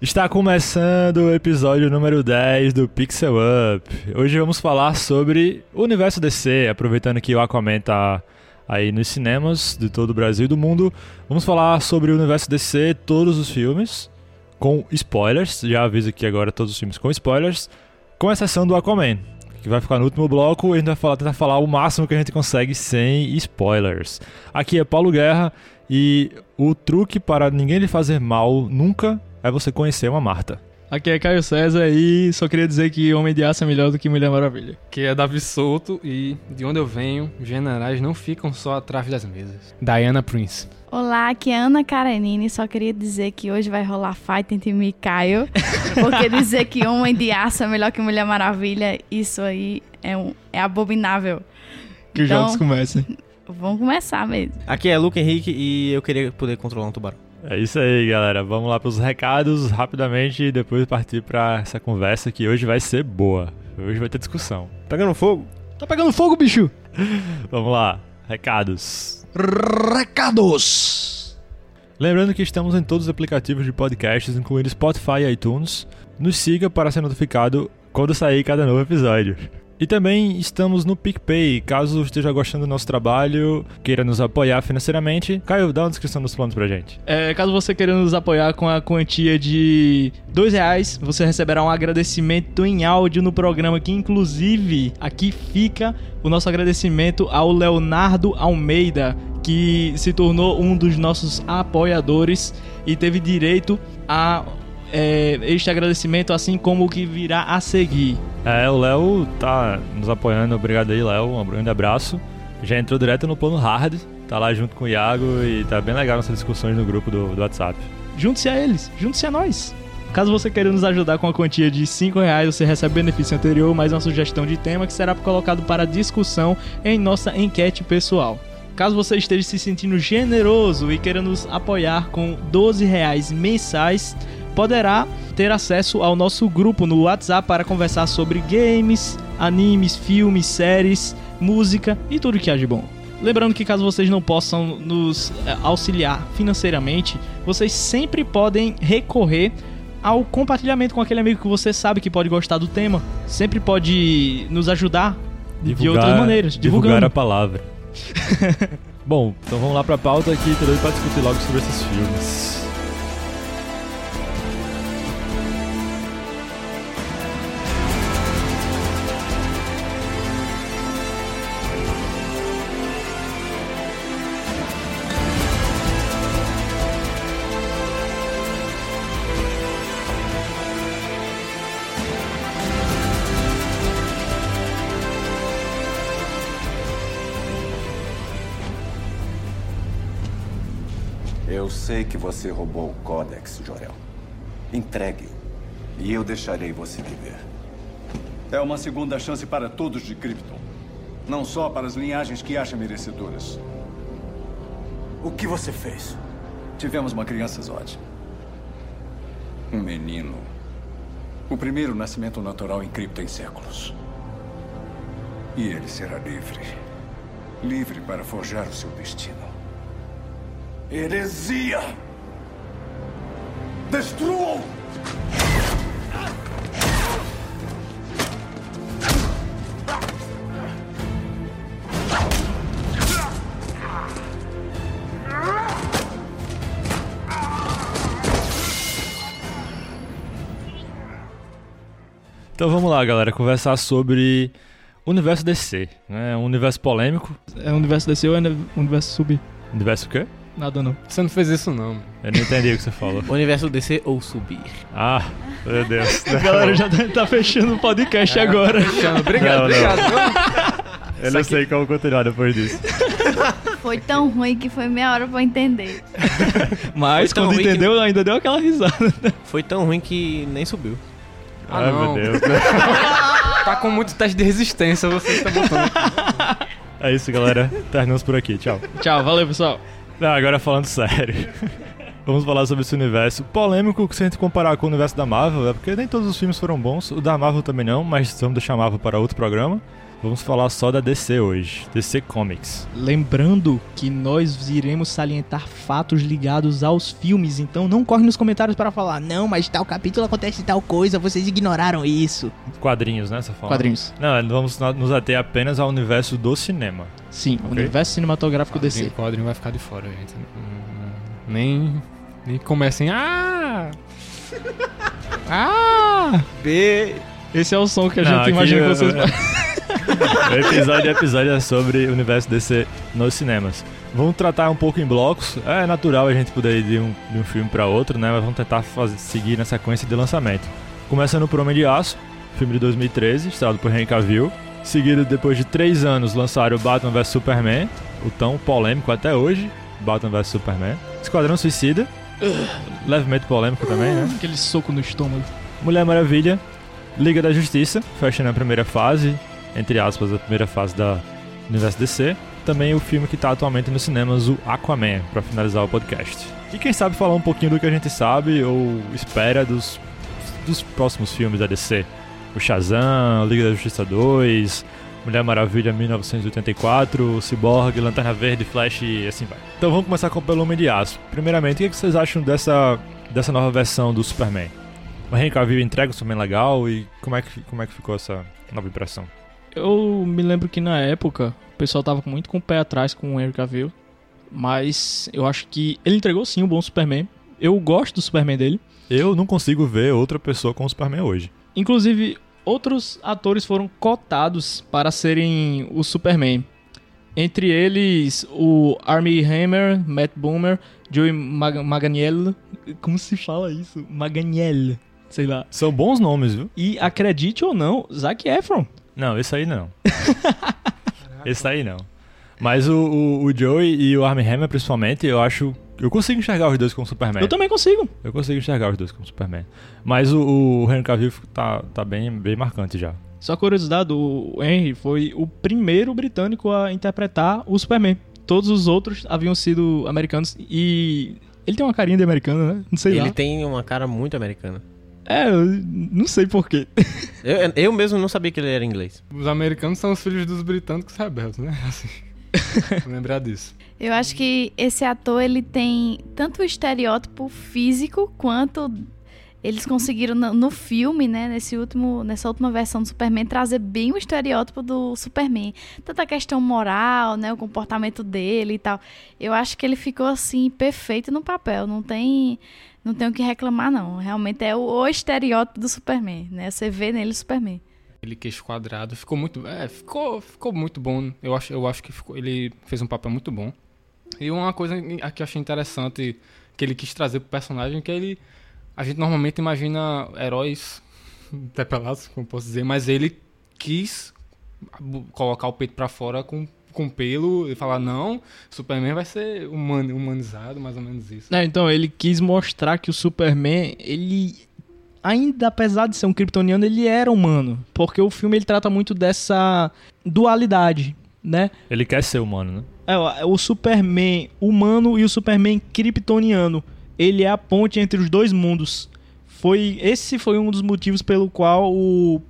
Está começando o episódio número 10 do Pixel Up. Hoje vamos falar sobre o universo DC, aproveitando que o Aquaman tá aí nos cinemas de todo o Brasil e do mundo. Vamos falar sobre o universo DC, todos os filmes, com spoilers. Já aviso aqui agora todos os filmes com spoilers, com exceção do Aquaman, que vai ficar no último bloco e a gente vai falar, tentar falar o máximo que a gente consegue sem spoilers. Aqui é Paulo Guerra e o truque para ninguém lhe fazer mal nunca é você conhecer uma Marta. Aqui é Caio César e só queria dizer que Homem de Aço é melhor do que Mulher Maravilha. Que é Davi Souto e de onde eu venho, generais não ficam só atrás das mesas. Diana Prince. Olá, aqui é Ana Karenini. Só queria dizer que hoje vai rolar fight entre mim e Caio. Porque dizer que Homem de Aço é melhor que Mulher Maravilha, isso aí é, um, é abominável. Que os Então- jogos comecem. Vamos começar mesmo. Aqui é Luke Henrique e eu queria poder controlar um tubarão. É isso aí, galera. Vamos lá para os recados rapidamente e depois partir para essa conversa que hoje vai ser boa. Hoje vai ter discussão. Pegando fogo? Tá pegando fogo, bicho! Vamos lá, recados. Recados! Lembrando que estamos em todos os aplicativos de podcasts, incluindo Spotify e iTunes. Nos siga para ser notificado quando sair cada novo episódio. E também estamos no PicPay, caso esteja gostando do nosso trabalho, queira nos apoiar financeiramente. Caio, dá uma descrição dos planos pra gente. É, caso você queira nos apoiar com a quantia de dois reais, você receberá um agradecimento em áudio no programa, que inclusive aqui fica o nosso agradecimento ao Leonardo Almeida, que se tornou um dos nossos apoiadores e teve direito a é, este agradecimento, assim como o que virá a seguir. É, o Léo tá nos apoiando, obrigado aí, Léo, um grande abraço. Já entrou direto no plano hard, tá lá junto com o Iago e tá bem legal nossas discussões no grupo do, do WhatsApp. Junte-se a eles, junte-se a nós. Caso você queira nos ajudar com a quantia de 5 reais, você recebe benefício anterior, mais uma sugestão de tema que será colocado para discussão em nossa enquete pessoal. Caso você esteja se sentindo generoso e queira nos apoiar com 12 reais mensais, poderá ter acesso ao nosso grupo no WhatsApp para conversar sobre games, animes, filmes, séries, música e tudo que há de bom. Lembrando que caso vocês não possam nos eh, auxiliar financeiramente, vocês sempre podem recorrer ao compartilhamento com aquele amigo que você sabe que pode gostar do tema. Sempre pode nos ajudar de outras maneiras, divulgar divulgando. a palavra. Bom, então vamos lá pra pauta aqui, doido pra discutir logo sobre esses filmes. Sei que você roubou o Codex, Jorel. Entregue-o. E eu deixarei você viver. É uma segunda chance para todos de Krypton. Não só para as linhagens que acha merecedoras. O que você fez? Tivemos uma criança Zod. Um menino. O primeiro nascimento natural em Krypton em séculos. E ele será livre. Livre para forjar o seu destino. Heresia! Destruam! Então vamos lá, galera, conversar sobre o universo DC, né? Um universo polêmico. É universo DC ou é universo sub? Universo o quê? Nada não. Você não fez isso não. Eu não entendi o que você falou. Universo DC ou subir? Ah, meu Deus. A galera já tá- tá fechando o podcast agora. Obrigado, Não, não. obrigado. Eu não sei como continuar depois disso. Foi tão ruim que foi meia hora pra entender. Mas quando ruim que- entendeu, ainda deu aquela risada. Foi tão ruim que nem subiu. Ah, Ai, não. meu Deus. Tá com muito teste de resistência, você está botando. É isso, galera. Terminamos por aqui. Tchau. Tchau, valeu pessoal. Não, agora falando sério. Vamos falar sobre esse universo polêmico que se a gente comparar com o universo da Marvel, é porque nem todos os filmes foram bons. O da Marvel também não, mas vamos deixar a Marvel para outro programa. Vamos falar só da DC hoje, DC Comics. Lembrando que nós iremos salientar fatos ligados aos filmes, então não corre nos comentários para falar, não, mas tal capítulo acontece tal coisa, vocês ignoraram isso. Quadrinhos, né? Você fala? Quadrinhos. Não, vamos nos ater apenas ao universo do cinema. Sim, Ok. universo cinematográfico DC. O quadrinho vai ficar de fora, gente. Hum, Nem, nem comecem. Ah! ah! B. Esse é o som que a Não, gente imagina que eu- vocês O episódio, episódio é sobre o universo DC nos cinemas. Vamos tratar um pouco em blocos. É natural a gente poder ir de um, de um filme para outro, né? Mas vamos tentar fazer, seguir na sequência de lançamento. Começando por Homem de Aço, filme de 2013, estrelado por Henry Cavill. Seguido, depois de três anos, lançaram o Batman vs Superman, o tão polêmico até hoje, Batman vs Superman. Esquadrão Suicida, levemente polêmico também, né? Aquele soco no estômago. Mulher Maravilha, Liga da Justiça, fechando a primeira fase, entre aspas, a primeira fase da Universo DC. Também o filme que está atualmente nos cinemas, o Aquaman, para finalizar o podcast. E quem sabe falar um pouquinho do que a gente sabe ou espera dos, dos próximos filmes da DC. O Shazam, Liga da Justiça 2, Mulher Maravilha 1984, Cyborg, Lanterna Verde, Flash e assim vai. Então vamos começar com pelo Homem de Aço. Primeiramente, o que que vocês acham dessa, dessa nova versão do Superman? O Henry Cavill entrega o Superman legal e como é que, como é que ficou essa nova impressão? Eu me lembro que na época o pessoal tava muito com o pé atrás com o Henry Cavill, mas eu acho que ele entregou sim um bom Superman. Eu gosto do Superman dele. Eu não consigo ver outra pessoa com o Superman hoje. Inclusive, outros atores foram cotados para serem o Superman. Entre eles, o Armie Hammer, Matt Boomer, Joey Mag. Como se fala isso? Manganiello. Sei lá. São bons nomes, viu? E acredite ou não, Zac Efron. Não, esse aí não. esse aí não. Mas o, o, o Joey e o Armie Hammer, principalmente, eu acho. Eu consigo enxergar os dois como Superman. Eu também consigo. Eu consigo enxergar os dois como Superman. Mas o, o Henry Cavill tá, tá bem, bem marcante já. Só curiosidade, o Henry foi o primeiro britânico a interpretar o Superman. Todos os outros haviam sido americanos e ele tem uma carinha de americano, né? Não sei Ele lá. tem uma cara muito americana. É, eu não sei porquê. Eu, eu mesmo não sabia que ele era inglês. Os americanos são os filhos dos britânicos rebeldes, né? Assim. lembrar disso. Eu acho que esse ator ele tem tanto o estereótipo físico quanto eles conseguiram no, no filme, né, nesse último, nessa última versão do Superman trazer bem o estereótipo do Superman, tanta questão moral, né, o comportamento dele e tal. Eu acho que ele ficou assim perfeito no papel, não tem não tem o que reclamar não. Realmente é o, o estereótipo do Superman, né? Você vê nele o Superman. Aquele queixo quadrado. Ficou muito. É, ficou, ficou muito bom. Eu acho, eu acho que ficou- ele fez um papel muito bom. E uma coisa que eu achei interessante que ele quis trazer pro personagem que ele. A gente normalmente imagina heróis depelados, como posso dizer, mas ele quis colocar o peito pra fora com, com pelo e falar, não, Superman vai ser humano, humanizado, mais ou menos isso. É, então, ele quis mostrar que o Superman, ele ainda apesar de ser um kryptoniano, ele era humano, porque o filme ele trata muito dessa dualidade, né? Ele quer ser humano, né? É, o- o Superman humano e o Superman kryptoniano. Ele é a ponte entre os dois mundos. Foi esse foi um dos motivos pelo qual o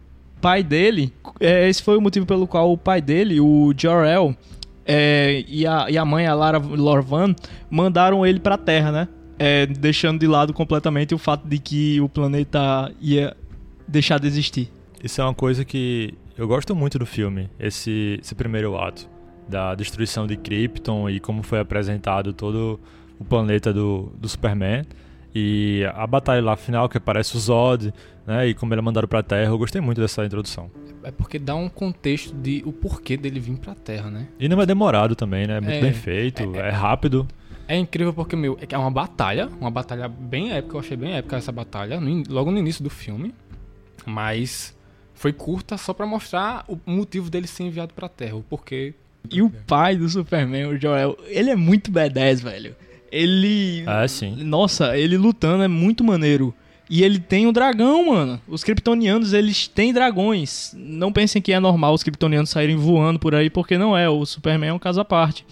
pai dele, é, esse foi o motivo pelo qual o pai dele, o Jor-El, é, e, a, e a mãe, a Lara Lorvan, mandaram ele pra Terra, né? É, deixando de lado completamente o fato de que o planeta ia deixar de existir. Isso é uma coisa que eu gosto muito do filme, esse, esse primeiro ato da destruição de Krypton e como foi apresentado todo o planeta do, do Superman e a batalha lá final que aparece o Zod, né, e como ele é mandado pra Terra, eu gostei muito dessa introdução. É porque dá um contexto de o porquê dele vir pra Terra, né? E não é demorado também, né, é muito É, bem feito, é, rápido. É incrível porque, meu, é uma batalha, uma batalha bem épica, eu achei bem épica essa batalha, no logo no início do filme, mas foi curta só pra mostrar o motivo dele ser enviado pra Terra, o porquê. E o pai do Superman, o Jor-El, ele é muito badass, velho. Ele É, sim. Nossa, ele lutando é muito maneiro. E ele tem um dragão, mano. Os kryptonianos, eles têm dragões. Não pensem que é normal os kryptonianos saírem voando por aí, porque não é. O Superman é um caso à parte.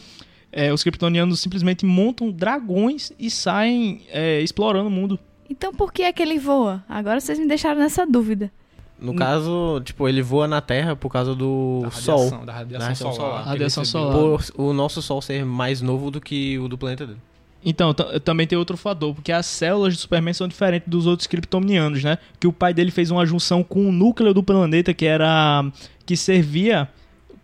É, os kryptonianos simplesmente montam dragões e saem é, explorando o mundo. Então por que é que ele voa? Agora vocês me deixaram nessa dúvida. No caso, tipo, ele voa na Terra por causa do Da Sol. radiação, Da radiação, Da radiação solar. solar. Radiação solar. Por o nosso Sol ser mais novo do que o do planeta dele. Então, também tem outro fator, porque as células do Superman são diferentes dos outros kryptonianos, né? Que o pai dele fez uma junção com o núcleo do planeta que era que servia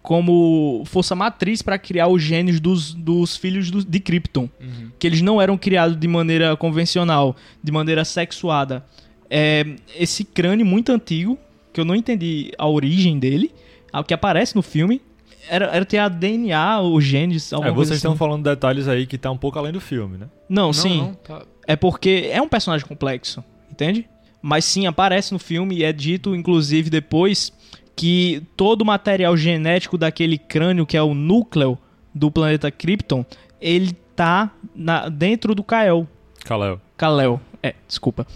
como força matriz para criar os genes dos, dos filhos do- de Krypton, Uhum. que eles não eram criados de maneira convencional, de maneira sexuada. É, esse crânio muito antigo, que eu não entendi a origem dele, o que aparece no filme, era, era ter a DNA, os genes, É, alguma vocês coisa estão assim. falando detalhes aí que tá um pouco além do filme, né? Não, Não, sim. não, tá- É porque é um personagem complexo, entende? Mas sim, aparece no filme e é dito, inclusive, depois que todo o material genético daquele crânio, que é o núcleo do planeta Krypton, ele tá na- dentro do Kael. Kal-El. Kal-El. É, desculpa.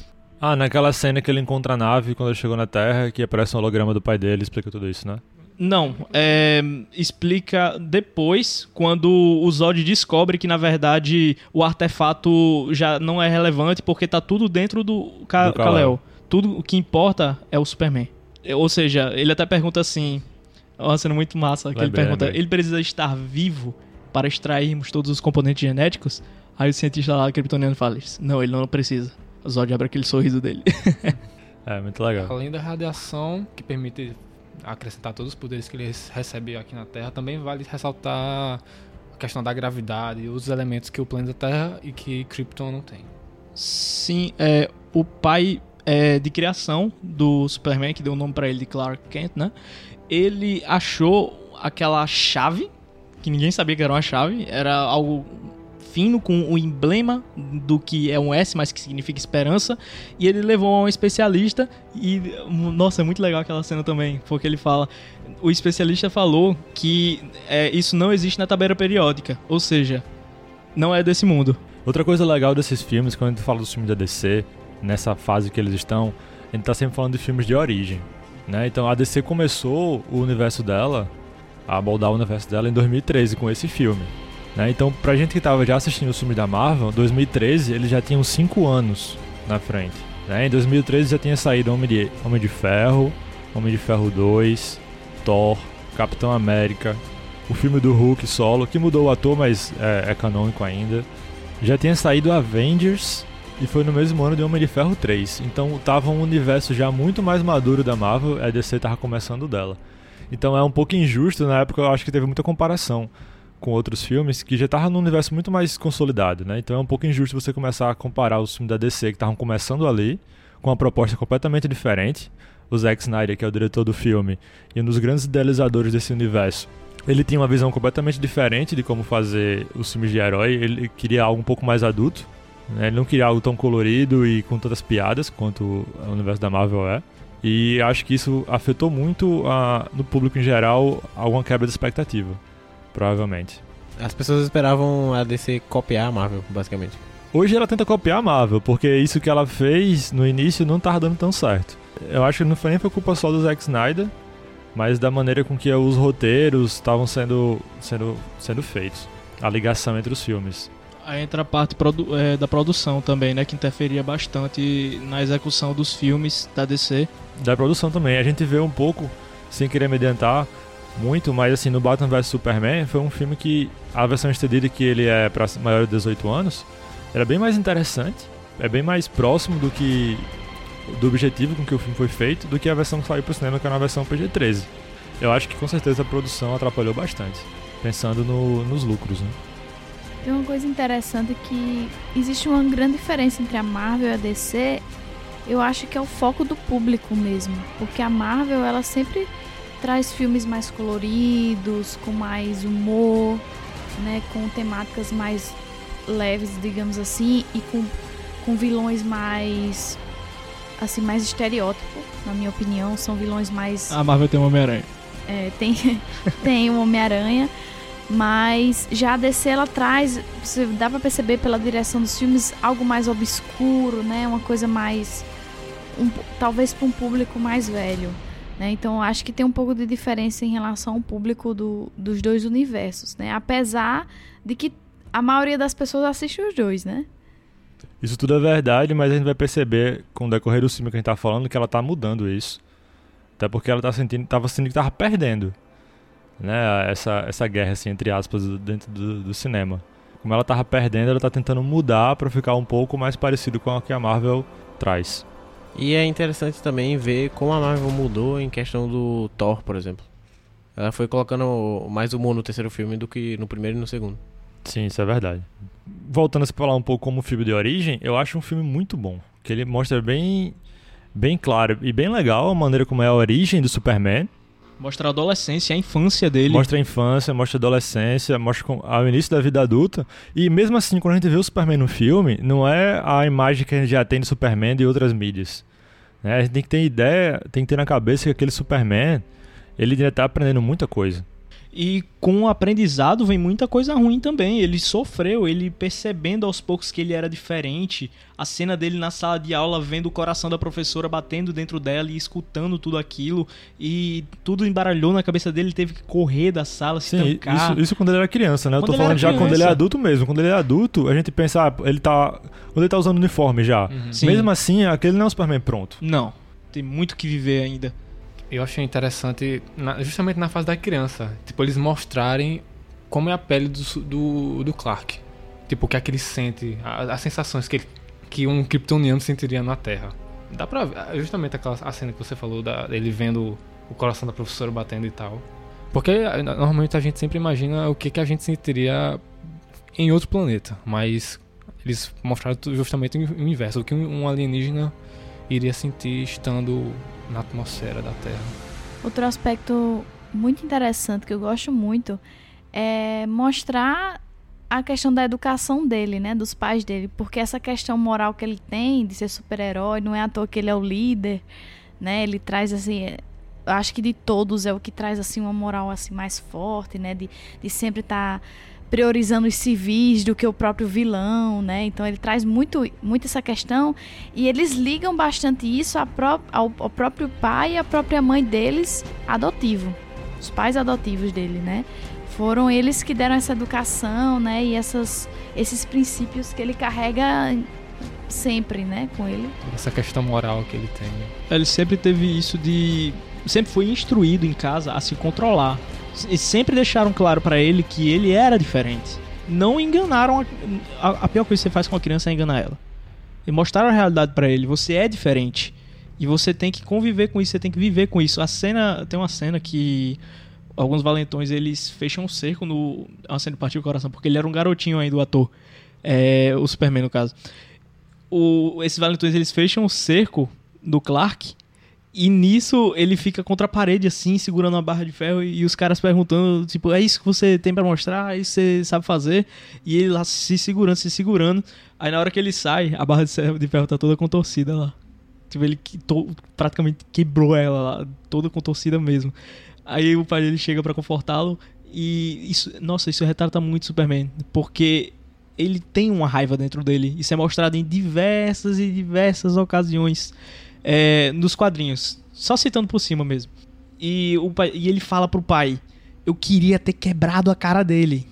Ah, naquela cena que ele encontra a nave quando ele chegou na Terra, que aparece um holograma do pai dele, explica tudo isso, né? Não, é, explica depois, quando o Zod descobre que, na verdade, o artefato já não é relevante porque tá tudo dentro do, Ka Do Kal-El. Tudo o que importa é o Superman. É, Ou seja, ele até pergunta assim, é uma cena muito massa, que ele pergunta, ele precisa estar vivo para extrairmos todos os componentes genéticos? Aí o cientista lá, kryptoniano, fala, não, ele não precisa. O Zod abre aquele sorriso dele. É, muito legal. Além da radiação, que permite acrescentar todos os poderes que ele recebe aqui na Terra, também vale ressaltar a questão da gravidade e os elementos que o planeta Terra e que Krypton não tem. Sim, é, o pai é, de criação do Superman, que deu o nome pra ele de Clark Kent, né? Ele achou aquela chave, que ninguém sabia que era uma chave, era algo fino com o emblema do que é um S, mas que significa esperança, e ele levou a um especialista e nossa, é muito legal aquela cena também, porque ele fala, o especialista falou que é, isso não existe na tabela periódica, ou seja, não é desse mundo. Outra coisa legal desses filmes, quando a gente fala dos filmes da DC, nessa fase que eles estão, a gente tá sempre falando de filmes de origem, né? Então a DC começou o universo dela, a moldar o universo dela em 2013 com esse filme, né? Então pra gente que tava já assistindo os filmes da Marvel, 2013 eles já tinham 5 anos na frente, né? Em 2013 já tinha saído Homem de, Homem de Ferro, Homem de Ferro 2, Thor, Capitão América, o filme do Hulk solo, que mudou o ator, mas é, é canônico ainda. Já tinha saído Avengers e foi no mesmo ano de Homem de Ferro 3. Então tava um universo já muito mais maduro da Marvel, a DC tava começando dela. Então é um pouco injusto, na época eu acho que teve muita comparação com outros filmes que já estavam num universo muito mais consolidado, né? Então é um pouco injusto você começar a comparar os filmes da DC que estavam começando ali com uma proposta completamente diferente. O Zack Snyder, que é o diretor do filme e um dos grandes idealizadores desse universo, ele tinha uma visão completamente diferente de como fazer os filmes de herói. Ele queria algo um pouco mais adulto. Né? Ele não queria algo tão colorido e com tantas piadas quanto o universo da Marvel é. E acho que isso afetou muito a, no público em geral alguma quebra de expectativa. Provavelmente. As pessoas esperavam a DC copiar a Marvel, basicamente. Hoje ela tenta copiar a Marvel, porque isso que ela fez no início não tava dando tão certo. Eu acho que não foi nem foi culpa só do Zack Snyder, mas da maneira com que os roteiros estavam sendo, sendo, sendo feitos. A ligação entre os filmes. Aí entra a parte produ- é, da produção também, né? Que interferia bastante na execução dos filmes da DC. Da produção também. A gente vê um pouco, sem querer me adiantar muito, mas assim, no Batman vs Superman foi um filme que a versão estendida que ele é para maior de 18 anos era bem mais interessante, é bem mais próximo do que do objetivo com que o filme foi feito do que a versão que saiu pro cinema, que era uma versão PG-13. Eu acho que com certeza a produção atrapalhou bastante, pensando no- nos lucros, né? Tem uma coisa interessante que existe uma grande diferença entre a Marvel e a DC. Eu acho que é o foco do público mesmo, porque a Marvel ela sempre traz filmes mais coloridos, com mais humor, né, com temáticas mais leves, digamos assim, e com, com vilões mais assim mais estereótipo, na minha opinião, são vilões mais A Marvel tem um Homem-Aranha. é, tem, tem o Homem-Aranha, mas já a DC ela traz, você dá pra perceber pela direção dos filmes algo mais obscuro, né? Uma coisa mais um, talvez para um público mais velho, né? Então acho que tem um pouco de diferença em relação ao público do, dos dois universos, né? Apesar de que a maioria das pessoas assiste os dois, né? Isso tudo é verdade, mas a gente vai perceber com o decorrer do filme que a gente tá falando que ela tá mudando isso. Até porque ela tá sentindo, tava sentindo que tava perdendo. Né? Essa, essa guerra, assim, entre aspas, dentro do, do cinema. Como ela tava perdendo, ela tá tentando mudar para ficar um pouco mais parecido com o que a Marvel traz. E é interessante também ver como a Marvel mudou em questão do Thor, por exemplo. Ela foi colocando mais humor no terceiro filme do que no primeiro e no segundo. Sim, isso é verdade. Voltando a se falar um pouco como filme de origem, eu acho um filme muito bom. Que ele mostra bem, bem claro e bem legal a maneira como é a origem do Superman. Mostra a adolescência, a infância dele. Mostra a infância, mostra a adolescência, mostra ao início da vida adulta. E mesmo assim, quando a gente vê o Superman no filme, não é a imagem que a gente já tem do Superman de outras mídias. Né? A gente tem que ter ideia, tem que ter na cabeça que aquele Superman, ele já tá aprendendo muita coisa. E com o aprendizado vem muita coisa ruim também. Ele sofreu, ele percebendo aos poucos que ele era diferente. A cena dele na sala de aula vendo o coração da professora batendo dentro dela e escutando tudo aquilo. E tudo embaralhou na cabeça dele, ele teve que correr da sala, se Sim, trancar. isso, isso quando ele era criança, né? Eu Quando tô ele falando já quando ele é criança. adulto mesmo. Quando ele é adulto, a gente pensa, ah, ele tá. Quando ele tá usando uniforme já. Sim. Mesmo assim, aquele não é o Superman pronto. Não, tem muito que viver ainda. Eu achei interessante, na- justamente na fase da criança, tipo, eles mostrarem como é a pele do, do, do Clark. Tipo, o que é que ele sente, a- as sensações que, ele- que um kryptoniano sentiria na Terra. Dá pra ver, ah, justamente aquela a cena que você falou, da, vendo o coração da professora batendo e tal. Porque ah, normalmente a gente sempre imagina o que, que a gente sentiria em outro planeta, mas eles mostraram justamente o inverso, o que um alienígena iria sentir estando na atmosfera da Terra. Outro aspecto muito interessante que eu gosto muito é mostrar a questão da educação dele, né, dos pais dele, porque essa questão moral que ele tem de ser super-herói, não é à toa que ele é o líder, né? Ele traz assim, é- acho que de todos é o que traz assim uma moral assim mais forte, né, de, de sempre estar priorizando os civis do que o próprio vilão, né? Então ele traz muito, muito essa questão e eles ligam bastante isso pró- ao, ao próprio pai e à própria mãe deles adotivo, os pais adotivos dele, né? Foram eles que deram essa educação, né? E essas, esses princípios que ele carrega sempre, né? Com ele. Essa questão moral que ele tem. Ele sempre teve isso de. Sempre foi instruído em casa a se controlar. E sempre deixaram claro pra ele que ele era diferente. Não enganaram. A, a- a pior coisa que você faz com a criança é enganar ela. E mostraram a realidade pra ele. Você é diferente. E você tem que conviver com isso, você tem que viver com isso. A cena. Tem uma cena que. Alguns valentões eles fecham um cerco no. Uma cena de partir o coração, porque ele era um garotinho ainda, o ator. É, o Superman, no caso. O, esses valentões eles fecham o cerco do Clark e nisso ele fica contra a parede assim, segurando uma barra de ferro e, e os caras perguntando, tipo, é isso que você tem pra mostrar? É isso que você sabe fazer? E ele lá se segurando, se segurando. Aí na hora que ele sai, a barra de ferro, tá toda contorcida lá. Tipo, ele to- praticamente quebrou ela lá, toda contorcida mesmo. Aí o pai dele chega pra confortá-lo e isso, nossa, isso retrata muito Superman, porque ele tem uma raiva dentro dele. Isso é mostrado em diversas e diversas ocasiões é, nos quadrinhos. Só citando por cima mesmo. E, o pai, e ele fala pro pai: Eu queria ter quebrado a cara dele.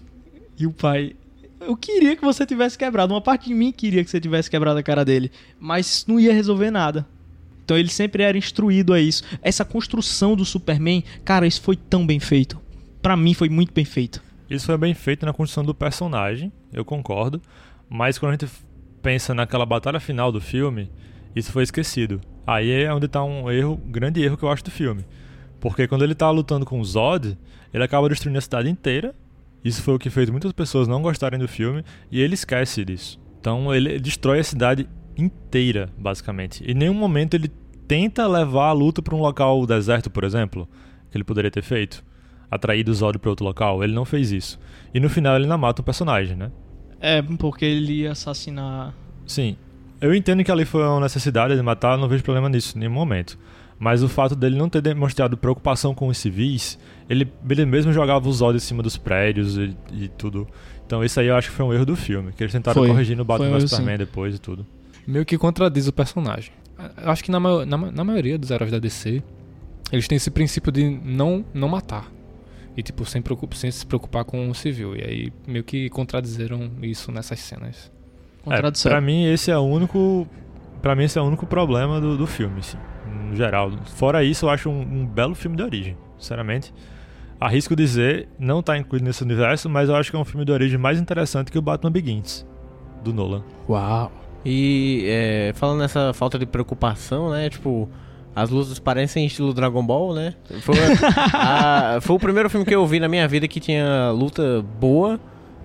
E o pai: Eu queria que você tivesse quebrado. Uma parte de mim queria que você tivesse quebrado a cara dele. Mas não ia resolver nada. Então ele sempre era instruído a isso. Essa construção do Superman, cara, isso foi tão bem feito. Pra mim foi muito bem feito. Isso foi bem feito na construção do personagem, eu concordo. Mas quando a gente pensa naquela batalha final do filme, isso foi esquecido. Aí é onde tá um erro, um grande erro que eu acho do filme. Porque quando ele tá lutando com o Zod, ele acaba destruindo a cidade inteira. Isso foi o que fez muitas pessoas não gostarem do filme e ele esquece disso. Então ele destrói a cidade inteira, basicamente. Em nenhum momento ele tenta levar a luta para um local deserto, por exemplo, que ele poderia ter feito. Atraído o Zod para outro local. Ele não fez isso. E no final ele ainda mata o personagem, né? É, porque ele ia assassinar. Sim. Eu entendo que ali foi uma necessidade de matar, não vejo problema nisso em nenhum momento. Mas o fato dele não ter demonstrado preocupação com os civis, ele, ele mesmo jogava os Zod em cima dos prédios e, e tudo. Então isso aí eu acho que foi um erro do filme, que eles tentaram Foi. corrigir no Batman vs erro, Superman depois e tudo. Meio que contradiz o personagem. Eu acho que na, na, na maioria dos heróis da DC, eles têm esse princípio de não, não matar. E, tipo, sem, preocup- sem se preocupar com o civil. E aí, meio que contradizeram isso nessas cenas. Contradição. É, pra mim esse é o único, para mim esse é o único problema do, do filme, sim. no geral. Fora isso, eu acho um, um belo filme de origem, sinceramente. Arrisco dizer, não tá incluído nesse universo, mas eu acho que é um filme de origem mais interessante que o Batman Begins, do Nolan. Uau. E é, falando nessa falta de preocupação, né? Tipo, as lutas parecem estilo Dragon Ball, né? Foi, a- foi o primeiro filme que eu vi na minha vida que tinha luta boa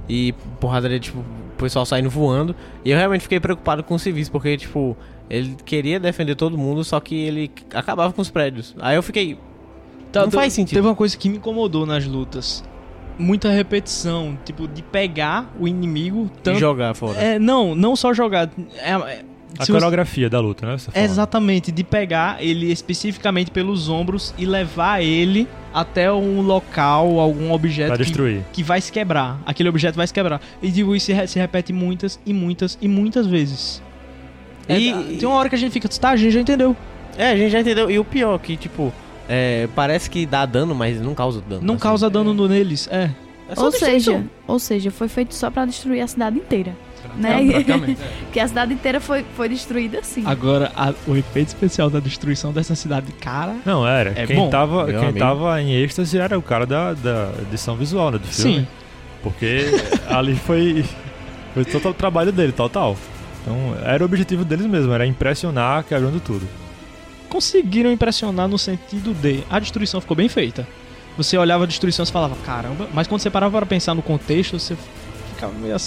e porradaria, tipo, pessoal saindo voando. E eu realmente fiquei preocupado com os civis, porque, tipo, ele queria defender todo mundo, só que ele acabava com os prédios. Aí eu fiquei. Tá, Não faz sentido. Teve uma coisa que me incomodou nas lutas. Muita repetição, tipo, de pegar o inimigo E tanto. jogar fora. É, não, não só jogar. É, é, A se você- coreografia da luta, né? você tá. Exatamente, de pegar ele especificamente pelos ombros e levar ele até um local, algum objeto Pra que, destruir. que vai se quebrar. Aquele objeto vai se quebrar. E digo, isso se, re- se repete muitas e muitas e muitas vezes. E- E tem uma hora que a gente fica, tá, a gente já entendeu. É, a gente já entendeu. E o pior, que, tipo, é, parece que dá dano, mas não causa dano. Não assim. causa dano no- neles. É. É Ou seja, ou seja, foi feito só pra destruir a cidade inteira. Né? É, praticamente. que a cidade inteira foi, foi destruída assim. Agora, a- o efeito especial da destruição dessa cidade, cara. Não, era. É quem bom. tava, Meu quem amigo. tava em êxtase era o cara da, da edição visual, né, do filme. Sim. Porque ali foi, foi todo o trabalho dele, total. Então, era o objetivo deles mesmo, era impressionar quebrando tudo. Conseguiram impressionar no sentido de a destruição ficou bem feita. Você olhava a destruição e falava, caramba, mas quando você parava para pensar no contexto, você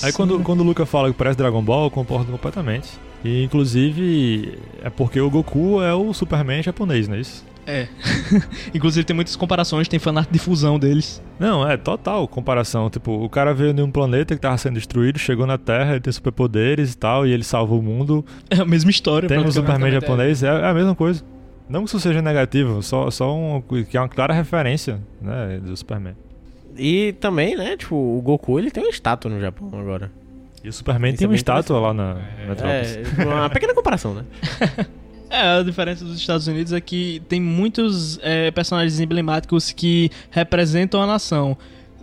Aí quando, quando o Luca fala que parece Dragon Ball, eu concordo completamente. E inclusive é porque o Goku é o Superman japonês, não é isso? É. Inclusive tem muitas comparações, tem fanart de fusão deles. Não, é total comparação. Tipo, o cara veio de um planeta que tava sendo destruído, chegou na Terra, ele tem superpoderes e tal, e ele salva o mundo. É a mesma história. Tem um praticamente. Superman praticamente japonês, é, é a mesma coisa. Não que isso seja negativo, só, só um, que é uma clara referência, né, do Superman. E também, né, tipo, o Goku, ele tem uma estátua no Japão agora. E o Superman Isso tem é uma estátua lá na Metrópolis. É, uma pequena comparação, né? É, a diferença dos Estados Unidos é que tem muitos é, personagens emblemáticos que representam a nação.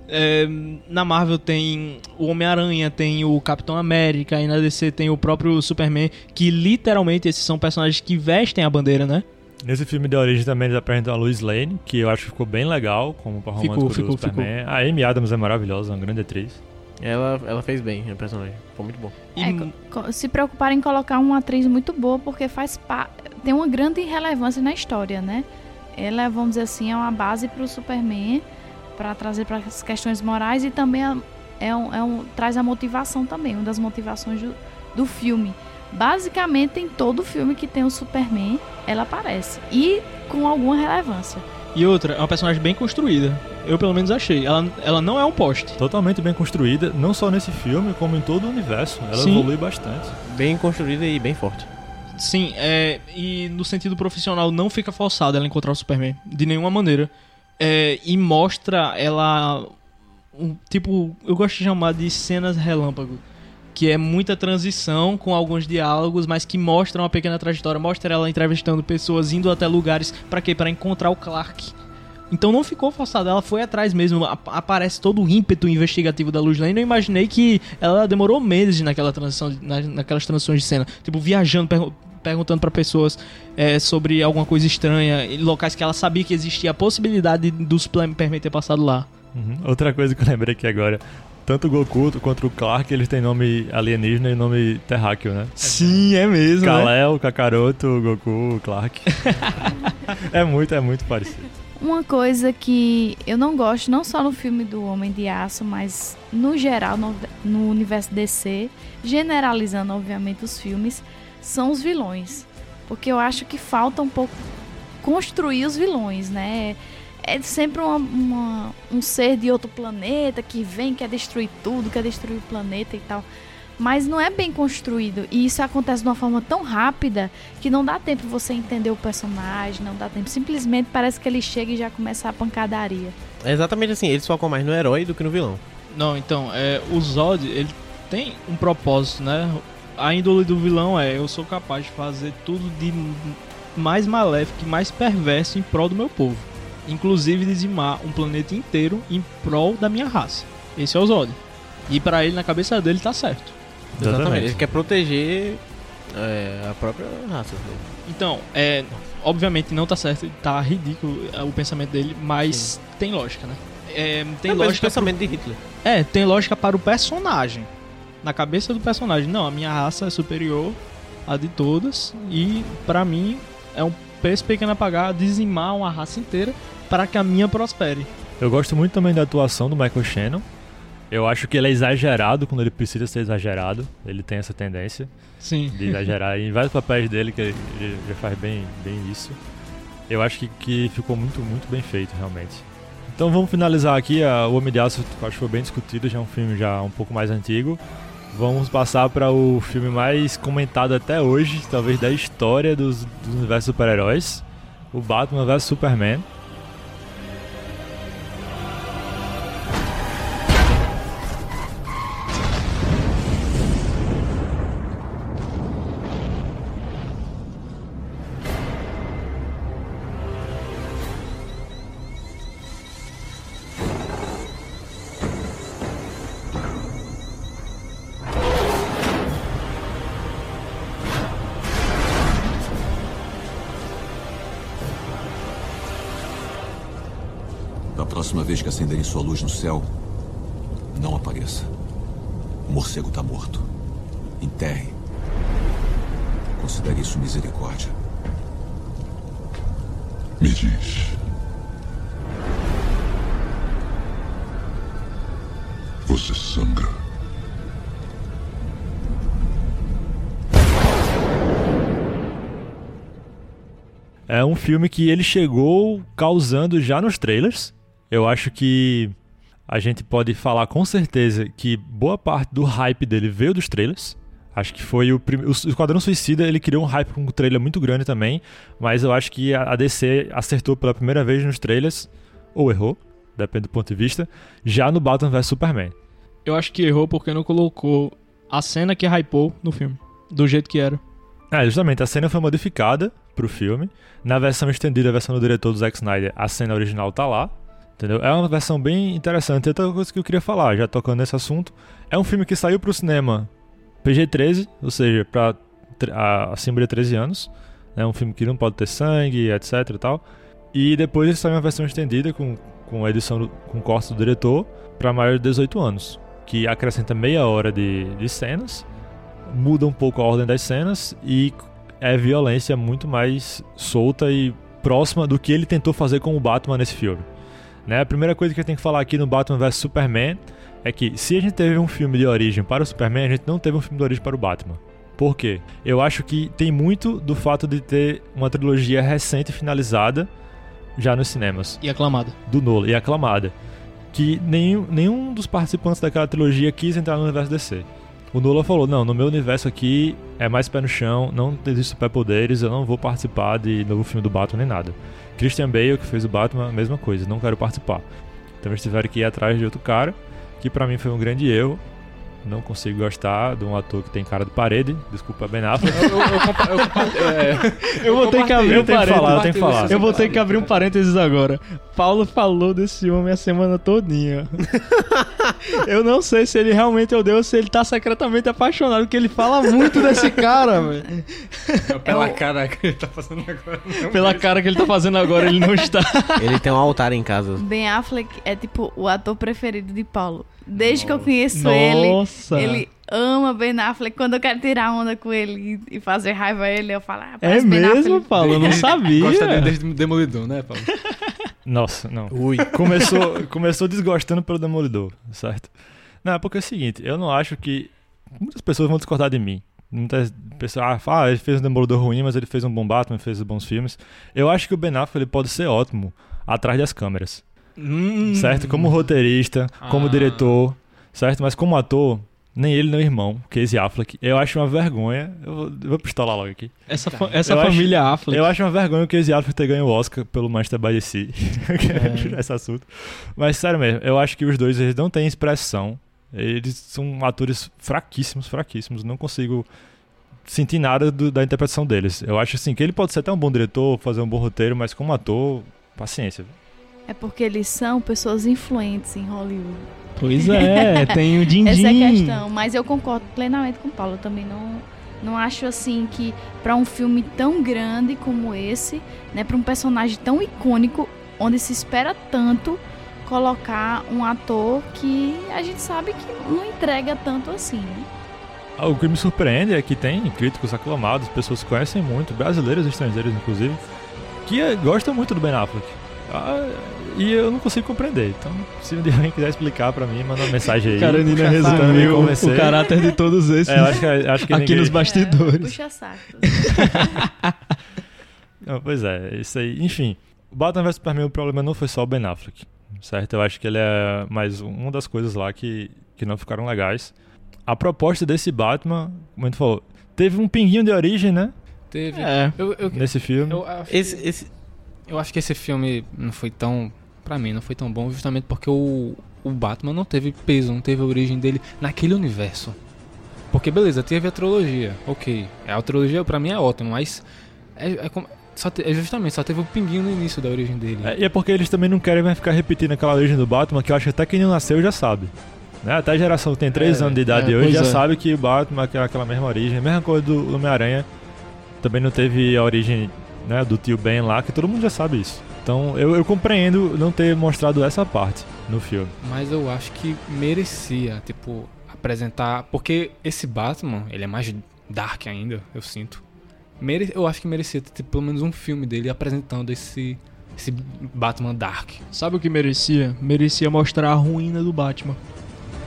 É, na Marvel tem o Homem-Aranha, tem o Capitão América, e na DC tem o próprio Superman, que literalmente esses são personagens que vestem a bandeira, né? Nesse filme de origem também eles apresentam a Lois Lane, que eu acho que ficou bem legal como par Ficou, romântico ficou, do Superman. A Amy Adams é maravilhosa, uma grande atriz. Ela, ela fez bem a personagem. Foi muito bom. E É, se preocuparem em colocar uma atriz muito boa, porque faz pa- tem uma grande relevância na história, né? Ela, vamos dizer assim, é uma base para o Superman, para trazer para as questões morais e também é, é um, é um- traz a motivação também, uma das motivações do, do filme. Basicamente, em todo filme que tem o Superman, ela aparece. E com alguma relevância. E outra, é uma personagem bem construída. Eu pelo menos achei. Ela, ela não é um poste. Totalmente bem construída, não só nesse filme, como em todo o universo. Ela Sim. evolui bastante. Bem construída e bem forte. Sim, é, e no sentido profissional não fica forçado ela encontrar o Superman, de nenhuma maneira. É, e mostra ela, um, tipo, eu gosto de chamar de cenas relâmpago, que é muita transição com alguns diálogos, mas que mostram uma pequena trajetória, mostra ela entrevistando pessoas, indo até lugares, pra quê? Pra encontrar o Clark. Então não ficou forçado, ela foi atrás mesmo, ap- aparece todo o ímpeto investigativo da Luz Lane. Eu imaginei que ela demorou meses naquela transição, naquelas transições de cena, tipo viajando, pergu- perguntando pra pessoas é, sobre alguma coisa estranha, em locais que ela sabia que existia a possibilidade do Superman ter passado lá. Uhum. Outra coisa que eu lembrei aqui agora. Tanto o Goku quanto o Clark, eles têm nome alienígena e nome terráqueo, né? Sim, é mesmo. Kal-El, Kakaroto, Goku, Clark. é muito, é muito parecido. Uma coisa que eu não gosto, não só no filme do Homem de Aço, mas no geral no, no universo DC, generalizando obviamente os filmes, são os vilões. Porque eu acho que falta um pouco construir os vilões, né? É sempre uma- uma- um ser de outro planeta que vem, quer destruir tudo, quer destruir o planeta e tal. Mas não é bem construído. E isso acontece de uma forma tão rápida que não dá tempo você entender o personagem, não dá tempo. Simplesmente parece que ele chega e já começa a pancadaria. É exatamente assim, eles focam mais no herói do que no vilão. Não, então, é, o Zod, ele tem um propósito, né? A índole do vilão é eu sou capaz de fazer tudo de mais maléfico e mais perverso em prol do meu povo. Inclusive dizimar um planeta inteiro em prol da minha raça. Esse é o Zod. E pra ele, na cabeça dele, tá certo. Exatamente. Exatamente. Ele quer proteger É, a própria raça dele. Então, é, obviamente não tá certo, tá ridículo é, o pensamento dele, mas tem lógica, né? É, tem É o mesmo lógica. pensamento de Hitler. É, tem lógica para o personagem. Na cabeça do personagem. Não, a minha raça é superior à de todas. E pra mim é um preço pequeno a pagar dizimar uma raça inteira para que a minha prospere. Eu gosto muito também da atuação do Michael Shannon. Eu acho que ele é exagerado quando ele precisa ser exagerado. Ele tem essa tendência Sim. de exagerar em vários papéis dele que ele já faz bem, bem isso. Eu acho que, que ficou muito, muito bem feito, realmente. Então vamos finalizar aqui. A, o Homem de Aço, acho que foi bem discutido, já é um filme já um pouco mais antigo. Vamos passar para o filme mais comentado até hoje, talvez da história dos, dos universos super-heróis. O Batman vs Superman. Próxima vez que acenderem sua luz no céu, não apareça. O morcego está morto. Enterre. Considere isso misericórdia. Me diz. Você sangra. É um filme que ele chegou causando já nos trailers. Eu acho que a gente pode falar com certeza que boa parte do hype dele veio dos trailers. Acho que foi o primeiro. O Esquadrão Suicida ele criou um hype com um trailer muito grande também. Mas eu acho que a DC acertou pela primeira vez nos trailers, ou errou, depende do ponto de vista, já no Batman vs Superman. Eu acho que errou porque não colocou a cena que hypou no filme. Do jeito que era. É, justamente, a cena foi modificada pro filme. Na versão estendida, a versão do diretor do Zack Snyder, a cena original tá lá. Entendeu? É uma versão bem interessante. Outra coisa que eu queria falar, já tocando nesse assunto, é um filme que saiu pro cinema PG-13, ou seja, pra a- acima de 13 anos. É um filme que não pode ter sangue, etc e tal. E depois ele saiu uma versão estendida com, com a edição, do, com corte do diretor, pra maior de 18 anos. Que acrescenta meia hora de, de cenas, muda um pouco a ordem das cenas e é violência muito mais solta e próxima do que ele tentou fazer com o Batman nesse filme. Né? A primeira coisa que eu tenho que falar aqui no Batman vs Superman é que se a gente teve um filme de origem para o Superman, a gente não teve um filme de origem para o Batman. Por quê? Eu acho que tem muito do fato de ter uma trilogia recente finalizada já nos cinemas E aclamada. do Nolan e aclamada. Que nenhum, nenhum dos participantes daquela trilogia quis entrar no universo DC. O Nolan falou: não, no meu universo aqui é mais pé no chão, não existe superpoderes, eu não vou participar de novo filme do Batman nem nada. Christian Bale, que fez o Batman, mesma coisa, não quero participar. Então eles tiveram que ir atrás de outro cara, que pra mim foi um grande erro. Não consigo gostar de um ator que tem cara de parede. Desculpa, Ben Affleck. Eu, eu, eu, eu, é, Eu vou ter que abrir um parênteses. falar, eu falar. Vou ter que abrir um parênteses agora. Paulo falou desse homem a semana todinha. Eu não sei se ele realmente odeia ou se ele tá secretamente apaixonado, porque ele fala muito desse cara, velho. pela É o- cara que ele tá fazendo agora. não Pela mesmo. cara que ele tá fazendo agora, ele não está. Ele tem um altar em casa. Ben Affleck é tipo o ator preferido de Paulo. Desde que eu conheço ele, Nossa. ele ama Ben Affleck. Quando eu quero tirar onda com ele e fazer raiva a ele, eu falo, ah, É Ben mesmo, Affleck. Paulo? Eu não sabia. Gosta dele desde Demolidor, né, Paulo? Nossa, não. Ui. começou, começou desgostando pelo Demolidor, certo? Não, é porque é o seguinte, eu não acho que. Muitas pessoas vão discordar de mim. Muitas pessoas ah, falam, ah, ele fez um Demolidor ruim, mas ele fez um bom Batman, fez bons filmes. Eu acho que o Ben Affleck ele pode ser ótimo atrás das câmeras, Hum. certo? Como roteirista, como Ah. diretor, certo? Mas como ator, nem ele nem o irmão, Casey Affleck, eu acho uma vergonha. Eu vou, eu vou pistolar logo aqui. Essa, fa- essa Eu acho- família Affleck. Eu acho uma vergonha o Casey Affleck ter ganho o Oscar pelo Manchester by the Sea. Eu quero tirar esse assunto. Mas sério mesmo, eu acho que os dois eles não têm expressão. Eles são atores fraquíssimos, fraquíssimos. Não consigo sentir nada do- da interpretação deles. Eu acho assim que ele pode ser até um bom diretor, fazer um bom roteiro, mas como ator, paciência. É porque eles são pessoas influentes em Hollywood. Pois é, tem o din Essa é a questão. Mas eu concordo plenamente com o Paulo. Eu também não, Não acho assim que pra um filme tão grande como esse, né, para um personagem tão icônico, onde se espera tanto colocar um ator que a gente sabe que não entrega tanto assim, né? Ah, O que me surpreende é que tem críticos aclamados, pessoas que conhecem muito, brasileiros e estrangeiros inclusive, que eh, gostam muito do Ben Affleck. Ah, e eu não consigo compreender. Então, se um dia alguém quiser explicar pra mim, manda uma mensagem aí. Cara, a Nina resumiu o caráter de todos esses É, acho que, acho que aqui ninguém... nos bastidores. É, puxa saco. Não, pois é, isso aí. Enfim, o Batman vs Superman, o problema não foi só o Ben Affleck, certo? Eu acho que ele é mais uma das coisas lá que, que não ficaram legais. A proposta desse Batman, como a gente falou, teve um pinguinho de origem, né? Teve. É. Eu, eu, Nesse filme. eu Esse, esse, Eu acho que esse filme não foi tão. Pra mim, não foi tão bom, justamente porque o, o Batman não teve peso, não teve a origem dele naquele universo. Porque, beleza, teve a trilogia, ok. A trilogia pra mim é ótima, mas. É, é só te- é justamente, só teve um pinguinho no início da origem dele. É, e é porque eles também não querem mais ficar repetindo aquela origem do Batman, que eu acho que até quem não nasceu já sabe. Né? Até a geração que tem 3 É, anos de idade é, hoje já sabe que o Batman é aquela mesma origem. A mesma coisa do Homem-Aranha. Também não teve a origem né, do tio Ben lá, que todo mundo já sabe isso. Então eu, eu compreendo não ter mostrado essa parte no filme. Mas eu acho que merecia, tipo, apresentar. Porque esse Batman, ele é mais dark ainda, eu sinto. Mere... Eu acho que merecia ter tipo, pelo menos um filme dele apresentando esse, esse Batman dark. Sabe o que merecia? Merecia mostrar a ruína do Batman.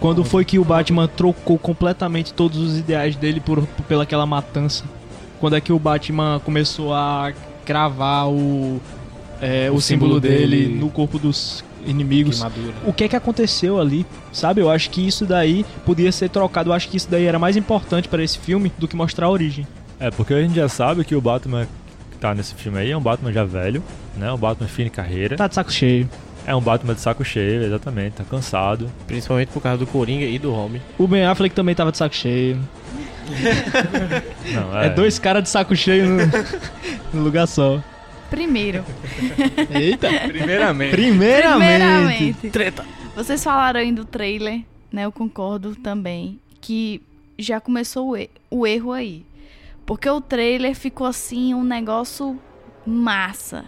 Quando foi que o Batman trocou completamente todos os ideais dele por, por pelaquela matança? Quando é que o Batman começou a cravar o, é, o, O símbolo símbolo dele, dele. no corpo dos inimigos? Queimadura. O que é que aconteceu ali? Sabe? Eu acho que isso daí podia ser trocado. Eu acho que isso daí era mais importante para esse filme do que mostrar a origem. É, porque a gente já sabe que o Batman que tá nesse filme aí é um Batman já velho, né? Um Batman fim de carreira. Tá de saco cheio. É um Batman de saco cheio, exatamente, tá cansado. principalmente por causa do Coringa e do Homem. O Ben Affleck também tava de saco cheio. Não, É, dois caras de saco cheio no, no lugar só. Primeiro, Eita! Primeiramente. Primeiramente. primeiramente, vocês falaram aí do trailer, né? Eu concordo também que já começou o, e- o erro aí. Porque o trailer ficou assim, um negócio massa.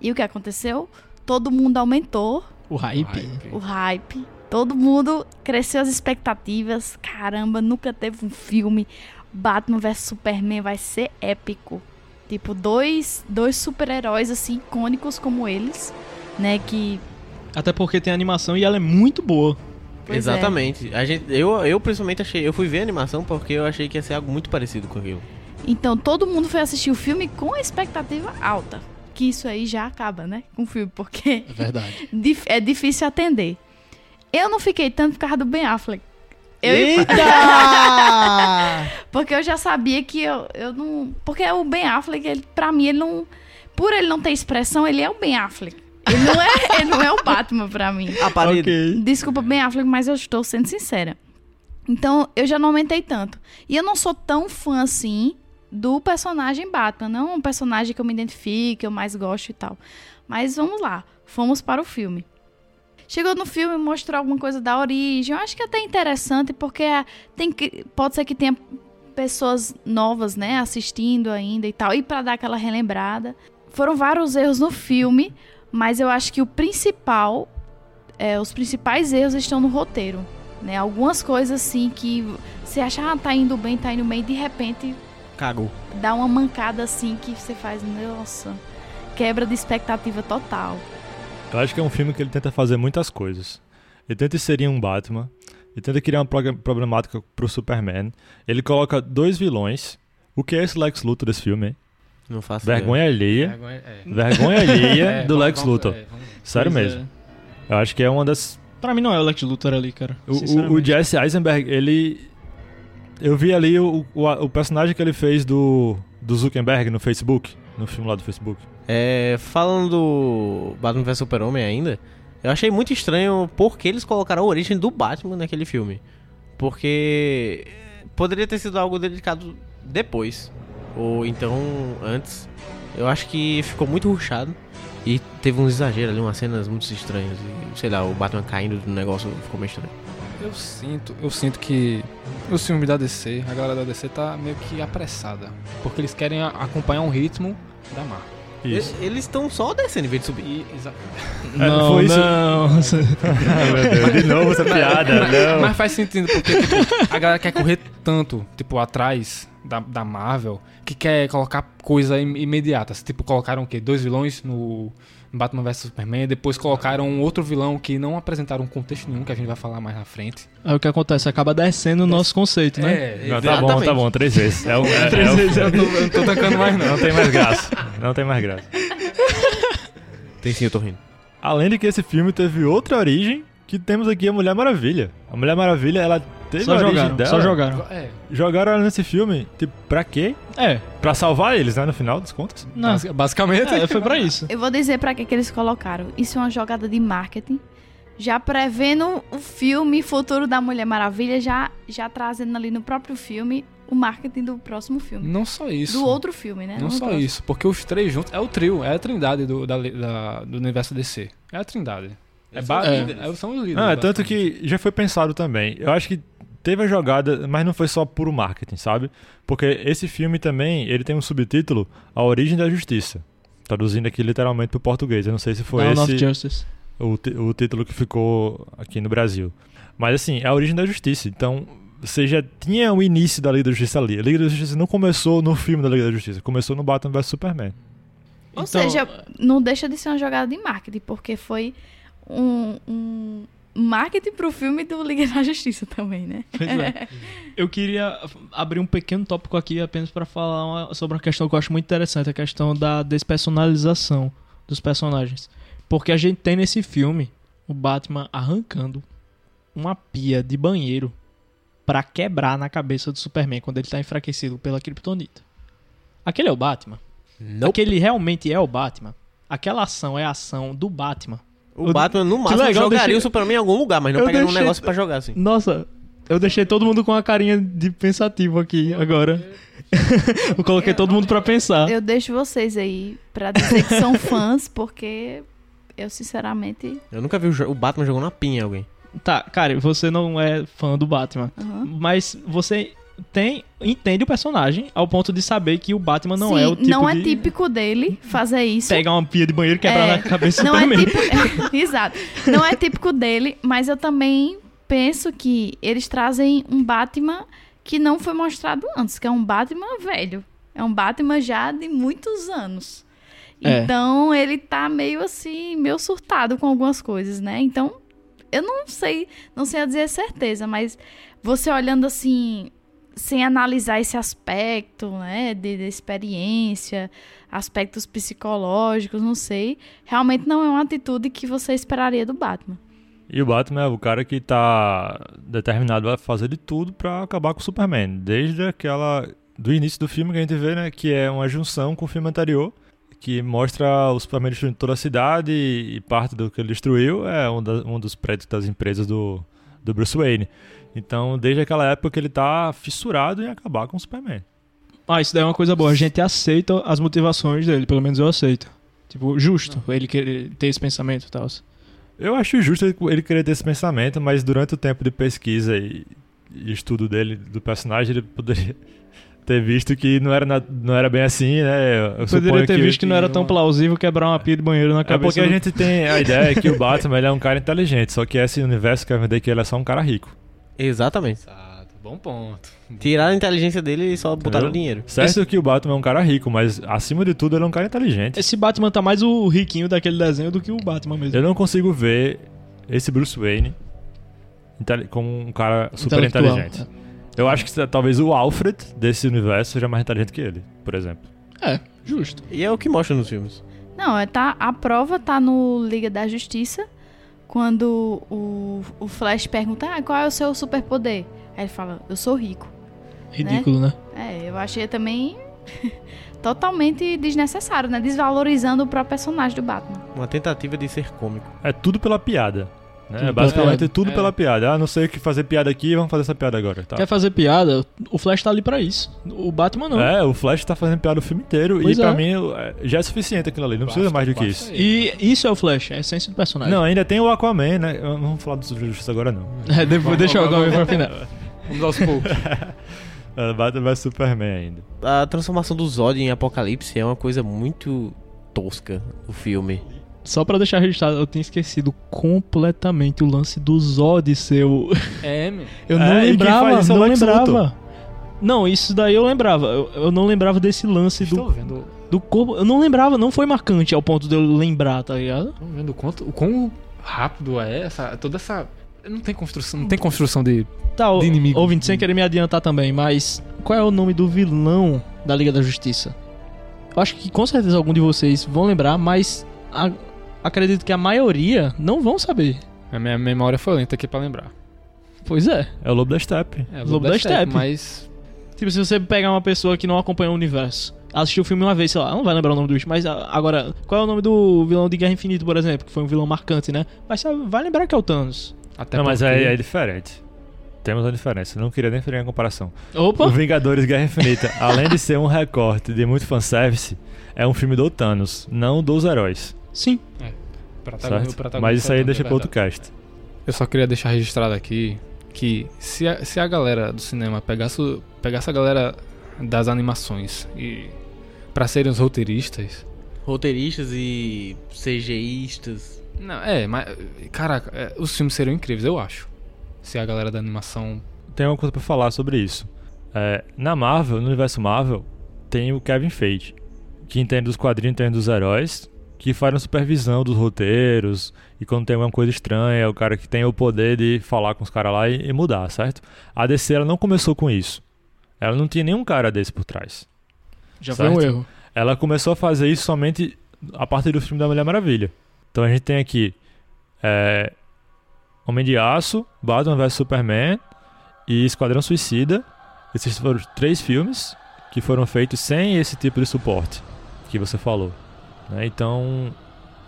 E o que aconteceu? Todo mundo aumentou O hype. Hype. o hype. Todo mundo cresceu as expectativas. Caramba, nunca teve um filme. Batman vs Superman vai ser épico. Tipo, dois, dois super-heróis assim, icônicos como eles, né? Que. Até porque tem animação e ela é muito boa. pois é. Exatamente. A gente, eu, eu principalmente achei. Eu fui ver a animação porque eu achei que ia ser algo muito parecido com aquilo. Então todo mundo foi assistir o filme com a expectativa alta. Que isso aí já acaba, né? Com o filme, porque É verdade. é difícil atender. Eu não fiquei tanto por causa do Ben Affleck. Eu, Eita! Porque eu já sabia que eu, eu não. Porque o Ben Affleck, ele, pra mim, ele não. Por ele não ter expressão, ele é o Ben Affleck. Ele não é, ele não é o Batman pra mim. ok. Desculpa, Ben Affleck, mas eu estou sendo sincera. Então, eu já não aumentei tanto. E eu não sou tão fã assim do personagem Batman. Não é um personagem que eu me identifique, que eu mais gosto e tal. Mas vamos lá. Fomos para o filme. Chegou no filme, mostrou alguma coisa da origem. Eu acho que é até interessante, porque é- tem que, pode ser que tenha pessoas novas, né, assistindo ainda e tal. E para dar aquela relembrada. Foram vários erros no filme, mas eu acho que o principal é, os principais erros estão no roteiro. Né? Algumas coisas assim que você acha, ah, tá indo bem, tá indo bem, e de repente Cagou. dá uma mancada assim que você faz, nossa, quebra de expectativa total. Eu acho que é um filme que ele tenta fazer muitas coisas. Ele tenta inserir um Batman, ele tenta criar uma problemática pro Superman. Ele coloca dois vilões. O que é esse Lex Luthor desse filme, hein? Não faço Vergonha alheia. Vergonha- é. Vergonha alheia É, do vamos- Lex Luthor. é, Sério Pois mesmo. é. Eu acho que é uma das. Pra mim não é o Lex Luthor ali, cara. O, o. Jesse Eisenberg, ele. Eu vi ali o, o, o personagem que ele fez do, do Zuckerberg no Facebook, no filme lá do Facebook. É, falando do Batman vs Super-Homem ainda, eu achei muito estranho porque eles colocaram a origem do Batman naquele filme. Porque poderia ter sido algo dedicado depois, ou então antes. Eu acho que ficou muito ruchado e teve um exagero ali, umas cenas muito estranhas. E, sei lá, o Batman caindo do negócio ficou meio estranho. Eu sinto, eu sinto que os filmes da DC, a galera da DC tá meio que apressada. Porque eles querem acompanhar um ritmo da Marvel. Isso. Eles estão só descendo em vez de subir. E, exa- Não, foi isso. não. Ah, de novo essa piada. mas, Não. mas faz sentido, porque tipo, a galera quer correr tanto, tipo, atrás da, da Marvel, que quer colocar coisa im- imediatas. Tipo, colocaram o quê? Dois vilões no Batman vs Superman, depois colocaram um outro vilão que não apresentaram contexto nenhum, que a gente vai falar mais na frente. Aí o que acontece? Acaba descendo o nosso conceito, né? É, Não, tá bom, tá bom, três vezes. É o, é, Três é o- vezes eu, não, eu não tô tancando mais não. Não tem mais graça. Não tem mais graça. Tem sim, eu tô rindo. Além de que esse filme teve outra origem, que temos aqui a Mulher Maravilha. A Mulher Maravilha, ela teve Só jogaram, dela. só jogaram. É, Jogaram ela nesse filme, tipo, pra quê? É, Pra salvar eles, né, no final das contas. não. basi- basicamente. É, foi pra isso. Eu vou dizer pra que, que eles colocaram. Isso é uma jogada de marketing. Já prevendo o filme futuro da Mulher Maravilha, já, já trazendo ali no próprio filme o marketing do próximo filme. Não só isso. Do outro filme, né? Não do só próximo. isso, porque os três juntos é o trio, é a trindade do, da, da- do universo DC. É a trindade. É, Eles são os é, líderes. é, são os líderes. Ah, tanto basicamente. que já foi pensado também. Eu acho que teve a jogada, mas não foi só puro marketing, sabe? Porque esse filme também, ele tem um subtítulo, A Origem da Justiça. Traduzindo aqui literalmente pro português. Eu não sei se foi Dawn of esse Justice. o, o título que ficou aqui no Brasil. Mas assim, é a origem da justiça. Então, você já tinha o início da Liga da Justiça ali. A Liga da Justiça não começou no filme da Liga da Justiça, começou no Batman vs Superman. Ou Então, seja, não deixa de ser uma jogada de marketing, porque foi um, um marketing pro filme do Liga da Justiça também, né? Pois é. Eu queria abrir um pequeno tópico aqui apenas para falar uma- sobre uma questão que eu acho muito interessante, a questão da despersonalização dos personagens. Porque a gente tem nesse filme o Batman arrancando uma pia de banheiro pra quebrar na cabeça do Superman quando ele tá enfraquecido pela Kryptonita. Aquele é o Batman? Não. Aquele realmente é o Batman? Aquela ação é a ação do Batman. O Batman, no máximo, legal, jogaria deixei- o Superman em algum lugar, mas não Eu pegaria um deixei- negócio pra jogar, assim. Nossa, eu deixei todo mundo com a carinha de pensativo aqui agora. eu coloquei todo mundo pra pensar. Eu deixo vocês aí pra dizer que são fãs, porque eu sinceramente. Eu nunca vi o, o Batman jogando uma pinha em alguém. Tá, cara, você não é fã do Batman, aham. mas você tem entende o personagem ao ponto de saber que o Batman não Sim, é o tipo não é de típico dele fazer isso. pegar uma pia de banheiro e quebrar É, na cabeça Não é típico. Exato. Não é típico dele, mas eu também penso que eles trazem um Batman que não foi mostrado antes, que é um Batman velho. É um Batman já de muitos anos. É. Então ele tá meio assim, meio surtado com algumas coisas, né? Então, eu não sei, não sei a dizer certeza, mas você olhando assim, sem analisar esse aspecto, né, de, de experiência, aspectos psicológicos, não sei, realmente não é uma atitude que você esperaria do Batman. E o Batman é o cara que tá determinado a fazer de tudo pra acabar com o Superman. Desde aquela. do início do filme que a gente vê, né? Que é uma junção com o filme anterior. Que mostra o Superman destruindo toda a cidade e parte do que ele destruiu é um, da- um dos prédios das empresas do, do Bruce Wayne. Então, desde aquela época que ele tá fissurado em acabar com o Superman. Ah, isso daí é uma coisa boa. A gente aceita as motivações dele, pelo menos eu aceito. Tipo, justo ele querer ter esse pensamento e tal. Eu acho justo ele- querer ter esse pensamento, mas durante o tempo de pesquisa e, e estudo dele, do personagem, ele poderia ter visto que não era, na- não era bem assim, né? Eu Poderia ter visto que não era tão plausível quebrar uma pia de banheiro na É cabeça porque a do- gente tem a ideia que o Batman é um cara inteligente, só que esse universo quer vender que ele é só um cara rico. Exatamente. Exato, bom ponto. Tiraram a inteligência dele e só botaram Entendeu? dinheiro. Certo que o Batman é um cara rico, mas acima de tudo ele é um cara inteligente. Esse Batman tá mais o riquinho daquele desenho do que o Batman mesmo. Eu não consigo ver esse Bruce Wayne como um cara super Intelectual, inteligente. Eu acho que talvez o Alfred desse universo seja mais inteligente que ele, por exemplo. É, justo. E é o que mostra nos filmes. Não, é, tá, a prova tá no Liga da Justiça, quando o, o Flash pergunta, ah, qual é o seu superpoder? Aí ele fala, eu sou rico. Ridículo, né? É, eu achei também totalmente desnecessário, né? Desvalorizando o próprio personagem do Batman. Uma tentativa de ser cômico. É tudo pela piada. Né? Tudo Basicamente pela- tudo É. pela piada. Ah, não sei o que fazer piada aqui, vamos fazer essa piada agora. Tá. Quer fazer piada? O Flash tá ali pra isso. O Batman não. É, o Flash tá fazendo piada o filme inteiro Pois e pra é. mim é, já é suficiente aquilo ali, não precisa mais do que isso. aí. E isso é o Flash, é a essência do personagem. Não, ainda tem o Aquaman, né? Eu não vou falar do Justiça agora não. É, depois, Vamos- deixa vamos- agora pra final. Vamos aos poucos. É, Batman vs Superman ainda. A transformação do Zod em Apocalipse é uma coisa muito tosca do filme. Só pra deixar registrado, eu tinha esquecido completamente o lance do Zod ser o. é, meu. Eu não É, lembrava, isso é o não lembrava. Luthor. Não, isso daí eu lembrava. Eu, eu não lembrava desse lance Estou do, vendo, do corpo. Eu não lembrava, não foi marcante ao ponto de eu lembrar, tá ligado? estou vendo o quanto, o quão rápido é essa, toda essa... Não tem construção, não tem construção de... Tá, o, De inimigo. ouvinte, sem querer me adiantar também, mas qual é o nome do vilão da Liga da Justiça? Eu acho que com certeza algum de vocês vão lembrar, mas a- acredito que a maioria não vão saber. A minha memória foi lenta aqui pra lembrar. Pois é. É o Lobo da Steppe. É, Lobo da Steppe. Mas... Tipo, se você pegar uma pessoa que não acompanha o universo, assistiu o filme uma vez, sei lá, não vai lembrar o nome do bicho, mas ah, agora, qual é o nome do vilão de Guerra Infinita, por exemplo, que foi um vilão marcante, né? Mas sabe, vai lembrar que é o Thanos. Até não, mas porque- é, é diferente. Temos uma diferença. Não queria nem fazer a comparação. Opa! O Vingadores Guerra Infinita, além de ser um recorte de muito fanservice, é um filme do Thanos, não dos heróis. Sim. Certo? protagonista Mas isso aí é deixa verdade. pra outro cast. Eu só queria deixar registrado aqui que se a, se a galera do cinema pegasse, pegasse a galera das animações e pra serem os roteiristas. Roteiristas e CGistas. Não, é, mas. Caraca, é, os filmes seriam incríveis, eu acho. Se a galera da animação. Tem uma coisa pra falar sobre isso. É, na Marvel, no universo Marvel, tem o Kevin Feige, que entende dos quadrinhos, entende dos heróis, que faz uma supervisão dos roteiros, e quando tem alguma coisa estranha, é o cara que tem o poder de falar com os caras lá e, e mudar, certo? A DC ela não começou com isso. Ela não tinha nenhum cara desse por trás. Já foi um Certo. erro. Ela começou a fazer isso somente a partir do filme da Mulher Maravilha. Então a gente tem aqui é, Homem de Aço, Batman vs Superman e Esquadrão Suicida. Esses foram três filmes que foram feitos sem esse tipo de suporte que você falou. Né? Então,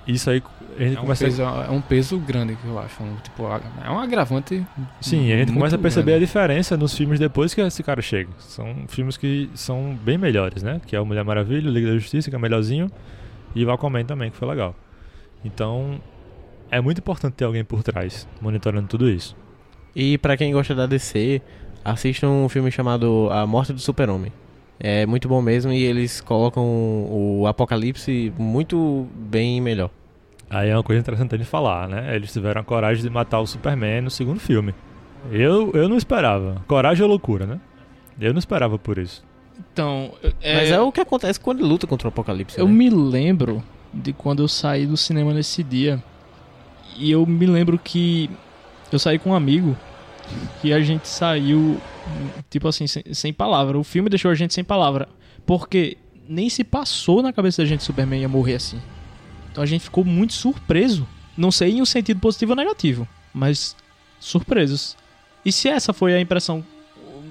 isso aí a gente É um, começa peso, é um peso grande que eu acho. um, tipo, é um agravante. Sim, a gente começa a perceber a grande. diferença nos filmes depois que esse cara chega. São filmes que são bem melhores, né? Que é o Mulher Maravilha, o Liga da Justiça, que é melhorzinho, e o Aquaman também, que foi legal. Então, é muito importante ter alguém por trás, monitorando tudo isso. E pra quem gosta da DC, assistam um filme chamado A Morte do Super-Homem. É muito bom mesmo e eles colocam o Apocalipse muito bem melhor. Aí é uma coisa interessante de falar, né? Eles tiveram a coragem de matar o Superman no segundo filme. Eu, eu não esperava. Coragem ou loucura, né? Eu não esperava por isso. Então, Mas é o que acontece quando ele luta contra o Apocalipse. Eu né? me lembro de quando eu saí do cinema nesse dia. E eu me lembro que eu saí com um amigo e a gente saiu, tipo assim, sem, sem palavra. O filme deixou a gente sem palavra. Porque nem se passou na cabeça da gente que Superman ia morrer assim. Então a gente ficou muito surpreso. Não sei em um sentido positivo ou negativo, mas surpresos. E se essa foi a impressão,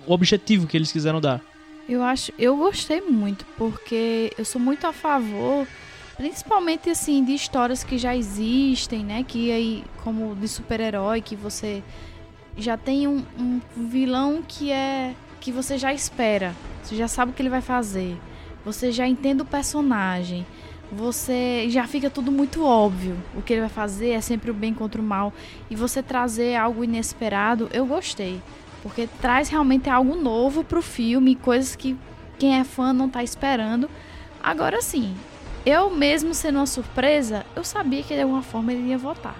o objetivo que eles quiseram dar? Eu acho, eu gostei muito, porque eu sou muito a favor, principalmente assim, de histórias que já existem, né? Que aí, como de super-herói, que você já tem um, um vilão que é. que você já espera. Você já sabe o que ele vai fazer. Você já entende o personagem. Você já fica tudo muito óbvio. O que ele vai fazer é sempre o bem contra o mal. E você trazer algo inesperado, eu gostei. Porque traz realmente algo novo pro filme, coisas que quem é fã não tá esperando. Agora sim, eu mesmo sendo uma surpresa, eu sabia que de alguma forma ele ia votar.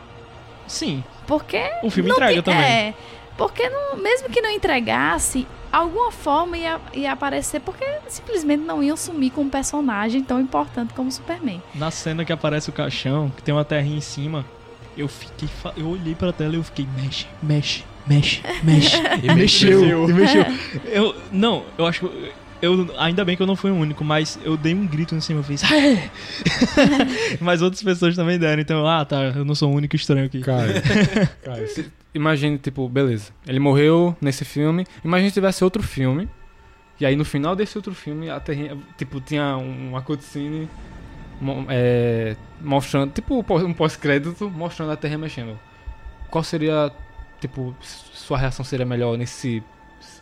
Sim, Porque. o filme não entrega tem- também. É, porque não- mesmo que não entregasse, alguma forma ia, ia aparecer, porque simplesmente não iam sumir com um personagem tão importante como o Superman. Na cena que aparece o caixão, que tem uma terrinha em cima, eu fiquei. Eu olhei pra tela e eu fiquei, mexe, mexe, mexe, mexe. e mexeu, e mexeu. Eu. Não, eu acho que. Eu, ainda bem que eu não fui o único, mas eu dei um grito em cima, eu fiz. "Aê!" mas outras pessoas também deram, então, ah tá, eu não sou o único estranho aqui. Cara, imagine, tipo, beleza. Ele morreu nesse filme. Imagine se tivesse outro filme. E aí no final desse outro filme, a terrinha, tipo, tinha uma cutscene é, mostrando, tipo, um um pós-crédito mostrando a terra mexendo. qual seria, tipo, sua reação seria melhor nesse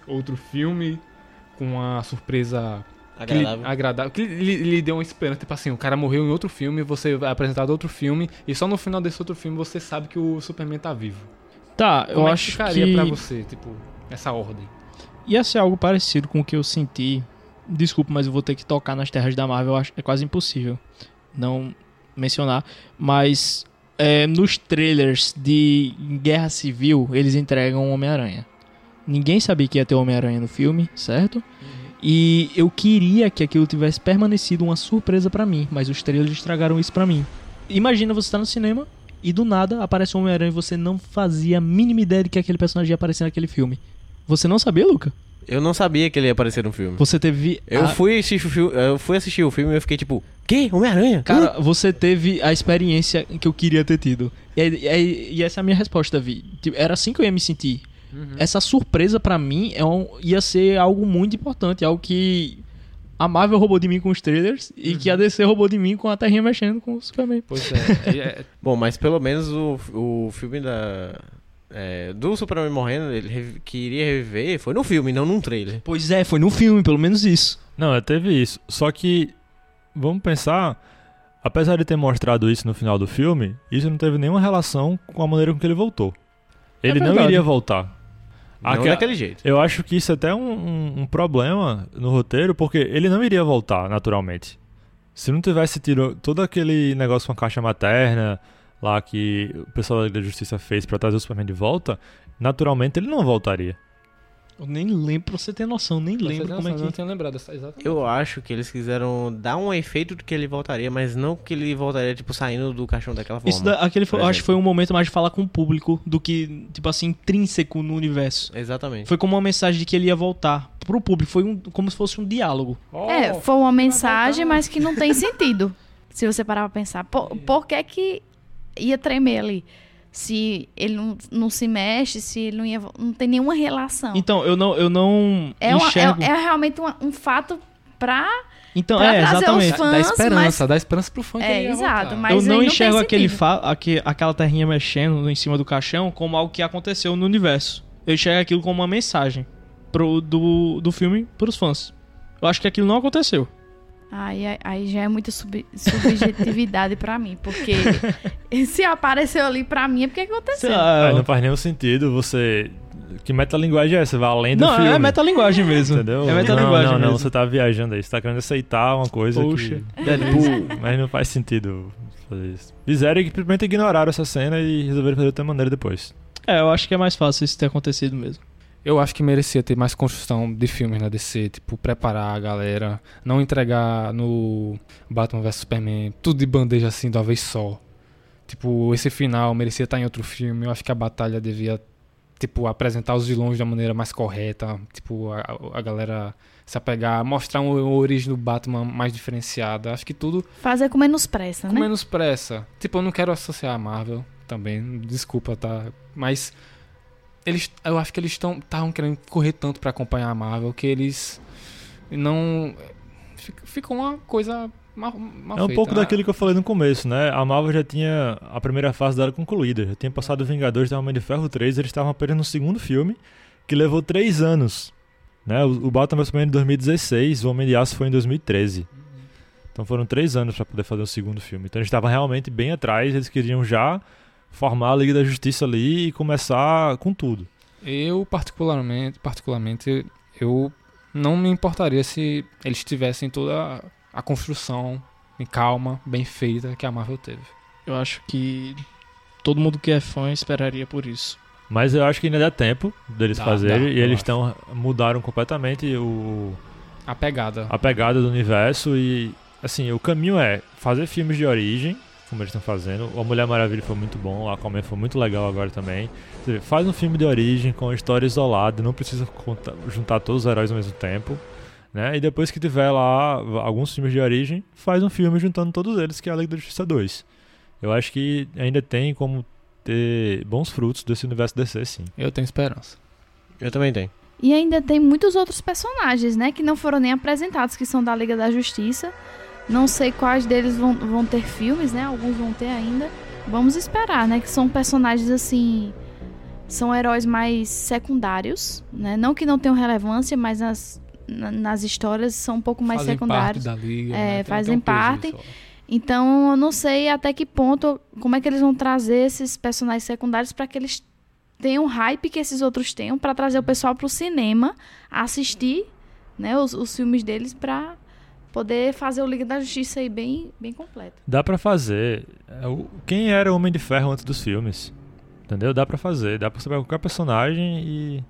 outro filme com uma surpresa que lhe- Agradável. agradável, que lhe, lhe deu uma esperança, tipo assim, o cara morreu em outro filme, você vai apresentar outro filme e só no final desse outro filme você sabe que o Superman tá vivo. Tá, eu Como é que acho ficaria que pra você, tipo, essa ordem? ia ser algo parecido com o que eu senti. Desculpa, mas eu vou ter que tocar nas terras da Marvel. eu acho- É quase impossível não mencionar. Mas é, nos trailers de Guerra Civil, eles entregam o Homem-Aranha. Ninguém sabia que ia ter Homem-Aranha no filme, certo? E eu queria que aquilo tivesse permanecido uma surpresa pra mim, mas os trailers estragaram isso pra mim. Imagina você estar no cinema e do nada aparece o Homem-Aranha e você não fazia a mínima ideia de que aquele personagem ia aparecer naquele filme. Você não sabia, Luca? Eu não sabia que ele ia aparecer no filme. Você teve. Eu a- fui assistir o filme, eu fui assistir o filme e eu fiquei tipo, que? Homem-Aranha? Cara, você teve a experiência que eu queria ter tido. E, e- e essa é a minha resposta, Vi. Tipo, Era assim que eu ia me sentir. Essa surpresa pra mim é um- ia ser algo muito importante. Algo que a Marvel roubou de mim com os trailers e que a DC roubou de mim com a terrinha mexendo com o Superman. Pois é, é- é- Bom, mas pelo menos o, o filme da. é, do Superman morrendo, ele que iria reviver, foi no filme, não num trailer. Pois é, foi no filme, pelo menos isso. Não, é, teve isso. Só que, vamos pensar, apesar de ter mostrado isso no final do filme, isso não teve nenhuma relação com a maneira com que ele voltou. Ele não verdade. iria voltar. Não Aque- daquele jeito. Eu acho que isso é até um, um- um problema no roteiro, porque ele não iria voltar naturalmente. Se não tivesse tido todo aquele negócio com a caixa materna lá que o pessoal da Justiça fez pra trazer o Superman de volta, naturalmente ele não voltaria. Eu nem lembro, pra você ter noção, nem Você lembro tem como é noção, que. Não tinha lembrado exatamente. Eu acho que eles quiseram dar um efeito de que ele voltaria, mas não que ele voltaria, tipo, saindo do caixão daquela forma. Isso da- aquele foi, eu acho que foi um momento mais de falar com o público do que, tipo assim, intrínseco no universo. Exatamente. Foi como uma mensagem de que ele ia voltar pro público. Foi um, como se fosse um diálogo. É, Oh, foi uma mensagem, mas que não tem sentido. se você parar pra pensar. Por, por que que ia tremer ali? Se ele não, não se mexe, se ele não ia... Não tem nenhuma relação. Então, eu não, eu não é, uma- enxergo. é, é realmente uma- um fato pra... então, pra é, exatamente. fãs, dá esperança, mas- dá esperança pro fã que É, exato, mas- eu não não enxergo aquele sentido. fa aque- aquela terrinha mexendo em cima do caixão como algo que aconteceu no universo. Eu enxergo aquilo como uma mensagem pro, do, do filme pros fãs. Eu acho que aquilo não aconteceu. Aí, aí já é muita sub- subjetividade pra mim, porque se apareceu ali pra mim é porque aconteceu. Aí não faz nenhum sentido você. Que metalinguagem é essa? Vai além do não, filme. é metalinguagem mesmo. Entendeu? É metalinguagem não, não, não, mesmo. você tá viajando aí. Você tá querendo aceitar uma coisa Poxa. que. Deadpool. Mas não faz sentido fazer isso. Fizeram e simplesmente ignoraram essa cena e resolveram fazer de outra maneira depois. É, eu acho que é mais fácil isso ter acontecido mesmo. Eu acho que merecia ter mais construção de filmes na DC, tipo, preparar a galera, não entregar no Batman vs Superman tudo de bandeja assim de uma vez só. Tipo, esse final merecia estar em outro filme. Eu acho que a batalha devia, tipo, apresentar os vilões da maneira mais correta. Tipo, a, a galera se apegar, mostrar uma origem do Batman mais diferenciada. Acho que tudo Fazer com menos pressa, com né? menos pressa. Tipo, eu não quero associar a Marvel também, desculpa, tá? Mas eles, eu acho que eles estão estavam querendo correr tanto pra acompanhar a Marvel que eles não ficou uma coisa mal, mal É um feita. pouco Ah, daquilo que eu falei no começo, né? A Marvel já tinha a primeira fase dela concluída. Já tinha passado Vingadores da Homem de Ferro 3, eles estavam apenas no segundo filme, que levou três anos. Né? O, o Batman vs Superman em 2016, o Homem de Aço foi em 2013. Então foram três anos para poder fazer o segundo filme. Então eles estavam realmente bem atrás, eles queriam já formar a Liga da Justiça ali e começar com tudo. Eu particularmente, particularmente, eu não me importaria se eles tivessem toda a construção em calma, bem feita que a Marvel teve. Eu acho que todo mundo que é fã esperaria por isso. Mas eu acho que ainda dá tempo deles Dá, fazerem dá, e eles estão mudaram completamente o A pegada. a pegada do universo e assim, o caminho é fazer filmes de origem, como eles estão fazendo. O A Mulher Maravilha foi muito bom, o Aquaman foi muito legal agora também. Vê, faz um filme de origem com uma história isolada, não precisa contar- juntar todos os heróis ao mesmo tempo. Né? E depois que tiver lá alguns filmes de origem, faz um filme juntando todos eles, que é a Liga da Justiça 2. Eu acho que ainda tem como ter bons frutos desse universo DC, sim. Eu tenho esperança. Eu também tenho. E ainda tem muitos outros personagens, né? Que não foram nem apresentados, que são da Liga da Justiça. Não sei quais deles vão, vão ter filmes, né? Alguns vão ter ainda. vamos esperar, né? Que são personagens assim. São heróis mais secundários, né? Não que não tenham relevância, mas nas, na- nas histórias são um pouco mais fazem secundários. parte da liga. É, né? Fazem um parte. Então, eu não sei até que ponto, como é que eles vão trazer esses personagens secundários para que eles tenham o hype que esses outros tenham, para trazer o pessoal para o cinema assistir né, os, os filmes deles para poder fazer o Liga da Justiça aí bem, bem completo. Dá pra fazer. É, Quem era o Homem de Ferro antes dos filmes? Entendeu? Dá pra fazer. Dá pra você pegar qualquer personagem e.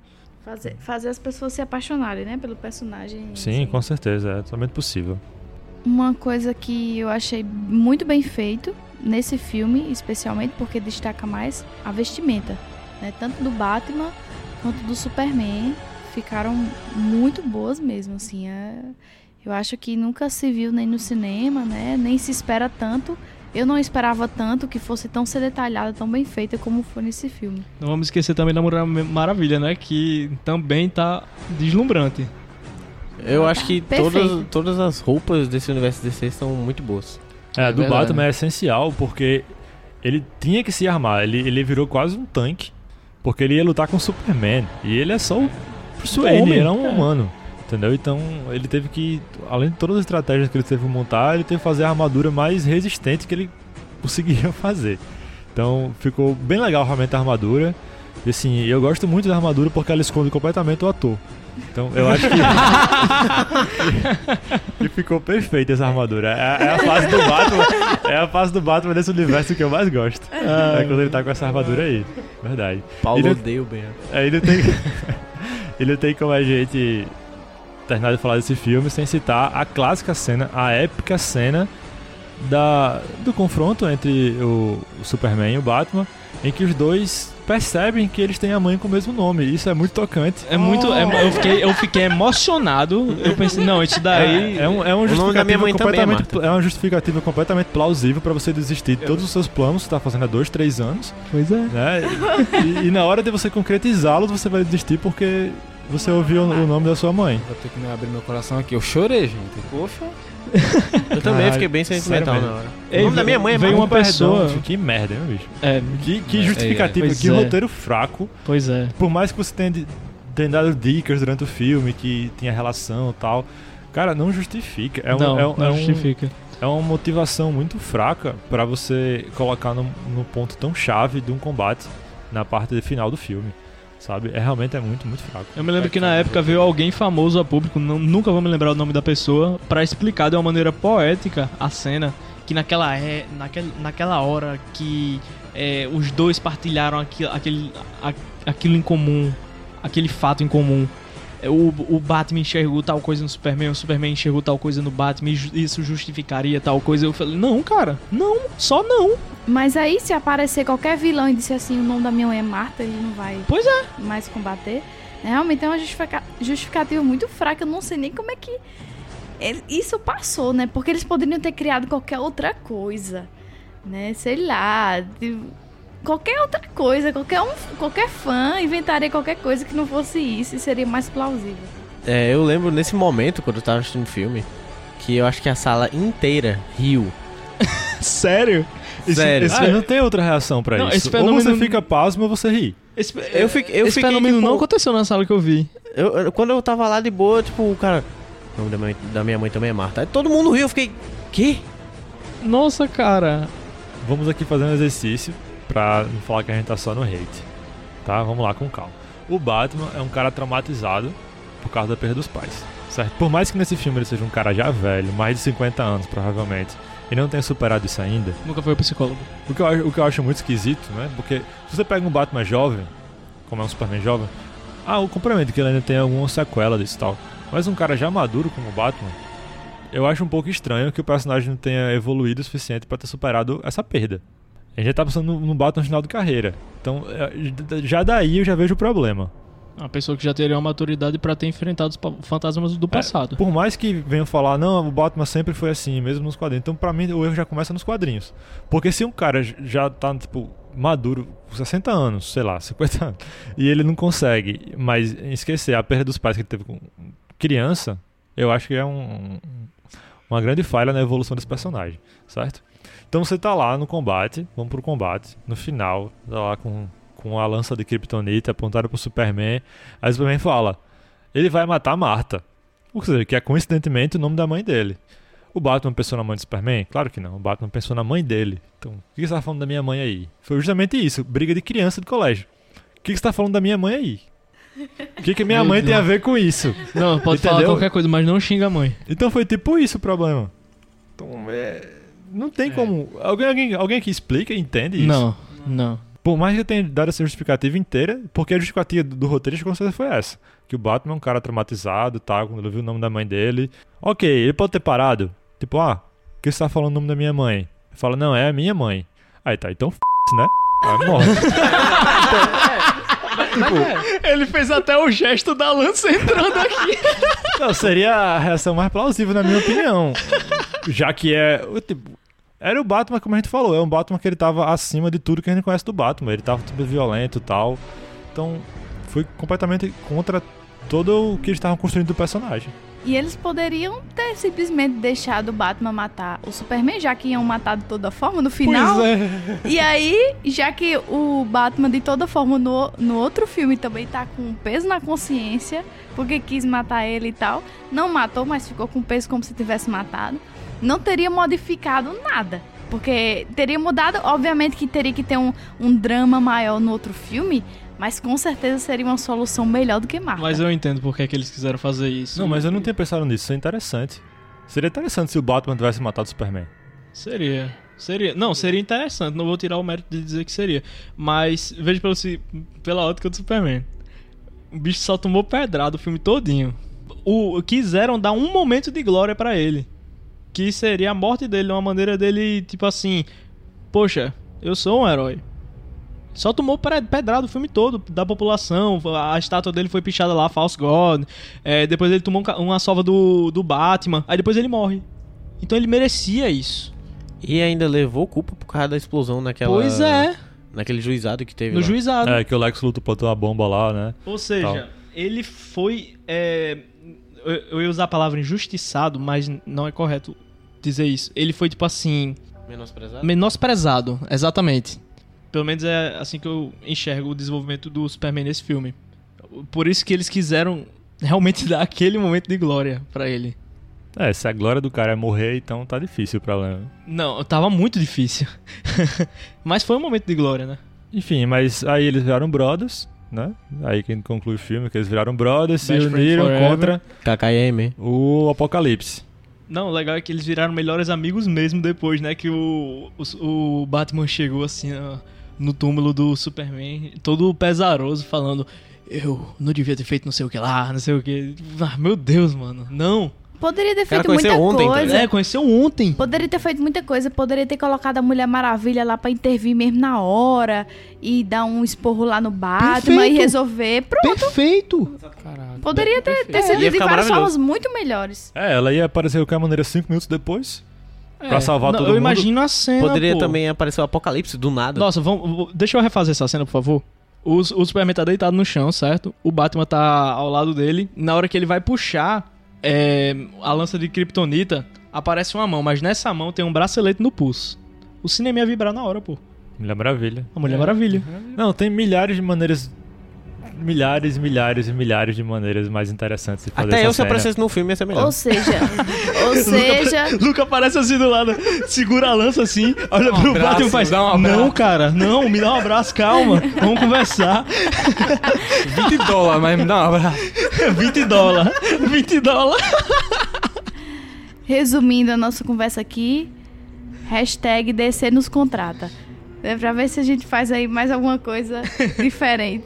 Fazer, fazer as pessoas se apaixonarem né, pelo personagem. Sim, assim. com certeza. É totalmente possível. Uma coisa que eu achei muito bem feito nesse filme, especialmente porque destaca mais a vestimenta, né? Tanto do Batman quanto do Superman ficaram muito boas mesmo, assim. é- Eu acho que nunca se viu nem no cinema, né? Nem se espera tanto. Eu não esperava tanto que fosse tão ser detalhada, tão bem feita como foi nesse filme. Não vamos esquecer também da Mulher Maravilha, né? Que também tá deslumbrante. Eu acho que Perfeito. todas, todas as roupas desse universo DC são muito boas. É, É do verdade. Batman é essencial porque ele tinha que se armar. Ele, ele virou quase um tanque. Porque ele ia lutar com o Superman. E ele é só o Bruce Wayne, homem, ele é um é. humano. Entendeu? Então ele teve que, além de todas as estratégias que ele teve que montar, ele teve que fazer a armadura mais resistente que ele conseguia fazer. Então ficou bem legal realmente a armadura. E assim, eu gosto muito da armadura porque ela esconde completamente o ator. Então eu acho que. e ficou perfeita essa armadura. É, é a fase do Batman. É a fase do Batman desse universo que eu mais gosto. É quando ele tá com essa armadura aí. Verdade. Paulo Ele- odeia o Ben. Aí não tem. ele tem como a gente terminar de falar desse filme sem citar a clássica cena, a épica cena da, do confronto entre o, o Superman e o Batman, em que os dois percebem que eles têm a mãe com o mesmo nome. Isso é muito tocante. É muito. é- eu, fiquei, eu fiquei emocionado. Eu pensei, não, isso daí. É, é um, é um da minha justificativo mãe também é completamente, é uma justificativa completamente plausível pra você desistir de todos os seus planos que você tá fazendo há dois, três anos, Pois é. né? E, e na hora de você concretizá-los, você vai desistir porque você ouviu o, nome da sua mãe. Vou ter que me abrir meu coração aqui. Eu chorei, gente. Poxa. Eu também fiquei bem sentimental na hora. Ei, o nome da minha mãe é veio uma pessoa- Perdão, que merda, hein, bicho? É, Que, que É, justificativa, é, pois que é. roteiro fraco. pois é. Por mais que você tenha, de- tenha dado dicas durante o filme, que tinha relação e tal. Cara, não justifica. É, um, não, é, um- não é um- justifica. é uma motivação muito fraca pra você colocar no, no ponto tão chave de um combate na parte final do filme. Sabe? É realmente é muito, muito fraco. Eu me lembro que na época veio alguém famoso a público, não- nunca vou me lembrar o nome da pessoa, pra explicar de uma maneira poética a cena. Que naquela, é, naquela, naquela hora que é, os dois partilharam aquilo, aquele, a- aquilo em comum, aquele fato em comum. É, O, o Batman enxergou tal coisa no Superman, o Superman enxergou tal coisa no Batman, isso justificaria tal coisa. Eu falei, não, cara, não, só não. Mas aí, se aparecer qualquer vilão e disser assim, o nome da minha mãe é Marta, ele não vai Pois é. mais combater. né? Realmente é uma justifica- justificativa muito fraca. Eu não sei nem como é que isso passou, né? Porque eles poderiam ter criado qualquer outra coisa, né? Sei lá, de- qualquer outra coisa, qualquer um, qualquer fã inventaria qualquer coisa que não fosse isso e seria mais plausível. É, eu lembro nesse momento, quando eu tava assistindo o filme, que eu acho que a sala inteira riu. Sério? Esse- Sério. esse- Ah, não tem outra reação pra Não, isso. esse Ou fenômeno- você fica pasmo ou você ri. esse, Eu fiquei- eu esse fiquei, fenômeno tipo- não aconteceu na sala que eu vi. Eu- eu- quando eu tava lá de boa, tipo, o cara. O nome da, mãe- da minha mãe também é Marta. Aí todo mundo riu, eu fiquei. Que? Nossa, cara. Vamos aqui fazer um exercício pra não falar que a gente tá só no hate. Tá? Vamos lá com calma. O Batman é um cara traumatizado por causa da perda dos pais. Certo? Por mais que nesse filme ele seja um cara já velho, mais de 50 anos provavelmente, e não tenha superado isso ainda, Nunca foi psicólogo. o que eu, o que eu acho muito esquisito, né? Porque se você pega um Batman jovem, como é um Superman jovem, ah, eu compreendo que ele ainda tem alguma sequela disso e tal. Mas um cara já maduro como o Batman, eu acho um pouco estranho que o personagem não tenha evoluído o suficiente pra ter superado essa perda. A gente já tá pensando no, Batman no final de carreira. Então, é, já daí eu já vejo o problema. Uma pessoa que já teria uma maturidade pra ter enfrentado os fantasmas do passado. Por mais que venham falar, não, o Batman sempre foi assim, mesmo nos quadrinhos. Então, pra mim, o erro já começa nos quadrinhos. Porque se um cara já tá, tipo, maduro, com 60 anos, sei lá, 50 anos, e ele não consegue mais esquecer a perda dos pais que ele teve com criança, eu acho que é um, uma grande falha na evolução desse personagem, certo? Então você tá lá no combate, vamos pro combate. No final, tá lá com, com a lança de Kryptonita apontada pro Superman. Aí o Superman fala: ele vai matar a Marta. Ou seja, que é coincidentemente o nome da mãe dele. O Batman pensou na mãe do Superman? Claro que não. O Batman pensou na mãe dele. Então, o que você tá falando da minha mãe aí? Foi justamente isso. Briga de criança de colégio. O que você tá falando da minha mãe aí? O que, que minha mãe tem a ver com isso? Não, pode falar Entendeu? qualquer coisa, mas não xinga a mãe. Então foi tipo isso o problema. Então, é... Não tem como. Alguém, alguém, alguém que explica, entende isso? Não, não. Por mais que eu tenha dado essa justificativa inteira, porque a justificativa do, do roteirista com certeza foi essa. Que o Batman é um cara traumatizado, tá? Quando ele viu o nome da mãe dele. Ok, ele pode ter parado. Tipo, ah, por que você tá falando o nome da minha mãe? Ele fala, não, é a minha mãe. Aí tá, então f, né? Aí morre. Ele fez até o gesto da lança entrando aqui. Não, seria a reação mais plausível, na minha opinião. Já que é. Tipo, era o Batman, como a gente falou, é um Batman que ele tava acima de tudo que a gente conhece do Batman. Ele tava super violento e tal. Então, foi completamente contra todo o que eles estavam construindo do personagem. E eles poderiam ter simplesmente deixado o Batman matar o Superman, já que iam matar de toda forma no final. Pois é. E aí, já que o Batman de toda forma no, no outro filme também tá com um peso na consciência, porque quis matar ele e tal, não matou, mas ficou com peso como se tivesse matado, não teria modificado nada. Porque teria mudado, obviamente que teria que ter um, um drama maior no outro filme, mas com certeza seria uma solução melhor do que Marta. Mas eu entendo por que, é que eles quiseram fazer isso. Não, mas eu não tinha pensado nisso. Isso é interessante. Seria interessante se o Batman tivesse matado o Superman. Seria. Seria. Não, seria interessante. Não vou tirar o mérito de dizer que seria. Mas veja pelo, se- pela ótica do Superman. O bicho só tomou pedrada o filme todinho. O, quiseram dar um momento de glória pra ele. Que seria a morte dele, uma maneira dele, tipo assim. Poxa, eu sou um herói. Só tomou pedrada o filme todo da população. A estátua dele foi pichada lá, False God. É, depois ele tomou um uma sova do, do Batman. Aí depois ele morre. Então ele merecia isso. E ainda levou culpa por causa da explosão naquela. Pois é, Naquele juizado que teve. no lá. juizado. É, que o Lex Luthor botou a bomba lá, né? Ou seja, Tal. ele foi. é, eu, eu ia usar a palavra injustiçado, mas não é correto dizer isso. Ele foi, tipo assim, Menosprezado? menosprezado, exatamente. Pelo menos é assim que eu enxergo o desenvolvimento do Superman nesse filme. Por isso que eles quiseram realmente dar aquele momento de glória pra ele. É, se a glória do cara é morrer, então tá difícil o problema. Não, tava muito difícil. mas foi um momento de glória, né? Enfim, mas aí eles viraram brothers, né? Aí quem conclui o filme que eles viraram brothers, se Best friends uniram contra KKM. o Apocalipse. Não, o legal é que eles viraram melhores amigos mesmo depois, né? Que o, o, o Batman chegou assim ó, no túmulo do Superman, todo pesaroso, falando: Eu não devia ter feito não sei o que lá, não sei o que. Ah, meu Deus, mano. Não. Poderia ter feito muita conheceu ontem, tá coisa. É, conheceu ontem. Poderia ter feito muita coisa, poderia ter colocado a Mulher Maravilha lá pra intervir mesmo na hora e dar um esporro lá no Batman Perfeito. e resolver. Pronto, Perfeito. Caralho. poderia ter, ter sido Ia de várias formas muito melhores. É, ela ia aparecer de qualquer maneira cinco minutos depois pra salvar Não, todo eu mundo. imagino a cena. Poderia pô. também aparecer o Apocalipse do nada. Nossa, vamos, deixa eu refazer essa cena, por favor. O, o Superman tá deitado no chão, certo? O Batman tá ao lado dele. Na hora que ele vai puxar é, a lança de Kryptonita, aparece uma mão, mas nessa mão tem um bracelete no pulso. O cinema ia vibrar na hora, pô. Mulher Maravilha. A Mulher Maravilha. Não, tem milhares de maneiras. Milhares, milhares e milhares de maneiras mais interessantes de fazer Até essa eu, se cena. aparecesse no filme, ia ser melhor. Ou seja, ou seja, Luca aparece assim do lado, segura a lança assim, olha Um pro abraço, Batman e faz: dá um abraço." Não, cara, não, me dá um abraço, calma, vamos conversar. 20 dólares, mas me dá um abraço. 20 dólares, 20 dólares. resumindo a nossa conversa aqui, hashtag DC nos contrata. É pra ver se a gente faz aí mais alguma coisa diferente.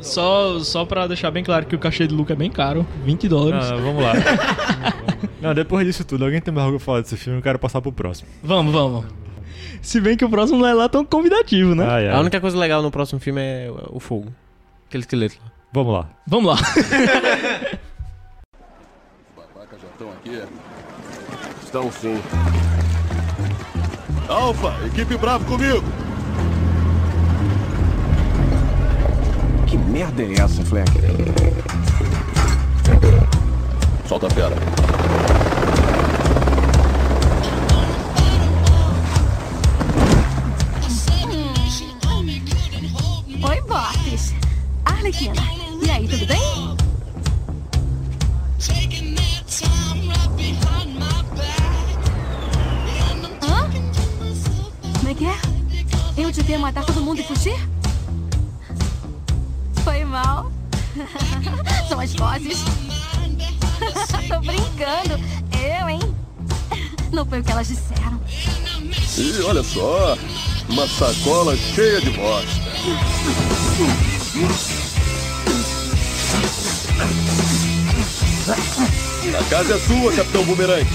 Só, só pra deixar bem claro que o cachê de Luca é bem caro, 20 dólares. Não, vamos lá. Não, depois disso tudo, alguém tem mais algo pra falar desse filme? Eu quero passar pro próximo. Vamos, vamos. Se bem que o próximo não é lá tão convidativo, né? Ai, ai. A única coisa legal no próximo filme é o fogo. Aquele esqueleto lá. Vamos lá. Vamos lá. Babacas já estão aqui? Estão sim. Alfa, equipe Bravo comigo! merda é essa, Fleck? Solta a fera. Oi, Boris. Arlequina, e aí, tudo bem? Hã? Como é que é? Eu devia matar todo mundo e fugir? Foi mal. São as vozes. Tô brincando. Eu, hein? Não foi o que elas disseram. E olha só, uma sacola cheia de bosta. A casa é sua, Capitão Boomerang.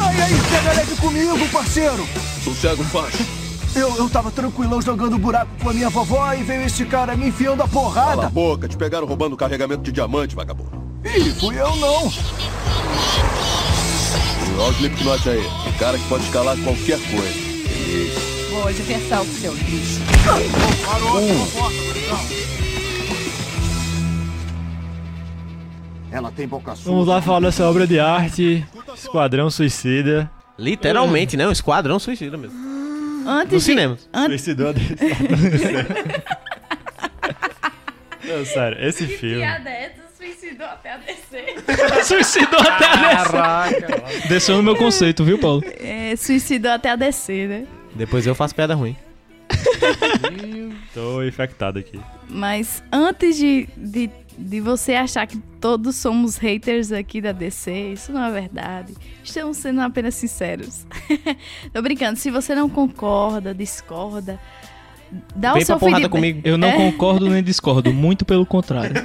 Ai, aí, pega leve comigo, parceiro. Sossega o baixo. Eu, eu tava tranquilão jogando buraco com a minha vovó e veio esse cara me enfiando a Cala a porrada. boca, te pegaram roubando carregamento de diamante, vagabundo. Ih, fui eu não. Olha o Slipknot aí, o cara que pode escalar qualquer coisa. Isso. Boa diversão, seu lixo. Ela tem boca suja. Vamos lá falar dessa obra de arte, Esquadrão Suicida. Literalmente, né? Um esquadrão suicida mesmo. Antes No de, cinema. Antes, Suicidou a DC. Não, sério, esse filme. suicidou até a DC. Suicidou até a DC. Desceu no meu conceito, viu, Paulo? É, suicidou até a DC, né? Depois eu faço piada ruim. Tô infectado aqui. Mas antes de, de, de você achar que todos somos haters aqui da DC, isso não é verdade. Estamos sendo apenas sinceros. Tô brincando, se você não concorda, discorda, dá Vem o seu pra porrada feedback. comigo. Eu não É. concordo nem discordo, muito pelo contrário.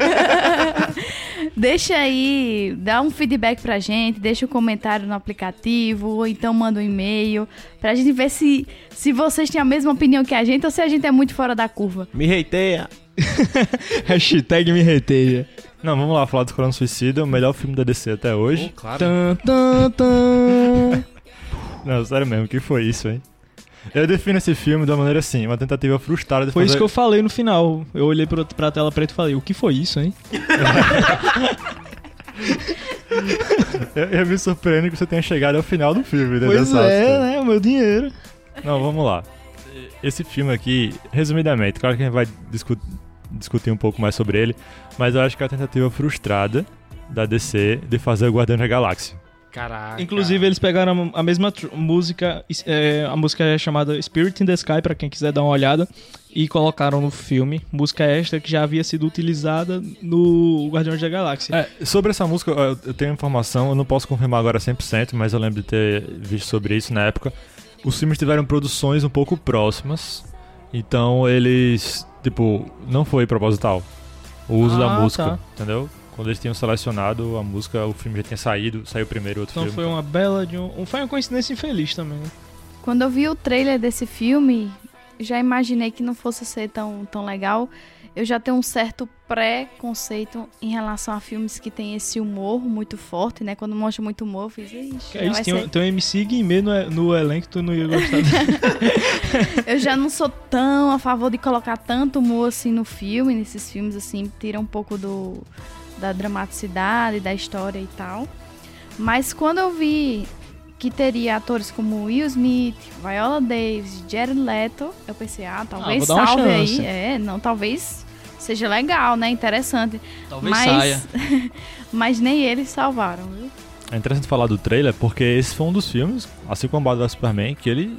Deixa aí, dá um feedback pra gente, deixa um comentário no aplicativo, ou então manda um e-mail, pra gente ver se, se vocês têm a mesma opinião que a gente ou se a gente é muito fora da curva. Me reiteia. Hashtag me reteja. Não, vamos lá falar do Esquadrão Suicida, o melhor filme da DC até hoje. Claro. Tan, tan, tan. Não, sério mesmo, o que foi isso, hein? Eu defino esse filme de uma maneira assim, uma tentativa frustrada de Foi fazer... isso que eu falei no final. Eu olhei pro, pra tela preta e falei, o que foi isso, hein? eu... eu me surpreendo que você tenha chegado ao final do filme, né? Pois é, história. né? O meu dinheiro. Não, vamos lá. Esse filme aqui, resumidamente, claro que a gente vai discu- discutir um pouco mais sobre ele, mas eu acho que é a tentativa frustrada da DC de fazer o Guardião da Galáxia. Caraca. Inclusive, eles pegaram a mesma música, é, a música é chamada Spirit in the Sky, pra quem quiser dar uma olhada, e colocaram no filme. Música extra que já havia sido utilizada no Guardiões da Galáxia. É, sobre essa música, eu eu tenho informação, eu não posso confirmar agora 100%, mas eu lembro de ter visto sobre isso na época. Os filmes tiveram produções um pouco próximas, então eles, tipo, não foi proposital o uso da Ah, música, tá. entendeu? Quando eles tinham selecionado a música, o filme já tinha saído, saiu primeiro outro Então filme. foi uma bela de um, foi uma coincidência infeliz também, né? Quando eu vi o trailer desse filme, já imaginei que não fosse ser tão, tão legal. Eu já tenho um certo pré-conceito em relação a filmes que tem esse humor muito forte, né? Quando mostra muito humor, eu fiz, ixi, é isso, tem, um- tem um MC Guimê no, no elenco, tu não ia gostar. Eu já não sou tão a favor de colocar tanto humor assim no filme, nesses filmes assim, tira um pouco do da dramaticidade, da história e tal. Mas quando eu vi que teria atores como Will Smith, Viola Davis, Jared Leto, eu pensei, ah, talvez vou dar uma salve aí. É, não, talvez seja legal, né? Interessante. Talvez mas, saia. mas nem eles salvaram, viu? É interessante falar do trailer porque esse foi um dos filmes, assim como o Batman vs Superman, que ele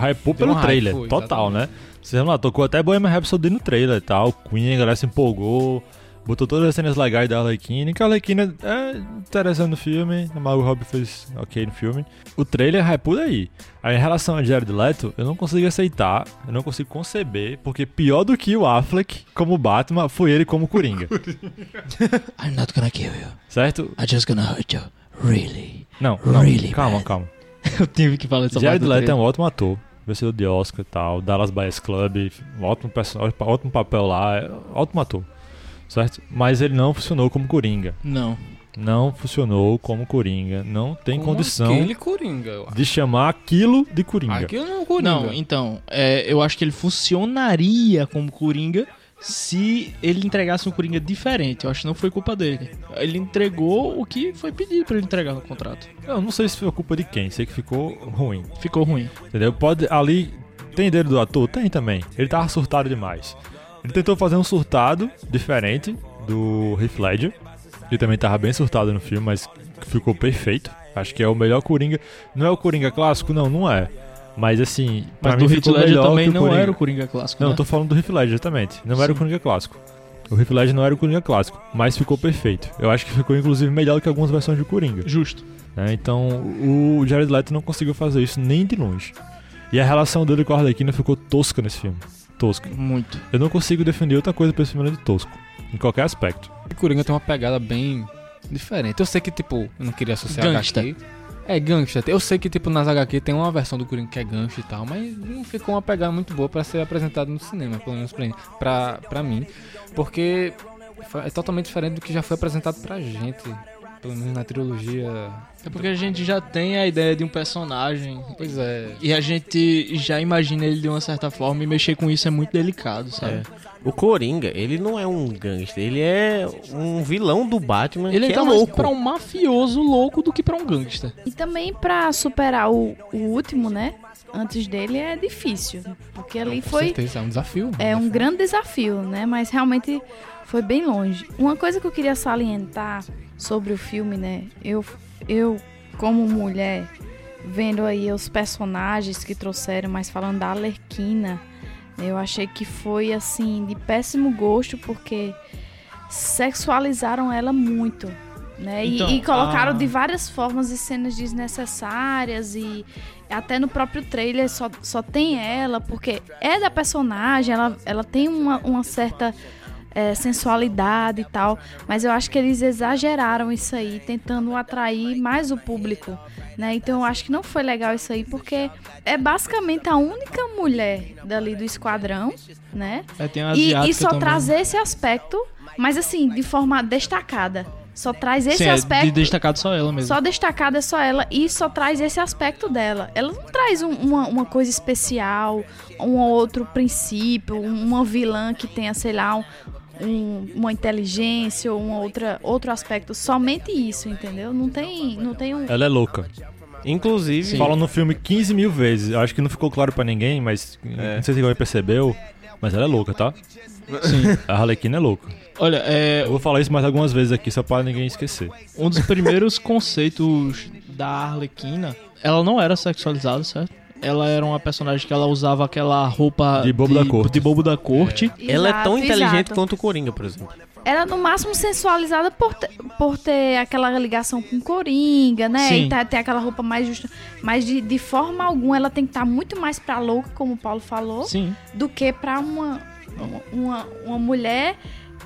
hypou pelo um hype, trailer, foi, total, exatamente. né? Você vamos lá, tocou até Bohemian Rhapsody no trailer e tal, Queen, a galera se empolgou, botou todas as cenas legais da Arlequina, que a Arlequina é interessante no filme, a Margot Robbie fez ok no filme. O trailer hypou daí. Aí, em relação a Jared Leto, eu não consigo aceitar, eu não consigo conceber, porque pior do que o Affleck como Batman foi ele como Coringa, I'm not gonna kill you. certo? I'm just gonna hurt you. Really? Não, não Really calma, bad. calma. Eu tive que falar essa parte Jared Leto é um ótimo ator. Vencedor de Oscar e tal. Dallas Buyers Club. um Ótimo, perso- ótimo papel lá. é Ótimo ator. Certo? Mas ele não funcionou como Coringa. Não. Não funcionou como Coringa. Não tem Como condição Aquele Coringa, eu acho. de chamar aquilo de Coringa. Aquilo não é um Coringa. Não, então, é, eu acho que ele funcionaria como Coringa se ele entregasse um Coringa diferente. Eu acho que não foi culpa dele. Ele entregou o que foi pedido pra ele entregar no contrato. Eu não sei se foi culpa de quem. Sei que ficou ruim. Ficou ruim. Entendeu? Pode. Ali. Tem dedo do ator? Tem também. Ele tava surtado demais. Ele tentou fazer um surtado diferente do Heath Ledger. Ele também tava bem surtado no filme, mas ficou perfeito. Acho que é o melhor Coringa. Não é o Coringa clássico? Não, não é. Mas assim, pra Mas mim do ficou Ledger melhor também que o não Coringa. era o Coringa clássico, Não, né? eu tô falando do Heath Ledger, exatamente. Não era o Sim. Coringa clássico. O Heath Ledger não era o Coringa clássico, mas ficou perfeito. Eu acho que ficou inclusive melhor do que algumas versões de Coringa. Justo. né? Então o Jared Leto não conseguiu fazer isso nem de longe. E a relação dele com a Arlequina ficou tosca nesse filme. Tosca. Muito. Eu não consigo definir outra coisa pra esse filme além de tosco. Em qualquer aspecto. O Coringa tem uma pegada bem diferente. Eu sei que, tipo, eu não queria associar Gangsta. HQ. É, gangsta. Eu sei que, tipo, nas HQ tem uma versão do Coringa que é gangsta e tal, mas não ficou uma pegada muito boa pra ser apresentado no cinema, pelo menos pra, pra, pra mim. Porque é totalmente diferente do que já foi apresentado pra gente. Pelo menos na trilogia. É porque a gente já tem a ideia de um personagem. Pois é. E a gente já imagina ele de uma certa forma e mexer com isso é muito delicado, sabe? É. O Coringa, ele não é um gangster, ele é um vilão do Batman Ele que tá é mais louco. pra um mafioso louco do que pra um gangster. E também pra superar o, o último, né? Antes dele é difícil. Porque ali Com foi. certeza, é um desafio. É um grande desafio, né? Mas realmente foi bem longe. Uma coisa que eu queria salientar sobre o filme, né? Eu, eu como mulher, vendo aí os personagens que trouxeram, mas falando da Alerquina, eu achei que foi, assim, de péssimo gosto, porque sexualizaram ela muito. Né? E- Então, e, colocaram a- de várias formas e cenas desnecessárias e até no próprio trailer só, só tem ela, porque é da personagem, ela, ela tem uma, uma certa é, sensualidade e tal, mas eu acho que eles exageraram isso aí, tentando atrair mais o público, né? Então eu acho que não foi legal isso aí, porque é basicamente a única mulher dali do esquadrão, né? É, E, e só também. trazer esse aspecto, mas assim, de forma destacada. Só traz esse Sim, é aspecto. de destacado só ela mesmo. Só destacada é só ela e só traz esse aspecto dela. Ela não traz um- uma, uma coisa especial, um outro princípio, uma vilã que tenha, sei lá, um- um- uma inteligência ou um outra, outro aspecto. Somente isso, entendeu? Não tem, não tem um. Ela é louca. Inclusive, Falam no filme 15 mil vezes. Eu acho que não ficou claro pra ninguém, mas É. não sei se alguém percebeu. Mas ela é louca, tá? Sim. A Harlequina é louca. Olha, é, Eu vou falar isso mais algumas vezes aqui, só pra ninguém esquecer. um dos primeiros conceitos da Arlequina, ela não era sexualizada, certo? Ela era uma personagem que ela usava aquela roupa De bobo da corte. de bobo da corte. ela é tão Exato, inteligente exato. quanto o Coringa, por exemplo. Ela no máximo sensualizada por ter, por ter aquela ligação com Coringa, né? Sim. E tá- ter aquela roupa mais justa. Mas de, de forma alguma ela tem que estar muito mais pra louca, como o Paulo falou, Sim. do que pra uma, uma, uma mulher,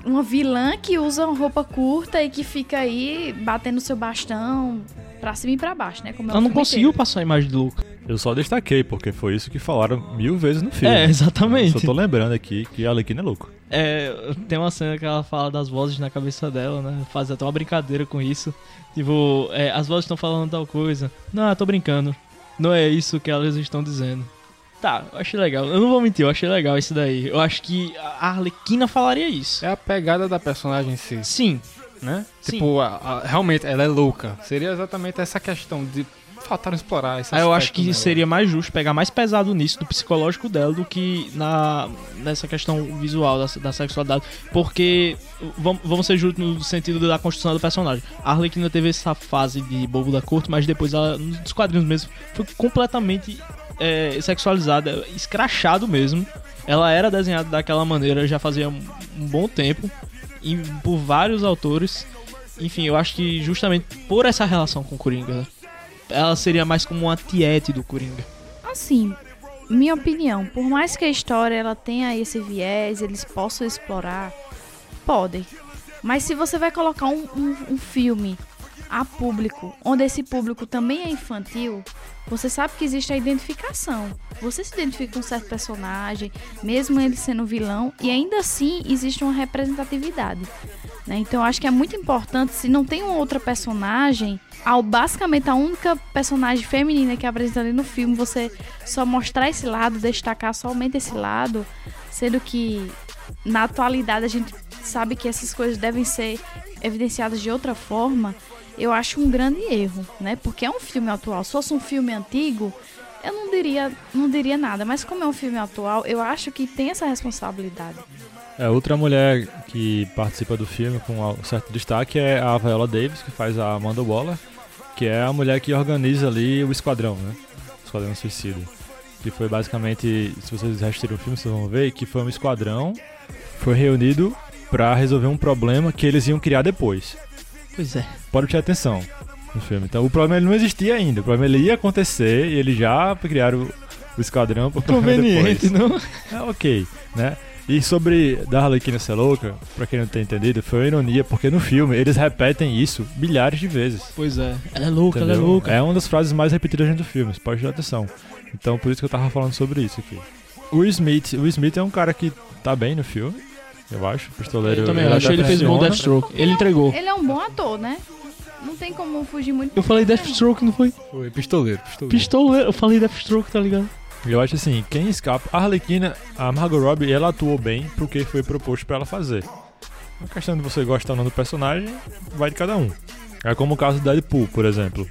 uma vilã que usa uma roupa curta e que fica aí batendo seu bastão pra cima e pra baixo, né? Como é Ela não conseguiu inteiro. passar a imagem de louca. Eu só destaquei, porque foi isso que falaram mil vezes no filme. É, exatamente. Eu só tô lembrando aqui que a Arlequina é louca. É, tem uma cena que ela fala das vozes na cabeça dela, né? Faz até uma brincadeira com isso. Tipo, é, as vozes estão falando tal coisa. Não, eu tô brincando. Não é isso que elas estão dizendo. Tá, eu achei legal. Eu não vou mentir, eu achei legal isso daí. Eu acho que a Arlequina falaria isso. É a pegada da personagem em si, Sim, né? Sim. Tipo, a- a- realmente, ela é louca. Seria exatamente essa questão de faltaram explorar esse Aí eu acho que nela. seria mais justo pegar mais pesado nisso, do psicológico dela, do que na, nessa questão visual da, da sexualidade. Porque, vamos, vamos ser justos no sentido da construção do personagem. A Arlequina teve essa fase de bobo da corte, mas depois ela, nos quadrinhos mesmo, foi completamente é, sexualizada, escrachado mesmo. Ela era desenhada daquela maneira já fazia um, um bom tempo, e por vários autores. Enfim, eu acho que justamente por essa relação com o Coringa, né? Ela seria mais como uma tiete do Coringa. Assim, minha opinião, por mais que a história ela tenha esse viés, eles possam explorar, podem. Mas se você vai colocar um, um- um filme a público, onde esse público também é infantil, você sabe que existe a identificação. Você se identifica com um certo personagem, mesmo ele sendo vilão, e ainda assim existe uma representatividade. Né? Então eu acho que é muito importante, se não tem uma outra personagem, ao basicamente a única personagem feminina que é apresentada no filme, você só mostrar esse lado, destacar somente esse lado, sendo que na atualidade a gente sabe que essas coisas devem ser evidenciadas de outra forma, eu acho um grande erro, né? Porque é um filme atual. Se fosse um filme antigo, eu não diria, não diria nada. Mas como é um filme atual, eu acho que tem essa responsabilidade. É, outra mulher que participa do filme com um certo destaque é a Viola Davis, que faz a Amanda Waller. que é a mulher que organiza ali o esquadrão, né? O esquadrão suicida. Que foi basicamente, se vocês assistiram o filme, vocês vão ver que foi um esquadrão foi reunido pra resolver um problema que eles iam criar depois. Pois é. Pode ter atenção no filme. Então o problema ele não existia ainda. O problema ele ia acontecer e eles já criaram o, o esquadrão problema Conveniente, depois. não? É ok, né? E sobre da Arlequina ser louca, pra quem não tem entendido, foi uma ironia, porque no filme eles repetem isso milhares de vezes. Pois é. Ela é louca, ela é entendeu? louca. É uma das frases mais repetidas dentro do filme, você pode dar atenção. Então por isso que eu tava falando sobre isso aqui. O Smith, o Smith é um cara que tá bem no filme, eu acho. Pistoleiro. Eu também acho. Ele fez um bom Deathstroke. Ele entregou. Ele é um bom ator, né? Não tem como fugir muito. Eu falei Deathstroke, não foi? Foi pistoleiro, pistoleiro. Pistoleiro. Eu falei Deathstroke, tá ligado? Eu acho assim, quem escapa. A Arlequina, a Margot Robbie, ela atuou bem pro que foi proposto pra ela fazer. A questão de você gostar ou não do personagem vai de cada um. É como o caso do Deadpool, por exemplo.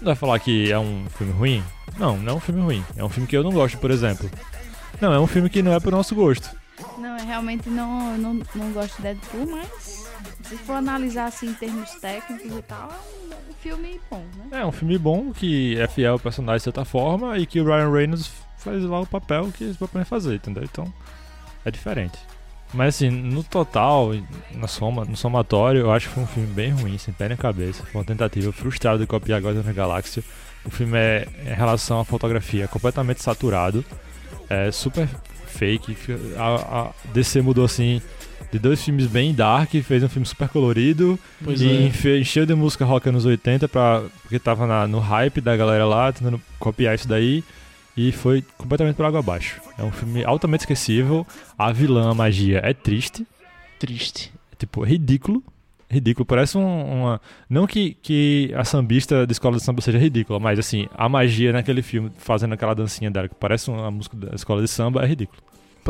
Não vai falar que é um filme ruim? Não, não é um filme ruim. É um filme que eu não gosto, por exemplo. Não, é um filme que não é pro nosso gosto. Não, eu realmente não, não, não gosto de Deadpool, mas se for analisar assim em termos técnicos e tal, é um filme bom, né? É um filme bom, que é fiel ao personagem de certa forma, e que o Ryan Reynolds faz lá o papel que eles propõem fazer, entendeu? Então, é diferente. Mas assim, no total, na soma, no somatório, eu acho que foi um filme bem ruim, sem pé na cabeça. Foi uma tentativa frustrada de copiar Guardiões da Galáxia. O filme é, em relação à fotografia, é completamente saturado. É super fake. A, a DC mudou assim de dois filmes bem dark, fez um filme super colorido Pois e é. enche- encheu de música rock anos 80 pra, porque tava na- no hype da galera lá, tentando copiar isso daí. E foi completamente por água abaixo. É um filme altamente esquecível. A vilã, a magia, é triste. Triste. É, tipo, ridículo. Ridículo. Parece um- uma. Não que, que a sambista da escola de samba seja ridícula, mas assim, a magia naquele filme, fazendo aquela dancinha dela, que parece uma música da escola de samba, é ridículo.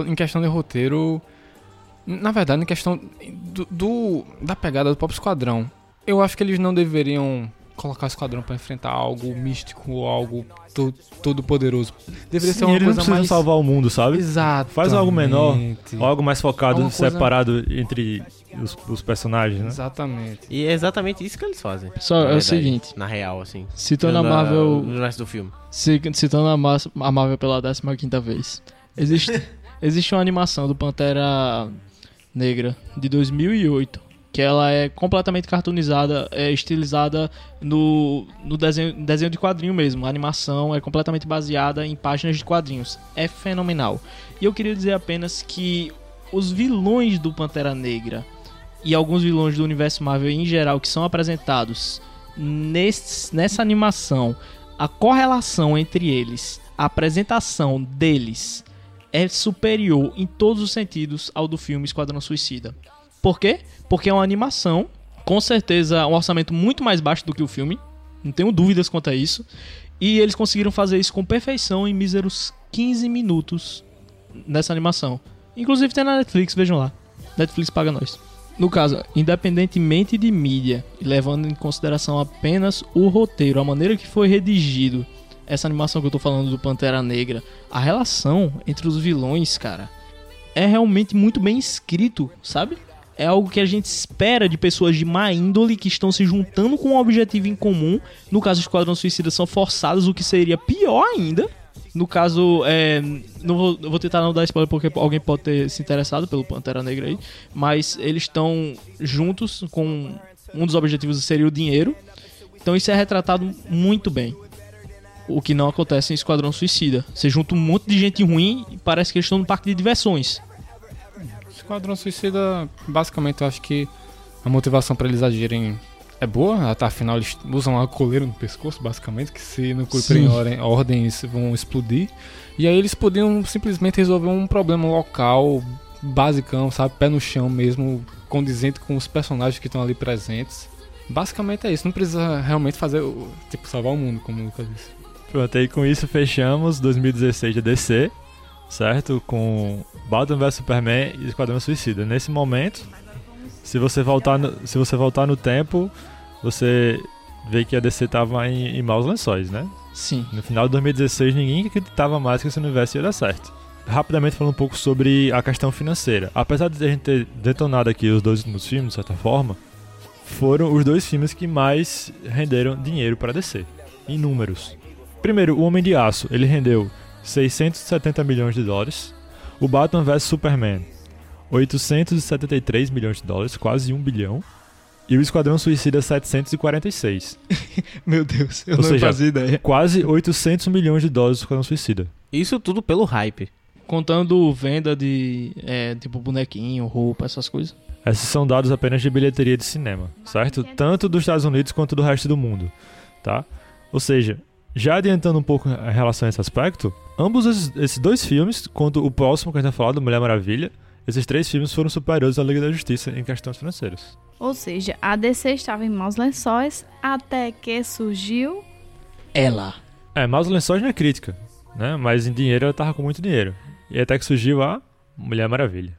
Em questão de roteiro, na verdade, em questão do, do- da pegada do próprio esquadrão, eu acho que eles não deveriam colocar o esquadrão pra enfrentar algo místico ou algo to- todo poderoso. Deveria Sim, ser uma eles não coisa precisam mais salvar o mundo, sabe? Exato. Faz algo menor, algo mais focado, coisa- separado entre os, os personagens, né? Exatamente. E é exatamente isso que eles fazem. Só é o seguinte. Na real, assim. Citando a Marvel- No resto do filme. ci- Citando a, Marvel pela 15 vez. Existe, existe uma animação do Pantera Negra de 2008 que ela é completamente cartoonizada, é estilizada no, no desenho, desenho de quadrinho mesmo. A animação é completamente baseada em páginas de quadrinhos. É fenomenal. E eu queria dizer apenas que os vilões do Pantera Negra e alguns vilões do universo Marvel em geral que são apresentados nesse, nessa animação, a correlação entre eles, a apresentação deles é superior em todos os sentidos ao do filme Esquadrão Suicida. Por quê? Porque é uma animação, com certeza um orçamento muito mais baixo do que o filme, não tenho dúvidas quanto a isso, e eles conseguiram fazer isso com perfeição em míseros 15 minutos nessa animação. Inclusive tem na Netflix, vejam lá. Netflix paga nós. No caso, independentemente de mídia, levando em consideração apenas o roteiro, a maneira que foi redigido essa animação que eu tô falando do Pantera Negra, a relação entre os vilões, cara, é realmente muito bem escrito, sabe? É algo que a gente espera de pessoas de má índole que estão se juntando com um objetivo em comum. No caso Esquadrão Suicida, são forçadas, o que seria pior ainda. No caso, é, não vou, vou tentar não dar spoiler porque alguém pode ter se interessado pelo Pantera Negra aí. Mas eles estão juntos com um dos objetivos seria o dinheiro. Então isso é retratado muito bem. O que não acontece em Esquadrão Suicida. Você junta um monte de gente ruim e parece que eles estão no parque de diversões. Esquadrão Suicida, basicamente, eu acho que a motivação pra eles agirem é boa, até afinal eles usam uma coleira no pescoço, basicamente, que se não cumprirem ordens vão explodir. E aí eles podiam simplesmente resolver um problema local, basicão, sabe? Pé no chão mesmo, condizente com os personagens que estão ali presentes. Basicamente é isso, não precisa realmente fazer, tipo, salvar o mundo, como o Lucas disse. Pronto, aí com isso fechamos 2016 de DC, certo? Com Batman vs Superman e Esquadrão Suicida. Nesse momento, se você voltar no, se você voltar no tempo, você vê que a DC tava em, em maus lençóis, né? Sim. No final de 2016, ninguém acreditava mais que esse universo ia dar certo. Rapidamente falando um pouco sobre a questão financeira. Apesar de a gente ter detonado aqui os dois últimos filmes, de certa forma, foram os dois filmes que mais renderam dinheiro para DC, em números. Primeiro, O Homem de Aço, ele rendeu 670 milhões de dólares. O Batman vs Superman, 873 milhões de dólares, quase 1 bilhão. E o Esquadrão Suicida, 746. Meu Deus, eu Ou não seja, fazia ideia. Quase 800 milhões de dólares do Esquadrão Suicida. Isso tudo pelo hype. Contando venda de, é, tipo, bonequinho, roupa, essas coisas. Esses são dados apenas de bilheteria de cinema, certo? Tanto dos Estados Unidos quanto do resto do mundo, tá? Ou seja, já adiantando um pouco em relação a esse aspecto, ambos esses, esses dois filmes, quanto o próximo que a gente vai falar, do Mulher Maravilha, esses três filmes foram superiores à Liga da Justiça em questões financeiras. Ou seja, a DC estava em maus lençóis até que surgiu. Ela. É, maus lençóis não é crítica, né? Mas em dinheiro ela tava com muito dinheiro. E até que surgiu a Mulher Maravilha.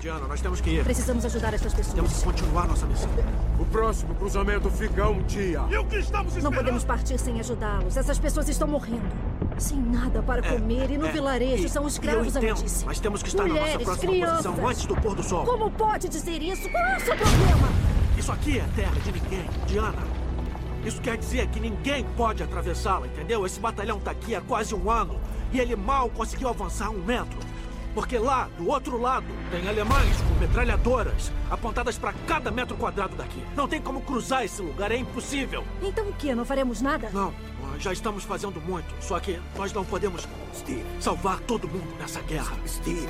Diana, nós temos que ir. Precisamos ajudar essas pessoas. Temos que continuar nossa missão. O próximo cruzamento fica um dia. E o que estamos esperando? Não podemos partir sem ajudá-los. Essas pessoas estão morrendo. Sem nada para É, comer e no é, vilarejo e- são escravos eu à entendo, notícia. mas temos que estar na Mulheres, nossa próxima crianças. posição antes do pôr do sol. Como pode dizer isso? Qual é o seu problema? Isso aqui é terra de ninguém, Diana. Isso quer dizer que ninguém pode atravessá-la, entendeu? Esse batalhão tá aqui há quase um ano e ele mal conseguiu avançar um metro. Porque lá, do outro lado, tem alemães com metralhadoras apontadas para cada metro quadrado daqui. Não tem como cruzar esse lugar, é impossível. Então o que? Não faremos nada? Não, nós já estamos fazendo muito. Só que nós não podemos, Steve, salvar todo mundo nessa guerra. Steve.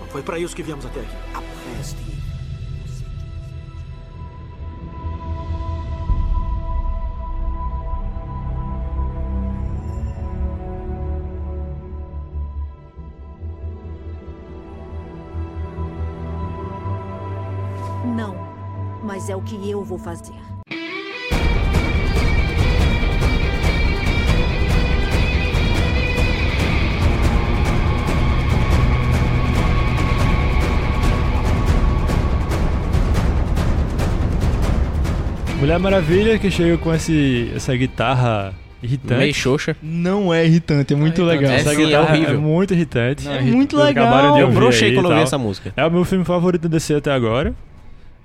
Não foi para isso que viemos até aqui. É, Steve. É o que eu vou fazer. Mulher Maravilha que chega com esse, essa guitarra irritante. Meio xoxa. Não é irritante, é muito legal. Essa sim, é guitarra horrível. é muito irritante. Não, é muito Vocês legal. Eu brochei quando eu vi essa música. É o meu filme favorito da DC até agora.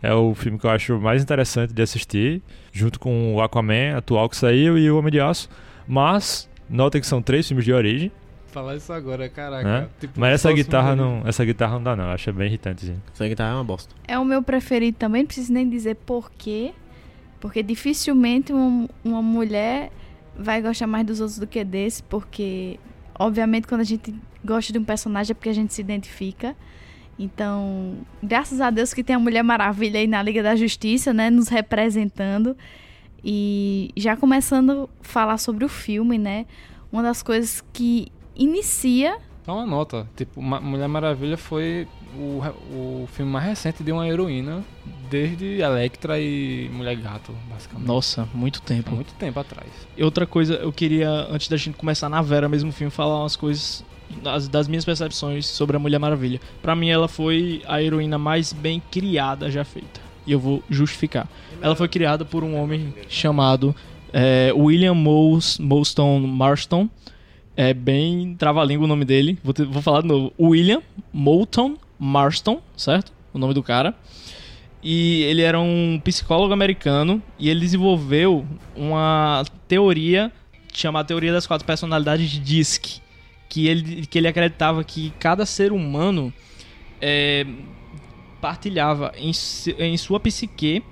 É o filme que eu acho mais interessante de assistir, junto com o Aquaman atual que saiu e o Homem de Aço. Mas, nota que são três filmes de origem, Falar isso agora, caraca. né? Tipo, Mas essa guitarra não, essa guitarra não dá não, eu acho bem irritantezinho. Essa guitarra é uma bosta. É o meu preferido também, não preciso nem dizer porquê. Porque dificilmente uma, uma mulher vai gostar mais dos outros do que desse, porque, obviamente, quando a gente gosta de um personagem é porque a gente se identifica. Então, graças a Deus que tem a Mulher Maravilha aí na Liga da Justiça, né, nos representando. E já começando a falar sobre o filme, né, uma das coisas que inicia Dá uma nota. Tipo, Mulher Maravilha foi o, o filme mais recente de uma heroína desde Electra e Mulher Gato, basicamente. Nossa, muito Há tempo. muito tempo atrás. E outra coisa, eu queria, antes da gente começar na Vera mesmo filme, falar umas coisas das, das minhas percepções sobre a Mulher Maravilha. Pra mim, ela foi a heroína mais bem criada já feita. E eu vou justificar. Ela foi criada por um homem chamado é, William Mols, Molston Marston. É bem trava-língua o nome dele. Vou, te- vou falar de novo. William Moulton Marston, certo? O nome do cara. E ele era um psicólogo americano e ele desenvolveu uma teoria chamada Teoria das Quatro Personalidades de DISC. Que ele, que ele acreditava que cada ser humano é, partilhava em, em sua psique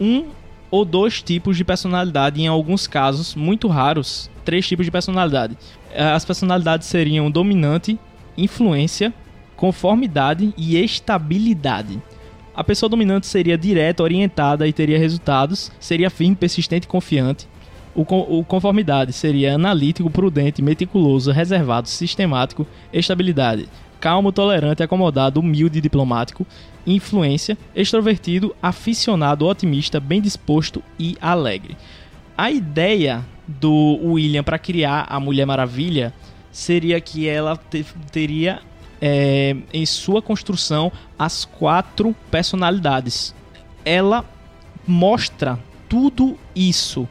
um ou dois tipos de personalidade, em alguns casos muito raros, três tipos de personalidade. Eh, As personalidades seriam dominante, influência, conformidade e estabilidade. A pessoa dominante seria direta, orientada e teria resultados, seria firme, persistente e confiante. O, o conformidade seria analítico, prudente, meticuloso, reservado, sistemático, estabilidade, calmo, tolerante, acomodado, humilde diplomático, influência, extrovertido, aficionado, otimista, bem disposto e alegre. A ideia do William para criar a Mulher Maravilha seria que ela te- teria é, em sua construção as quatro personalidades. Ela mostra tudo isso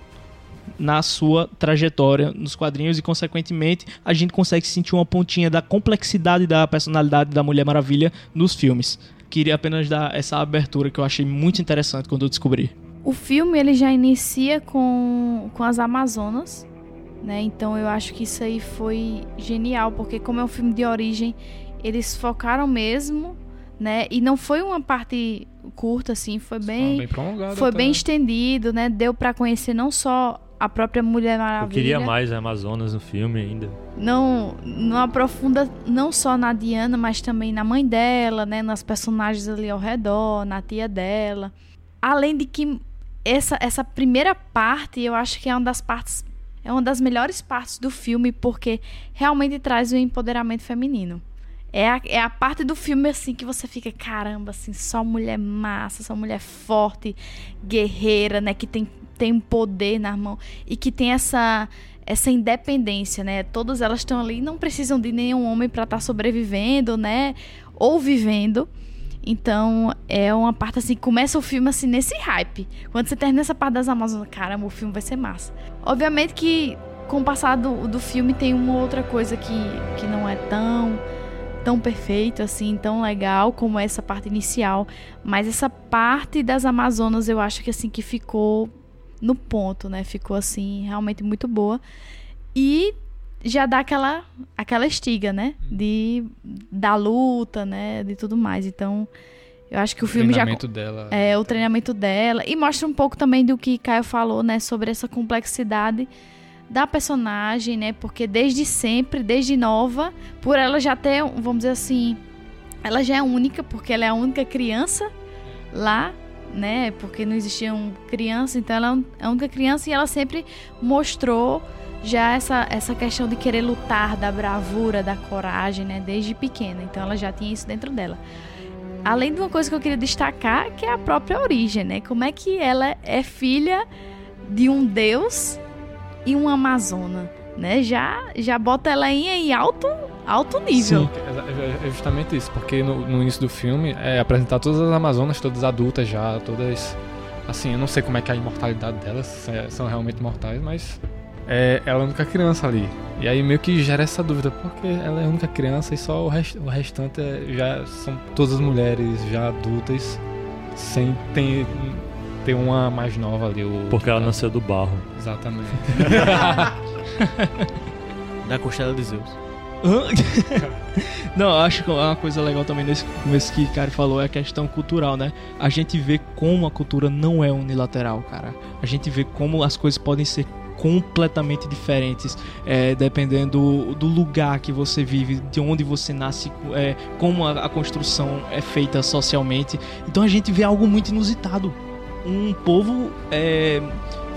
na sua trajetória nos quadrinhos e, consequentemente, a gente consegue sentir uma pontinha da complexidade da personalidade da Mulher Maravilha nos filmes. queria apenas dar essa abertura que eu achei muito interessante quando eu descobri. O filme ele já inicia com, com as Amazonas, né? Então eu acho que isso aí foi genial, porque como é um filme de origem, eles focaram mesmo, né? E não foi uma parte curta assim, foi bem, bem prolongado foi bem né? estendido, né? Deu para conhecer não só a própria Mulher Eu Maravilha. queria mais Amazonas no filme ainda. Não, não aprofunda não só na Diana, mas também na mãe dela, né? Nas personagens ali ao redor, na tia dela. Além de que essa, essa primeira parte, eu acho que é uma das partes. É uma das melhores partes do filme, porque realmente traz o empoderamento feminino. É a, é a parte do filme, assim, que você fica, caramba, assim, só mulher massa, só mulher forte, guerreira, né? Que tem, tem um poder na mão e que tem essa essa independência, né? Todas elas estão ali, não precisam de nenhum homem para estar sobrevivendo, né? Ou vivendo. Então, é uma parte assim, começa o filme assim nesse hype. Quando você termina essa parte das Amazonas, caramba, o filme vai ser massa. Obviamente que com o passar do, do filme tem uma outra coisa que, que não é tão tão perfeito assim, tão legal como essa parte inicial, mas essa parte das Amazonas eu acho que assim que ficou no ponto, né? Ficou assim realmente muito boa. E já dá aquela aquela estiga, né? De da luta, né? De tudo mais. Então, eu acho que o, O filme já treinamento dela. é o treinamento dela e mostra um pouco também do que Caio falou, né, sobre essa complexidade da personagem, né? Porque desde sempre, desde nova, por ela já ter, vamos dizer assim, ela já é única, porque ela é a única criança lá, né? Porque não existiam crianças, então ela é a única criança e ela sempre mostrou já essa, essa questão de querer lutar, da bravura, da coragem, né? Desde pequena. Então ela já tinha isso dentro dela. Além de uma coisa que eu queria destacar, que é a própria origem, né? Como é que ela é filha de um deus e uma amazona, né? Já, já bota ela em, em alto, alto nível. É é justamente isso, porque no, no início do filme é apresentar todas as Amazonas, todas adultas já, todas. Assim, eu não sei como é que é a imortalidade delas, se é- são realmente mortais, mas é, ela é a única criança ali. E aí meio que gera essa dúvida, porque ela é a única criança e só o, rest, o restante é- já são todas as mulheres já adultas, sem ter, ter uma mais nova ali. O, Porque ela nasceu do barro. Exatamente. Da costela de Zeus. Não, acho que uma coisa legal também nesse começo que o cara falou é a questão cultural, né? A gente vê como a cultura não é unilateral, cara. A gente vê como as coisas podem ser completamente diferentes, é, dependendo do, do lugar que você vive, de onde você nasce, é, como a, a construção é feita socialmente. Então a gente vê algo muito inusitado. Um povo é,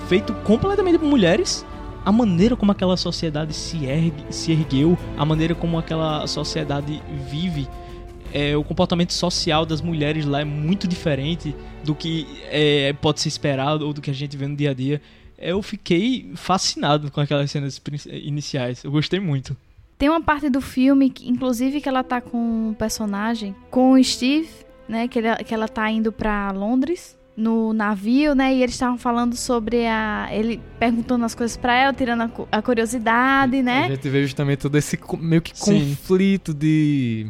feito completamente por mulheres a maneira como aquela sociedade se, ergue, se ergueu, a maneira como aquela sociedade vive, é, o comportamento social das mulheres lá é muito diferente do que é, pode ser esperado ou do que a gente vê no dia a dia. Eu fiquei fascinado com aquelas cenas iniciais. Eu gostei muito. Tem uma parte do filme, que, inclusive, que ela tá com um personagem, com o Steve, né? Que, ele, que ela tá indo pra Londres, no navio, né? E eles estavam falando sobre a. Ele perguntando as coisas pra ela, tirando a, cu- a curiosidade, A né? gente vê justamente todo esse meio que Sim. conflito de.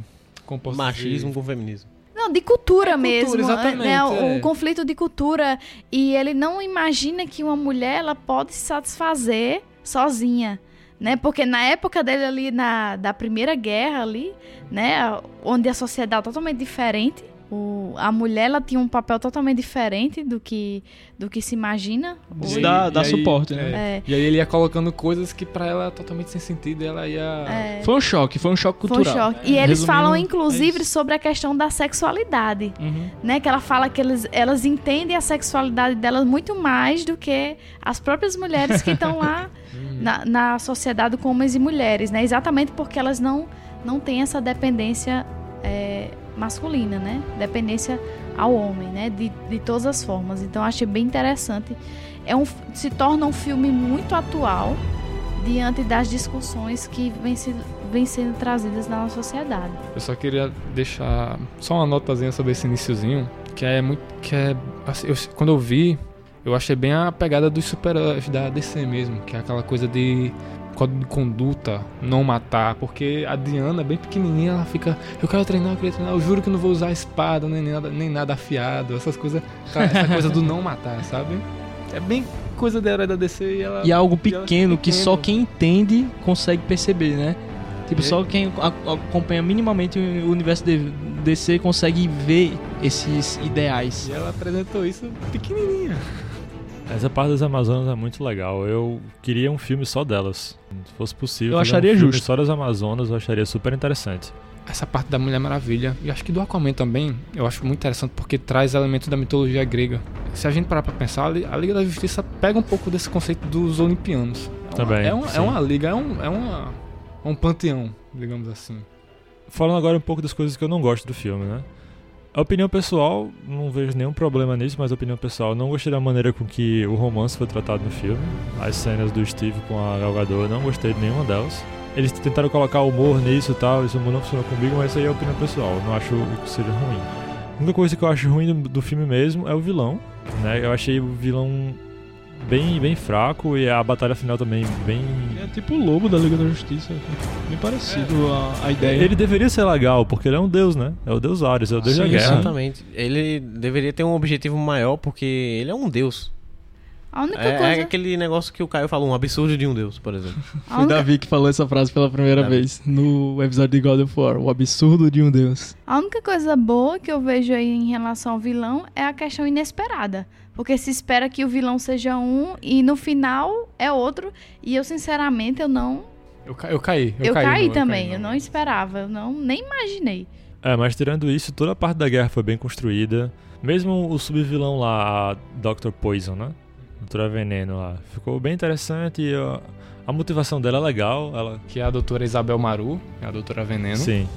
Machismo com feminismo. Não, de cultura mesmo. exatamente, né? O é. conflito de cultura. E ele não imagina que uma mulher ela pode se satisfazer sozinha. Né? Porque na época dele ali, na, da Primeira Guerra ali, né? Onde a sociedade é totalmente diferente. O, a mulher ela tinha um papel totalmente diferente do que, do que se imagina. Isso E- dá, aí- suporte, né? É. E aí ele ia colocando coisas que pra ela é totalmente sem sentido e ela ia. É. Foi um choque, foi um choque Foi um cultural. choque. E eles Resumindo, falam, é inclusive, sobre a questão da sexualidade. Uhum. né? Que ela fala que eles, elas entendem a sexualidade delas muito mais do que as próprias mulheres que estão lá na, na sociedade com homens e mulheres, né? Exatamente porque elas não, não têm essa dependência é, masculina, né? Dependência ao homem, né? De, de todas as formas. Então, achei bem interessante. É um, se torna um filme muito atual diante das discussões que vêm se, vêm sendo trazidas na nossa sociedade. Eu só queria deixar só uma notazinha sobre esse iniciozinho, que é muito. que é. assim, eu- quando eu vi, eu achei bem a pegada dos super-heróis da DC mesmo, que é aquela coisa de código de conduta, não matar, porque a Diana bem pequenininha, ela fica, eu quero treinar, eu quero treinar, eu juro que não vou usar espada, nem nada, nem nada afiado, essas coisas, essa coisa do não matar, sabe? É bem coisa da herói da DC e ela... E é algo e ela pequeno que pequeno. só quem entende consegue perceber, né? Tipo, É. só quem acompanha minimamente o universo DC consegue ver esses ideais. E ela apresentou isso pequenininha. Essa parte das Amazonas é muito legal. Eu queria um filme só delas. Se fosse possível, Eu acharia um filme justo. só das Amazonas, eu acharia super interessante. Essa parte da Mulher Maravilha, e acho que do Aquaman também, eu acho muito interessante porque traz elementos da mitologia grega. Se a gente parar pra pensar, a Li- a Liga da Justiça pega um pouco desse conceito dos olimpianos. É uma- Também, É, uma, sim. é uma liga, é um, é uma, é um panteão, digamos assim. Falando agora um pouco das coisas que eu não gosto do filme, né? A opinião pessoal, não vejo nenhum problema nisso, mas a opinião pessoal, não gostei da maneira com que o romance foi tratado no filme. As cenas do Steve com a Gal Gadot, eu não gostei de nenhuma delas. Eles tentaram colocar humor nisso e tal, isso não funcionou comigo, mas isso aí é a opinião pessoal, não acho que seja ruim. A única coisa que eu acho ruim do, do filme mesmo é o vilão, né? Eu achei o vilão bem, bem fraco e a batalha final também bem É tipo o lobo da Liga da Justiça. Bem parecido a, a ideia. Ele deveria ser legal, porque ele é um deus, né? É o deus Ares, é o deus da Sim, guerra. Exatamente. Ele deveria ter um objetivo maior porque ele é um deus. A única É, coisa. é aquele negócio que o Caio falou, um absurdo de um deus, por exemplo. a Foi única- Davi que falou essa frase pela primeira Davi. vez no episódio de God of War, o absurdo de um deus. A única coisa boa que eu vejo aí em relação ao vilão é a questão inesperada. Porque se espera que o vilão seja um e no final é outro. E eu, sinceramente, eu não. Eu, ca- eu caí. Eu, Eu, caí, no- também. caí eu no- não esperava. Eu não, nem imaginei. É, mas tirando isso, toda a parte da guerra foi bem construída. Mesmo o subvilão lá, a Dr. Poison, né? Doutora Veneno lá. Ficou bem interessante e a, a motivação dela é legal. Ela, Que é a doutora Isabel Maru, é a doutora Veneno. sim.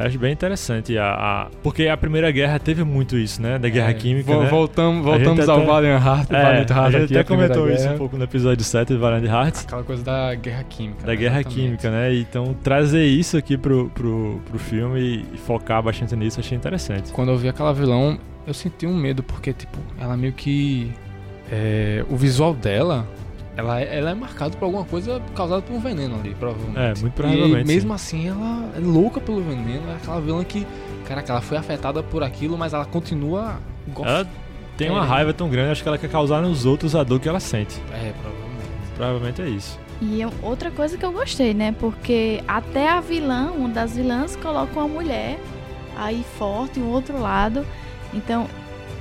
Eu acho bem interessante. A, a- porque a Primeira Guerra teve muito isso, né? Da Guerra É, Química, vo- né? Voltamos, voltamos ao até- Valiant Heart, É, Valiant Heart a gente aqui, até comentou isso Guerra. um pouco no episódio 7 de Valiant Hearts. Aquela coisa da guerra química. Da né? guerra Exatamente. química, né? Então trazer isso aqui pro, pro, pro filme e focar bastante nisso, achei interessante. Quando eu vi aquela vilão, eu senti um medo, porque, tipo, ela meio que. é, o visual dela. Ela, é- ela é marcada por alguma coisa causada por um veneno ali, provavelmente. É, muito provavelmente, E mesmo assim, ela é louca pelo veneno. É aquela vilã que. Caraca, ela foi afetada por aquilo, mas ela continua. Ela tem uma raiva tão grande, acho que ela quer causar nos outros a dor que ela sente. É, provavelmente. Provavelmente é isso. E eu- outra coisa que eu gostei, né? Porque até a vilã, uma das vilãs, coloca uma mulher aí forte, um outro lado. Então,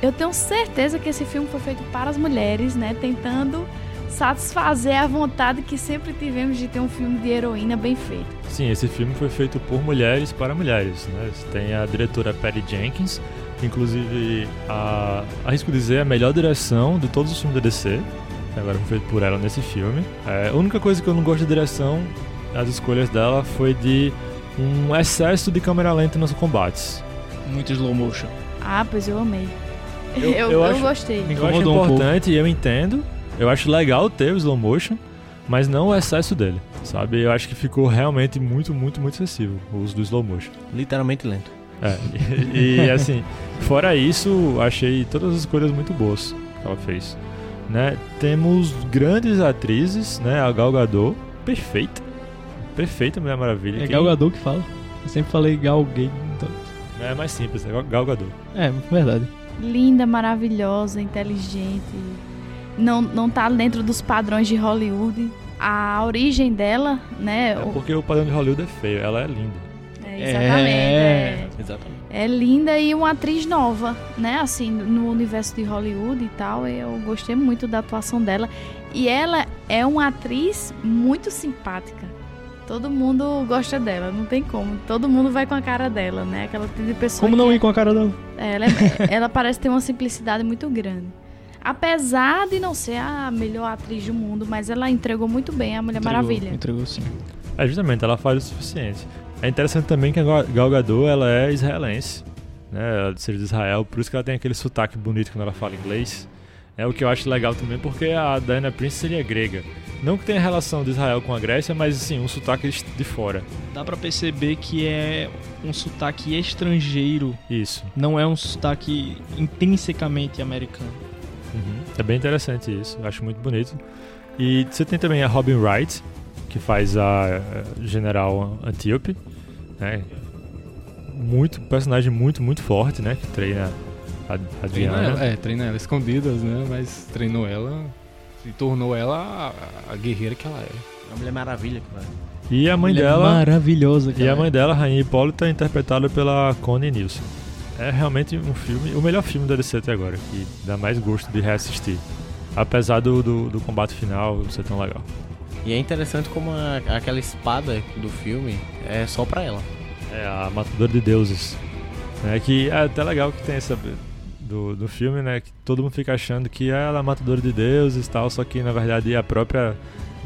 eu tenho certeza que esse filme foi feito para as mulheres, né? Tentando satisfazer a vontade que sempre tivemos de ter um filme de heroína bem feito. Sim, esse filme foi feito por mulheres para mulheres, né? Tem a diretora Patty Jenkins, que inclusive, a, arrisco dizer, a melhor direção de todos os filmes da DC. Agora foi feito por ela nesse filme. É, a única coisa que eu não gosto da direção, as escolhas dela, foi de um excesso de câmera lenta nos combates. Muito slow motion. Ah, pois eu amei. Eu- Eu, eu eu, acho- gostei. Me Eu acho incomodou um pouco. importante e eu entendo. Eu acho legal ter o slow motion, mas não o excesso dele, sabe? Eu acho que ficou realmente muito, muito, muito excessivo o uso do slow motion. Literalmente lento. É, e, e, assim, fora isso, achei todas as coisas muito boas que ela fez. Né? Temos grandes atrizes, né? A Gal Gadot, perfeita. Perfeita Mulher Maravilha. É Quem- Gal Gadot que fala. Eu sempre falei Gal Gay. Então... É mais simples, é Gal Gadot. É, verdade. Linda, maravilhosa, inteligente. Não, não tá dentro dos padrões de Hollywood. A origem dela, né? É porque o padrão de Hollywood é feio, ela é linda. É, exatamente. É. Exatamente. É linda e uma atriz nova, né? Assim, no universo de Hollywood e tal. Eu gostei muito da atuação dela. E ela é uma atriz muito simpática. Todo mundo gosta dela, não tem como. Todo mundo vai com a cara dela, né? Aquela tipo de pessoa Como não que ir com a cara dela? é- ela, é- ela parece ter uma simplicidade muito grande. Apesar de não ser a melhor atriz do mundo, mas ela entregou muito bem a Mulher Entregou, Maravilha. Entregou sim. É, justamente, ela faz o suficiente. É interessante também que a Gal- Gadot, ela é israelense, né? Ela seja de Israel, por isso que ela tem aquele sotaque bonito quando ela fala inglês. É o que eu acho legal também, porque a Diana Prince seria grega. Não que tenha relação de Israel com a Grécia, mas assim, um sotaque de- de fora. Dá pra perceber que é um sotaque estrangeiro. Isso. Não é um sotaque intrinsecamente americano. Uhum. É bem interessante isso, eu acho muito bonito. E você tem também a Robin Wright, que faz a eh, General Antiope, né? Muito, personagem muito, muito forte, né? Que treina a, a Treina Diana. ela, é, treina ela escondidas, né? Mas treinou ela e tornou ela a, a guerreira que ela é. A Mulher Maravilha, cara. E a mãe Mulher dela. maravilhosa, E a cara. mãe dela, Rainha Hipólita, é interpretada pela Connie Nielsen. É realmente um filme, o melhor filme da DC até agora, que dá mais gosto de reassistir. Apesar do, do, do combate final ser tão legal. E é interessante como a- aquela espada do filme é só pra ela. É a Matadora de Deuses. Né, que é até legal que tem essa do, do filme, né? Que todo mundo fica achando que ela é a Matadora de Deuses e tal, só que na verdade é a própria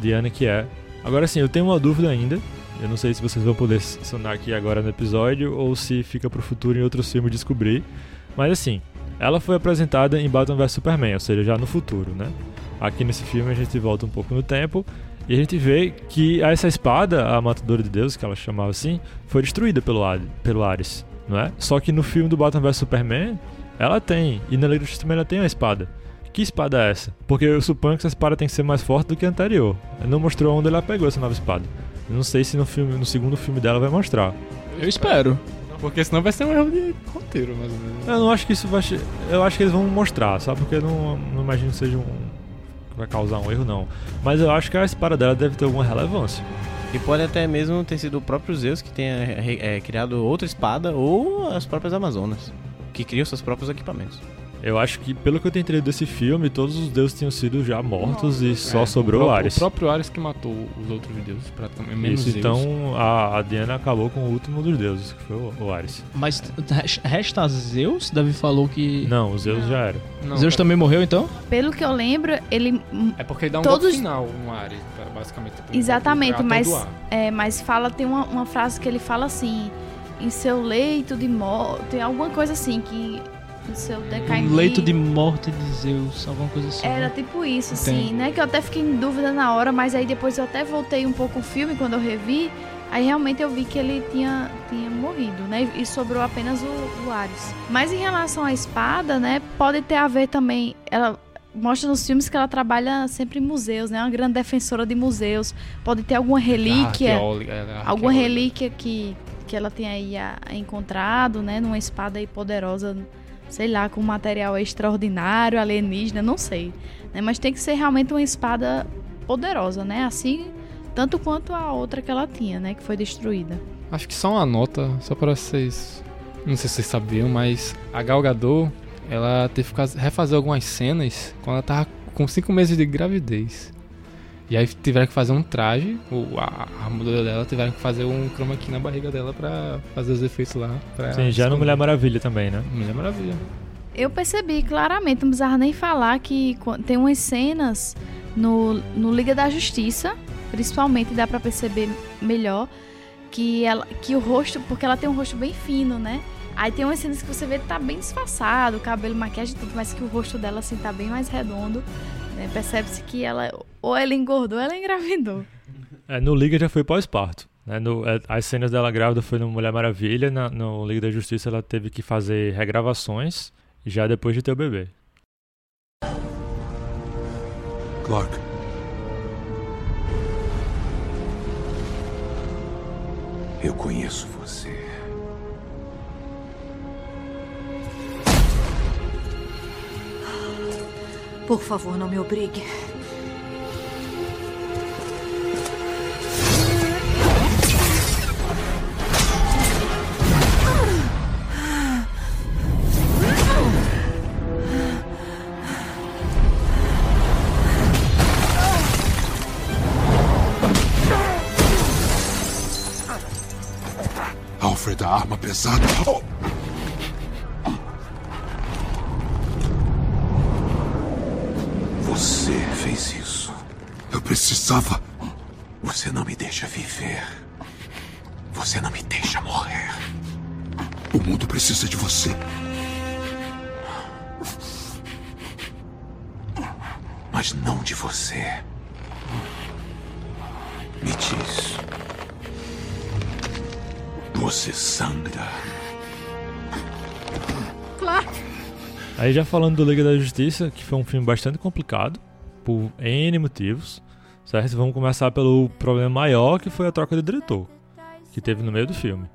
Diana que é. Agora sim, eu tenho uma dúvida ainda. Eu não sei se vocês vão poder sonar aqui agora no episódio ou se fica pro futuro em outros filmes descobrir. Mas assim, ela foi apresentada em Batman vs Superman, ou seja, já no futuro, né? Aqui nesse filme a gente volta um pouco no tempo e a gente vê que essa espada, a Matadora de Deus, que ela chamava assim, foi destruída pelo, pelo Ares, não é? Só que no filme do Batman vs Superman, ela tem, e na Liga Justiça também ela tem uma espada. Que espada é essa? Porque eu suponho que essa espada tem que ser mais forte do que a anterior. Não mostrou onde ela pegou essa nova espada. Eu não sei se no filme, no segundo filme dela vai mostrar. Eu espero. Porque senão vai ser um erro de roteiro, mais ou menos. Eu não acho que isso vai. Eu acho que eles vão mostrar, sabe? Porque eu não, não imagino que seja um. que vai causar um erro, não. Mas eu acho que a espada dela deve ter alguma relevância. E pode até mesmo ter sido o próprio Zeus que tenha é, criado outra espada ou as próprias Amazonas, que criam seus próprios equipamentos. Eu acho que, pelo que eu tenho entendido desse filme, todos os deuses tinham sido já mortos e só É, sobrou o o pró- Ares. O próprio Ares que matou os outros deuses, praticamente. Menos Isso, Zeus. então a, a Diana acabou com o último dos deuses, que foi o, o Ares. Mas res- resta Zeus? Davi falou que. Não, o Zeus já era. Não, Zeus cara, também morreu então? Pelo que eu lembro, ele. É porque ele dá um Todos- golpe final no Ares, basicamente. tipo, Exatamente, mas, é, mas fala, tem uma, uma frase que ele fala assim, em seu leito de morte, tem alguma coisa assim, que no seu decaimento... Um leito de morte de Zeus, alguma coisa assim. Era né? tipo isso, assim, Entendi. né? Que eu até fiquei em dúvida na hora, mas aí depois eu até voltei um pouco o filme quando eu revi, aí realmente eu vi que ele tinha, tinha morrido, né? E sobrou apenas o, o Ares. Mas em relação à espada, né? Pode ter a ver também... Ela mostra nos filmes que ela trabalha sempre em museus, né? Uma grande defensora de museus. Pode ter alguma relíquia Arqueóloga, ela é alguma relíquia que, que ela tenha aí encontrado, né? Numa espada aí poderosa, sei lá, com material extraordinário, alienígena, não sei. Né? Mas tem que ser realmente uma espada poderosa, né? Assim, tanto quanto a outra que ela tinha, né? Que foi destruída. Acho que só uma nota, só para vocês. Não sei se vocês sabiam, mas a Gal Gadot, ela teve que faz- refazer algumas cenas quando ela tava com 5 meses de gravidez. E aí tiveram que fazer um traje, o, a, armadura dela tiveram que fazer um chroma key na barriga dela pra fazer os efeitos lá. Sim, já no. Mulher Maravilha também, né? Mulher Maravilha. Eu percebi claramente, não precisava nem falar que qu- tem umas cenas no, no Liga da Justiça, principalmente dá pra perceber melhor que ela que o rosto, porque ela tem um rosto bem fino, né? Aí tem umas cenas que você vê que tá bem disfarçado, cabelo, maquiagem, tudo, mas que o rosto dela assim tá bem mais redondo. Né? Percebe-se que ela ou ela engordou, ou ela engravidou. É, no Liga já foi pós-parto. Né? No- é, as cenas dela grávida foi no Mulher Maravilha, na- no Liga da Justiça ela teve que fazer regravações já depois de ter o bebê. Clark. Eu conheço Por favor, não me obrigue. Alfred, a arma pesada. Oh! Você fez isso. Eu precisava. Você não me deixa viver. Você não me deixa morrer. O mundo precisa de você. Mas não de você. Me diz. Você sangra. Clark! Aí já falando do Liga da Justiça, que foi um filme bastante complicado, por N motivos. certo? Vamos começar pelo problema maior, que foi a troca de diretor, que teve no meio do filme.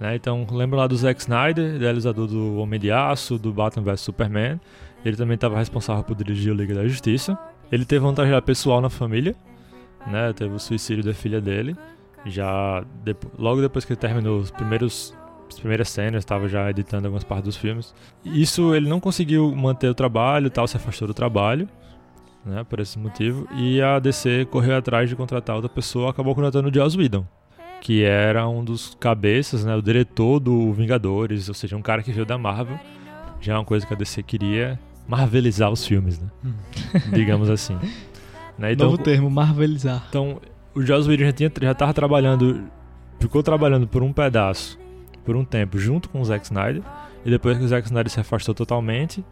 Né? Então, lembra lá do Zack Snyder, realizador do Homem de Aço, do Batman vs Superman. Ele também estava responsável por dirigir o Liga da Justiça. Ele teve uma tragédia pessoal na família, né? Teve o suicídio da filha dele. Já logo depois que ele terminou os primeiros as primeiras cenas, estava já editando algumas partes dos filmes. Isso ele não conseguiu manter o trabalho, tal, se afastou do trabalho, né, por esse motivo. E a DC correu atrás de contratar outra pessoa, acabou contratando o Joss Whedon, que era um dos cabeças, né, o diretor do Vingadores, ou seja, um cara que veio da Marvel. Já é uma coisa que a DC queria marvelizar os filmes, né? Digamos assim. Né, Novo termo, marvelizar. então, o Joss Whedon já, tinha, já tava trabalhando, ficou trabalhando por um pedaço, por um tempo, junto com o Zack Snyder, e depois que o Zack Snyder se afastou totalmente,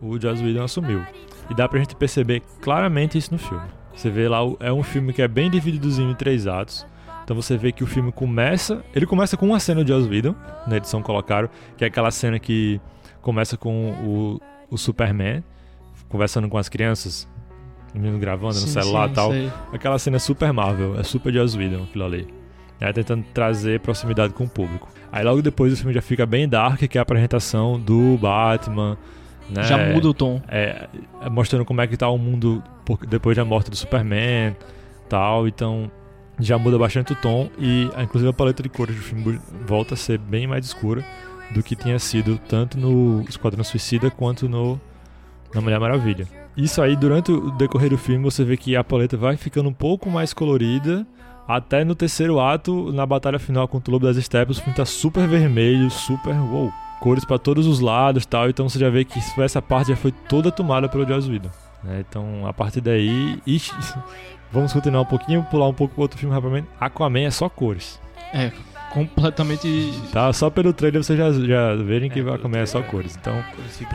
o Joss Whedon assumiu. E dá pra gente perceber claramente isso no filme. Você vê lá, é um filme que é bem divididozinho em três atos. Então você vê que o filme começa, ele começa com uma cena do Joss Whedon, na edição colocaram, que é aquela cena que começa com o, o Superman conversando com as crianças, o menino gravando no Sim, celular e tal. sei. Aquela cena é super Marvel, é super Joss Whedon aquilo ali. É, tentando trazer proximidade com o público. Aí logo depois o filme já fica bem dark, que é a apresentação do Batman. Né? Já muda o tom. É, é mostrando como é que tá o mundo depois da morte do Superman tal. Então já muda bastante o tom e inclusive a paleta de cores do filme volta a ser bem mais escura do que tinha sido tanto no Esquadrão Suicida quanto no na Mulher Maravilha. Isso aí, durante o decorrer do filme, você vê que a paleta vai ficando um pouco mais colorida. Até no terceiro ato, na batalha final contra o Lobo das Estepes, o filme tá super vermelho, super. Uou, cores pra todos os lados tal. Então você já vê que essa parte já foi toda tomada pelo Joss Whedon. né? Então a partir daí. Ixi, vamos continuar um pouquinho, pular um pouco pro outro filme rapidamente. Aquaman é só cores. É, completamente. Tá? Só pelo trailer vocês já, já verem que Aquaman é só cores. Então,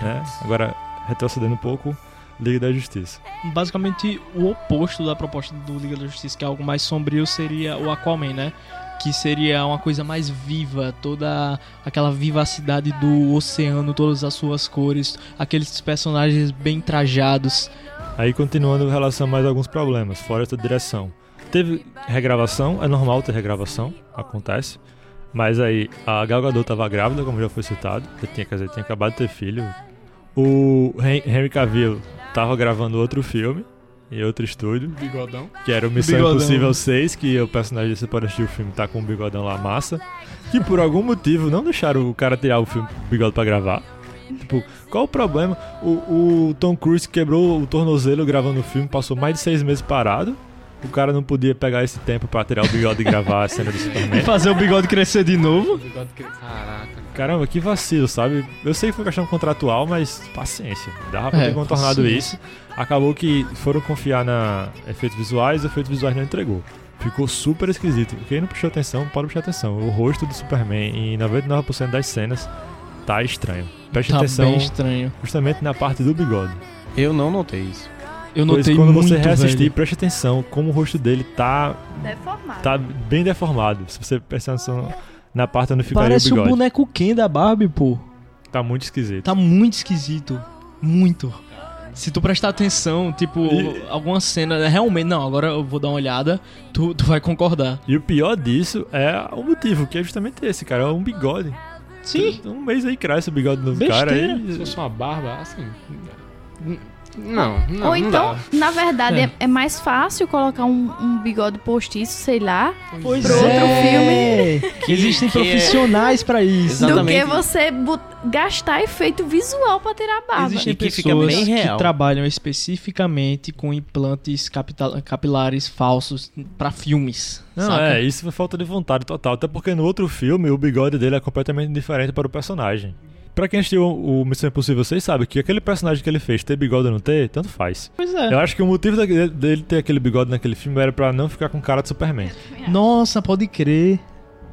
né? agora retrocedendo um pouco, Liga da Justiça. Basicamente, o oposto da proposta do Liga da Justiça, que é algo mais sombrio, seria o Aquaman, né? Que seria uma coisa mais viva, toda aquela vivacidade do oceano, todas as suas cores, aqueles personagens bem trajados. Aí continuando em relação a mais alguns problemas, fora essa direção. Teve regravação, é normal ter regravação, acontece. Mas aí a Gal Gadot tava grávida, como já foi citado, tinha, quer dizer, tinha acabado de ter filho. O Hen- Henry Cavill tava gravando outro filme em outro estúdio, Bigodão. que era o Missão Bigodão. Impossível 6, que o personagem você pode assistir o filme tá com o bigodão lá massa, que por algum motivo não deixaram o cara tirar o filme o bigode pra gravar. Tipo, qual o problema? O, o Tom Cruise quebrou o tornozelo gravando o filme, passou mais de seis meses parado. O cara não podia pegar esse tempo pra tirar o bigode e gravar a cena do E Superman. fazer o bigode crescer de novo. Bigode que- Caraca. Caramba, que vacilo, sabe? Eu sei que foi questão contratual, mas paciência. Dava pra É, ter contornado paciência. isso. Acabou que foram confiar na efeitos visuais e efeitos visuais não entregou. Ficou super esquisito. Quem não prestou atenção, pode prestar atenção. O rosto do Superman em 99% das cenas tá estranho. Preste Tá atenção bem estranho. justamente na parte do bigode. Eu não notei isso. Eu Pois notei quando muito, você reassistir, velho. preste atenção como o rosto dele tá, Deformado. tá bem deformado. Se você prestar atenção na parte onde ficaria Parece o o bigode. boneco Ken da Barbie, pô. Tá muito esquisito. Tá muito esquisito. Muito. Se tu prestar atenção, tipo, E- alguma cena. Realmente, não, agora eu vou dar uma olhada, tu, tu vai concordar. E o pior disso é o motivo, que é justamente esse, cara. É um bigode. Sim. Um mês aí cresce o bigode do Besteira. cara Se aí. fosse uma barba, assim. Não, não. Ou não então, dá. na verdade, É. é. é mais fácil colocar um, um bigode postiço, sei lá, Pois pro outro é. Que- Existem que é- profissionais pra isso. Exatamente. do que você gastar efeito visual pra tirar a barba. Existem E que fica pessoas que real. trabalham especificamente com implantes capilares falsos pra filmes. Não, saca? é, isso foi falta de vontade total. Até porque no outro filme o bigode dele é completamente diferente para o personagem. Pra quem assistiu o Missão Impossível, vocês sabem que aquele personagem que ele fez, ter bigode ou não ter, tanto faz. Pois é. Eu acho que o motivo dele ter aquele bigode naquele filme era pra não ficar com cara de Superman. Nossa, pode crer.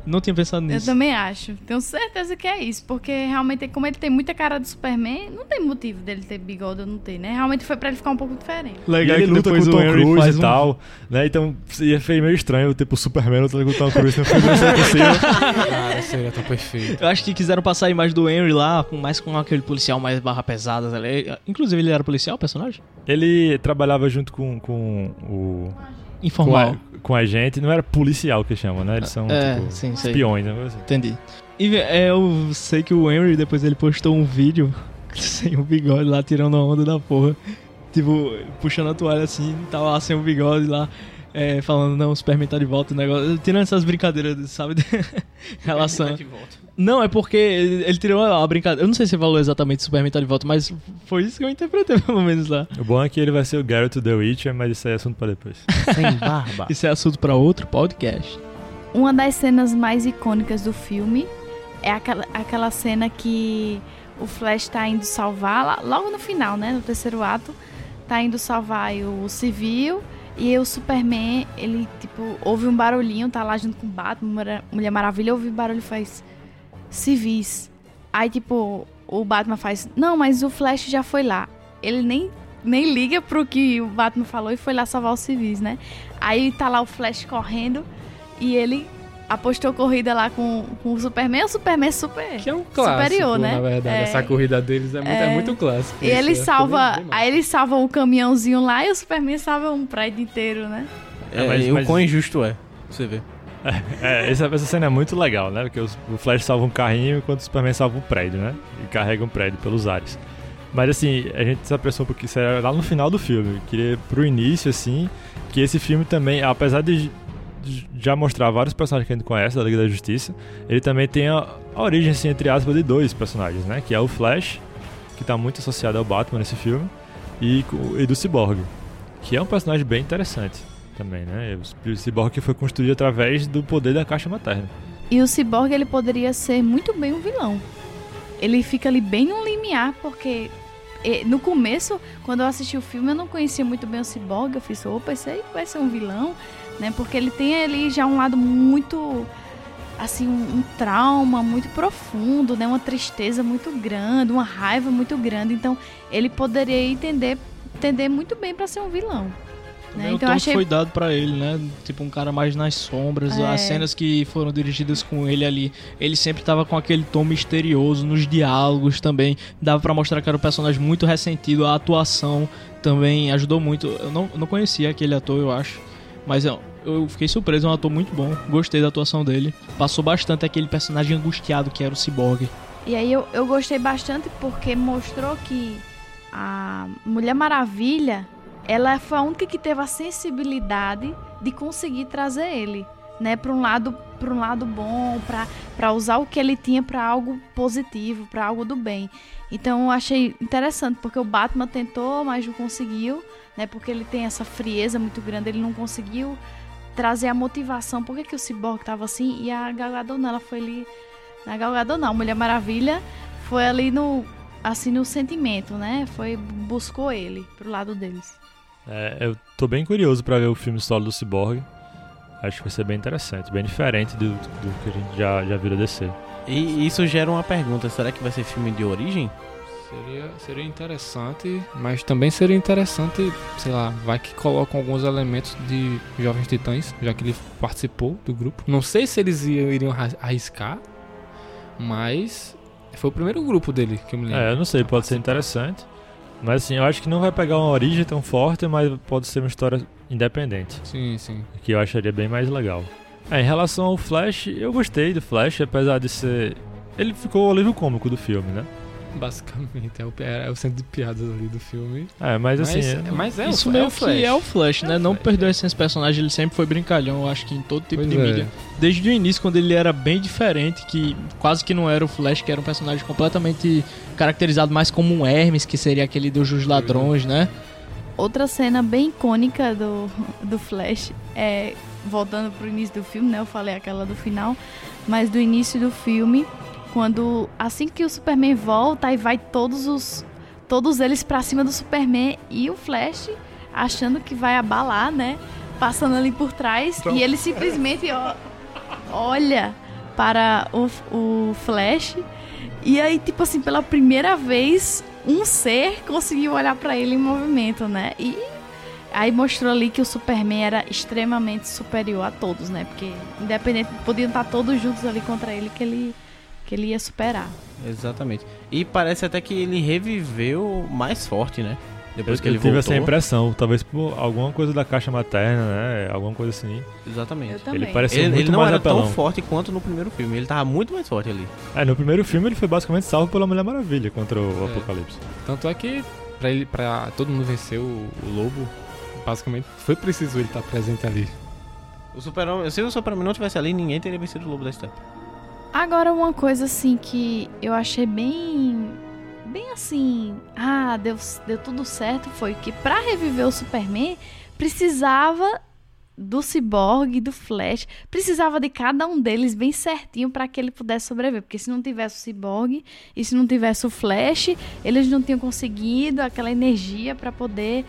Não tinha pensado Eu nisso. também acho. Tenho certeza que é isso. Porque realmente, como ele tem muita cara do Superman, não tem motivo dele ter bigode ou não ter, né? Realmente foi pra ele ficar um pouco diferente. E Legal ele que luta com depois o Tom Henry Cruise faz e um- tal, né? Então ia feio meio estranho, tipo, o Superman lutando com o Tom Cruise no filme do Missão Impossível. Cara, seria tão perfeito. Eu acho que quiseram passar a imagem do Henry lá, com mais com aquele policial mais barra pesada. tá? Inclusive, ele era policial, o personagem? Ele trabalhava junto com, com o informal. Com a, com a gente, não era policial que chamam, né? Eles são É, tipo, sim, espiões, né? Assim. Entendi. E é, eu sei que o Henry depois ele postou um vídeo sem o bigode lá, tirando a onda da porra. Tipo, puxando a toalha assim, tava lá sem o bigode lá, é, falando, não, o Superman tá de volta, o negócio. Tirando essas brincadeiras, sabe? de relação. Não, é porque ele, ele tirou a brincadeira. Eu não sei se falou exatamente o Superman tá de volta, mas foi isso que eu interpretei, pelo menos lá. O bom é que ele vai ser o Garrett The Witcher, mas isso aí é assunto pra depois. Sem barba. Isso é assunto pra outro podcast. Uma das cenas mais icônicas do filme é aquela, aquela cena que o Flash tá indo salvar, logo no final, né? No terceiro ato, tá indo salvar o civil e o Superman, ele, tipo, ouve um barulhinho, tá lá junto com o Batman, Mulher- Mulher Maravilha, ouve o barulho e faz civis. Aí, tipo, o Batman faz, não, mas o Flash já foi lá. Ele nem, nem liga pro que o Batman falou e foi lá salvar os civis, né? Aí tá lá o Flash correndo e ele apostou corrida lá com, com o Superman. O Superman é super Que é um clássico, superior, né? na verdade. É. Essa corrida deles é muito, é É. muito clássico. E ele é salva. bem- bem Aí ele salva o caminhãozinho lá e o Superman salva um prédio inteiro, né? É, É, mas- e mas- o quão injusto é, você vê. É, essa, essa cena é muito legal, né? Porque os- o Flash salva um carrinho enquanto o Superman salva um prédio, né? E carrega um prédio pelos ares. Mas assim, a gente se apressou porque isso era lá no final do filme. Eu queria pro início, assim, que esse filme também, apesar de já mostrar vários personagens que a gente conhece da Liga da Justiça, ele também tem a, a origem, assim, entre aspas, de dois personagens, né? Que é o Flash, que tá muito associado ao Batman nesse filme, e, e do Cyborg, que é um personagem bem interessante também, né? O Cyborg que foi construído através do poder da caixa materna. E o Cyborg ele poderia ser muito bem um vilão. Ele fica ali bem no limiar, porque no começo, quando eu assisti o filme, eu não conhecia muito bem o Cyborg. Eu fiz, opa, esse aí vai ser um vilão, né? Porque ele tem ali já um lado muito, assim, um, um trauma muito profundo, né? Uma tristeza muito grande, uma raiva muito grande. Então, ele poderia entender, entender muito bem para ser um vilão. Né? Também o Então, tom eu achei que foi dado pra ele, né? Tipo, um cara mais nas sombras. É. As cenas que foram dirigidas com ele ali, ele sempre tava com aquele tom misterioso nos diálogos também. Dava pra mostrar que era um personagem muito ressentido. A atuação também ajudou muito. Eu não, não conhecia aquele ator, eu acho. Mas eu, eu fiquei surpreso, é um ator muito bom. Gostei da atuação dele. Passou bastante aquele personagem angustiado que era o Cyborg. E aí eu, eu gostei bastante porque mostrou que a Mulher Maravilha, ela foi a única que teve a sensibilidade de conseguir trazer ele, né, para um lado, para um lado bom, para para usar o que ele tinha para algo positivo, para algo do bem. Então eu achei interessante porque o Batman tentou, mas não conseguiu, né, porque ele tem essa frieza muito grande, ele não conseguiu trazer a motivação. Por que, que o Cyborg tava assim e a Gal Gadot ela foi ali na Gal Gadot não, Mulher Maravilha foi ali no assim no sentimento, né? Foi buscou ele pro lado deles. É, eu tô bem curioso pra ver o filme solo do Cyborg. Acho que vai ser bem interessante, bem diferente do, do que a gente já, já viu da DC. E isso gera uma pergunta: será que vai ser filme de origem? Seria, seria interessante, mas também seria interessante, sei lá, vai que colocam alguns elementos de Jovens Titãs, já que ele participou do grupo. Não sei se eles iam- iriam arriscar, mas foi o primeiro grupo dele que eu me lembro. É, eu não sei, pode ser interessante. Mas assim, eu acho que não vai pegar uma origem tão forte, mas pode ser uma história independente. Sim, sim. Que eu acharia bem mais legal. É, em relação ao Flash, eu gostei do Flash, apesar de ser. Ele ficou o alívio cômico do filme, né? Basicamente, é o, é o centro de piadas ali do filme. É, mas assim. Mas, é- mas é, Isso o, meio é o Flash. que é o Flash, né? não perdeu a essência desse personagem, ele sempre foi brincalhão, eu acho que em todo tipo Pois de é. mídia. Desde o início, quando ele era bem diferente, que quase que não era o Flash, que era um personagem completamente caracterizado mais como um Hermes, que seria aquele dos dos ladrões, né? Outra cena bem icônica do, do Flash é voltando pro início do filme, né? Eu falei aquela do final, mas do início do filme, quando assim que o Superman volta e vai todos os todos eles pra cima do Superman e o Flash achando que vai abalar, né? Passando ali por trás e ele simplesmente ó, olha para o, o Flash e aí tipo assim pela primeira vez um ser conseguiu olhar pra ele em movimento, né? E aí mostrou ali que o Superman era extremamente superior a todos, né? Porque independente podiam estar todos juntos ali contra ele que ele que ele ia superar. Exatamente. E parece até que ele reviveu mais forte, né? Depois eu, que ele eu tive voltou. essa impressão, talvez por alguma coisa da caixa materna, né? Alguma coisa assim. Exatamente. Ele pareceu Ele, muito ele não mais era apelão. tão forte quanto no primeiro filme. Ele tava muito mais forte ali. É, no primeiro filme ele foi basicamente salvo pela Mulher Maravilha contra o É. Apocalipse. Tanto é que pra, ele, pra todo mundo vencer o, o lobo, basicamente foi preciso ele estar presente ali. O Super se o Superman não tivesse ali, ninguém teria vencido o Lobo da Steppe. Agora uma coisa assim que eu achei bem bem assim, ah, deu, deu tudo certo foi que pra reviver o Superman precisava do Cyborg, do Flash, precisava de cada um deles bem certinho pra que ele pudesse sobreviver, porque se não tivesse o Cyborg e se não tivesse o Flash, eles não tinham conseguido aquela energia pra poder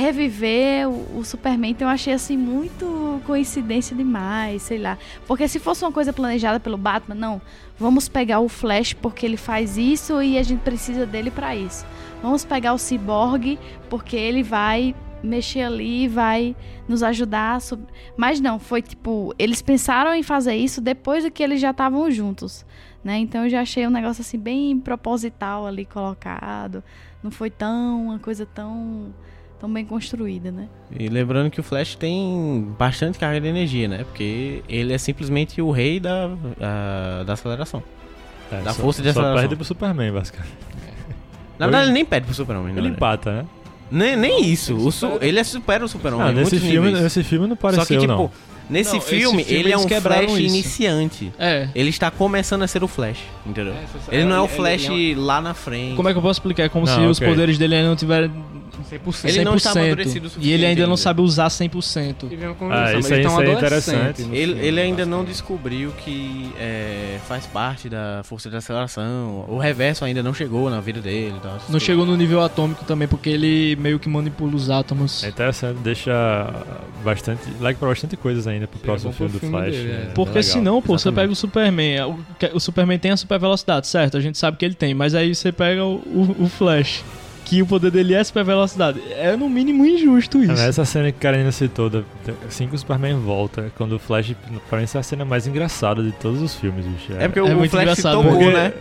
reviver o, o Superman. Então eu achei assim muito coincidência demais, sei lá. Porque se fosse uma coisa planejada pelo Batman, não, vamos pegar o Flash porque ele faz isso e a gente precisa dele pra isso. Vamos pegar o Cyborg porque ele vai mexer ali vai nos ajudar. Mas não, foi tipo, eles pensaram em fazer isso depois de que eles já estavam juntos, né? Então eu já achei um negócio assim bem proposital ali colocado. Não foi tão uma coisa tão tão bem construída, né? E lembrando que o Flash tem bastante carga de energia, né? Porque ele é simplesmente o rei da, a- da aceleração. É, da só- força de Só aceleração. perde pro Superman, basicamente. Na verdade, ele nem pede pro Superman. na Ele verdade. empata, né? Nem, nem isso. O su- ele é supera o Super-Homem. Ah, nesse filme, níveis. nesse filme não pareceu, Só que, tipo, não. nesse Não, filme, filme ele é um Flash isso. iniciante. É. Ele está começando a ser o Flash, entendeu? É, ele não é o ele- Flash ele é lá na frente. Como é que eu posso explicar? É como Não, se os ok. poderes dele ainda não tiverem 100%. Ele não está amadurecido o E ele ainda não suficiente sabe usar 100%. E vem uma Ah, isso mas aí, ele tá um isso é adolescente interessante. Ele, ele ainda não descobriu que é, faz parte da força de aceleração. O reverso ainda não chegou na vida dele. essas Não chegou no nível atômico também, porque ele meio que manipula os átomos. É interessante, deixa bastante. like pra bastante coisas ainda pro Seria próximo filme do filme Flash. dele, é. é Porque senão, pô, você Exatamente. pega o Superman. O, que- o Superman tem a super velocidade, certo? A gente sabe que ele tem, mas aí você pega o, o- o Flash, que o poder dele é super velocidade. É no mínimo injusto É, isso. Nessa cena que a Karina citou, assim que o Superman volta, quando o Flash, pra mim, essa é a cena mais engraçada de todos os filmes, bicho. É porque É o Flash se tocou, porque- né?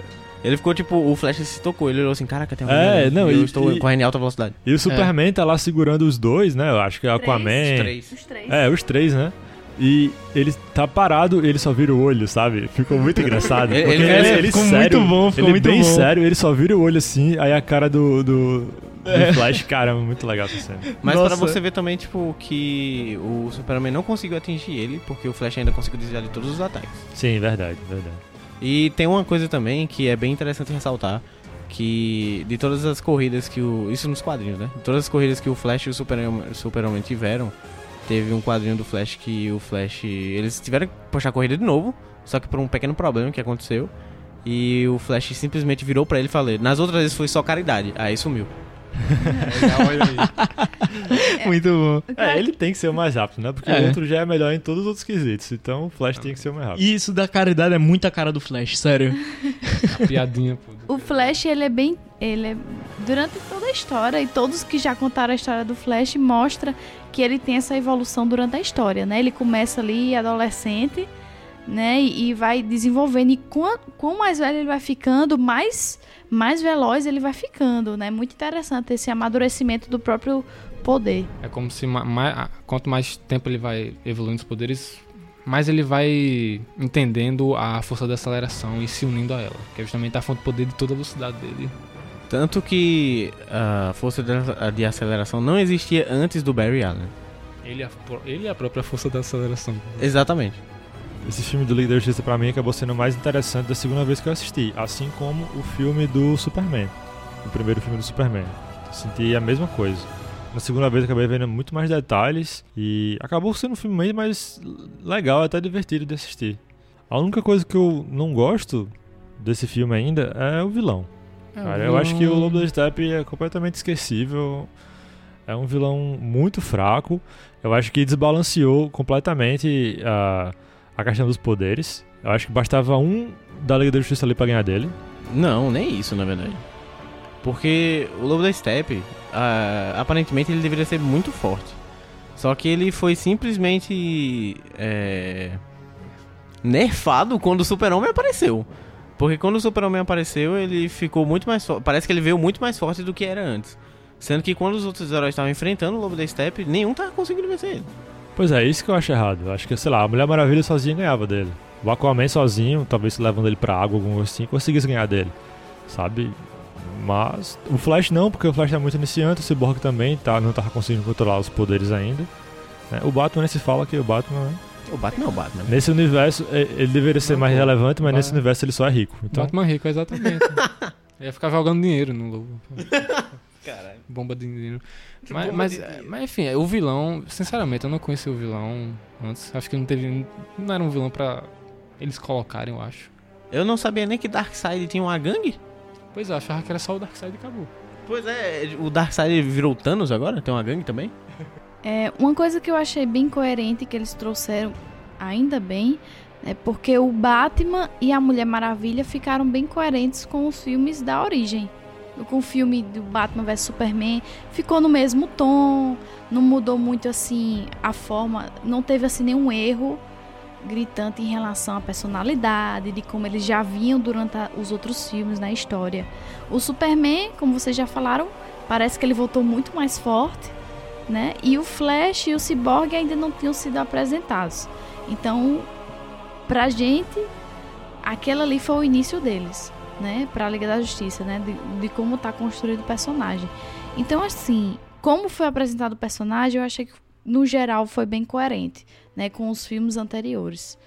Ele ficou tipo, o Flash se tocou, ele olhou assim, caraca, tem um É, não, eu e- estou e- correndo em alta velocidade. E o Superman tá lá segurando os dois, né? Eu acho que é Aquaman. Os três. Os três. É, os três, né? E ele tá parado, ele só vira o olho, sabe? Ficou muito engraçado. Ele- ele- ele ficou muito bom, ficou ele muito bem bom. sério, ele só vira o olho assim, aí a cara do, do, do É. Flash, caramba, muito legal essa cena. Mas Nossa. pra você ver também, tipo, que o Superman não conseguiu atingir ele, porque o Flash ainda conseguiu desviar de todos os ataques. Sim, verdade, verdade. E tem uma coisa também que é bem interessante ressaltar, que de todas as corridas que o... Isso nos quadrinhos, né? De todas as corridas que o Flash e o Super-Homem o Super-Homem tiveram, teve um quadrinho do Flash que o Flash... Eles tiveram que puxar a corrida de novo, só que por um pequeno problema que aconteceu. E o Flash simplesmente virou pra ele e falou: Nas outras vezes foi só caridade. Aí sumiu. Muito bom. É, ele tem que ser o mais rápido, né? Porque É. o outro já é melhor em todos os outros quesitos. Então o Flash tem que ser o mais rápido. E isso da caridade é muita cara do Flash, sério. Piadinha, pô. O Flash, ele é bem. Ele é. Durante toda a história, e todos que já contaram a história do Flash, mostra que ele tem essa evolução durante a história, né? Ele começa ali adolescente, né? E, e vai desenvolvendo. E quanto, mais velho ele vai ficando, mais, mais veloz ele vai ficando, né? Muito interessante esse amadurecimento do próprio poder. É como se quanto mais tempo ele vai evoluindo os poderes, mais ele vai entendendo a força da aceleração e se unindo a ela. Que é justamente a fonte de poder de toda a velocidade dele. Tanto que a força de, aceleração não existia antes do Barry Allen. Ele é, ele é a própria força da aceleração. Exatamente. Esse filme do Liga da Justiça pra mim acabou sendo o mais interessante da segunda vez que eu assisti. Assim como o filme do Superman. O primeiro filme do Superman. Senti a mesma coisa. Na segunda vez eu acabei vendo muito mais detalhes e acabou sendo um filme bem mais legal, até divertido de assistir. A única coisa que eu não gosto desse filme ainda é o vilão. Cara, eu acho que o Lobo da Steppe é completamente esquecível. É um vilão muito fraco. Eu acho que desbalanceou completamente a, a questão dos poderes. Eu acho que bastava um da Liga da Justiça ali pra ganhar dele. Não, nem isso, na verdade. Porque o Lobo da Steppe, ah, aparentemente, ele deveria ser muito forte. Só que ele foi simplesmente é, nerfado quando o Super-Homem apareceu. Porque quando o Super-Homem apareceu, ele ficou muito mais forte. Parece que ele veio muito mais forte do que era antes. Sendo que quando os outros heróis estavam enfrentando o Lobo da Steppe, nenhum tava conseguindo vencer ele. Pois é, isso que eu acho errado. Acho que, sei lá, a Mulher Maravilha sozinha ganhava dele. O Aquaman sozinho, talvez levando ele pra água, algum assim, conseguisse ganhar dele. Sabe? Mas o Flash não, porque o Flash é muito iniciante, o Cyborg também tá, não tava conseguindo controlar os poderes ainda. né? O Batman se fala que o Batman? O Batman é o Batman. nesse universo, é- ele deveria ser Não, mais pô, relevante, mas nesse universo ele só é rico. Então, Batman rico, exatamente. Ia ficar jogando dinheiro no lobo. Caralho. Bomba de dinheiro. Mas, Bomba mas, de dinheiro. mas, enfim, o vilão, sinceramente, eu não conheci o vilão antes. Acho que não teve. Não era um vilão pra eles colocarem, eu acho. Eu não sabia nem que Darkseid tinha uma gangue. Pois é, eu achava que era só o Darkseid e acabou. Pois é, o Darkseid virou Thanos agora? Tem uma gangue também? É, uma coisa que eu achei bem coerente que eles trouxeram, ainda bem, é porque o Batman e a Mulher Maravilha ficaram bem coerentes com os filmes da origem. Com o filme do Batman vs Superman, ficou no mesmo tom, não mudou muito assim a forma, não teve assim nenhum erro gritante em relação à personalidade, de como eles já vinham durante a- os outros filmes na história. O Superman, como vocês já falaram, parece que ele voltou muito mais forte né? E o Flash e o Cyborg ainda não tinham sido apresentados. Então, pra gente, aquele ali foi o início deles, né? Pra Liga da Justiça, né? De, de como tá construído o personagem. Então, assim, como foi apresentado o personagem, eu achei que, no geral, foi bem coerente, né? Com os filmes anteriores.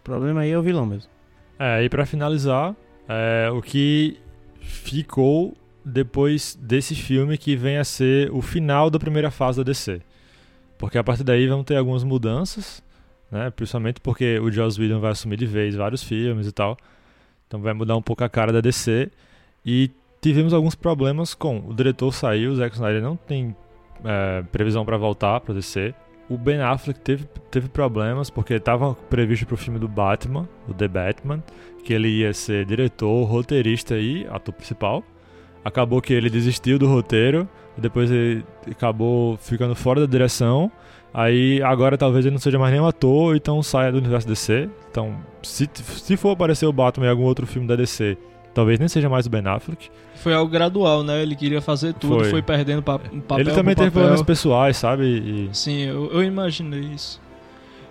O problema aí é o vilão mesmo. É, e pra finalizar, é, o que ficou depois desse filme que vem a ser o final da primeira fase da DC. Porque a partir daí vão ter algumas mudanças, né? Principalmente porque o Joss Whedon vai assumir de vez vários filmes e tal. Então vai mudar um pouco a cara da DC. E tivemos alguns problemas com o diretor saiu, o Zack Snyder não tem é, previsão para voltar para DC. O Ben Affleck teve, teve problemas porque estava previsto para o filme do Batman, o The Batman, que ele ia ser diretor, roteirista e ator principal. Acabou que ele desistiu do roteiro, depois ele acabou ficando fora da direção. Aí agora talvez ele não seja mais nenhum ator, então saia do universo DC. Então, se, se for aparecer o Batman em algum outro filme da DC, talvez nem seja mais o Ben Affleck. Foi algo gradual, né? Ele queria fazer tudo, Foi. foi, perdendo pa papel ele também teve papel. problemas pessoais, sabe? E- Sim, eu, eu imaginei isso.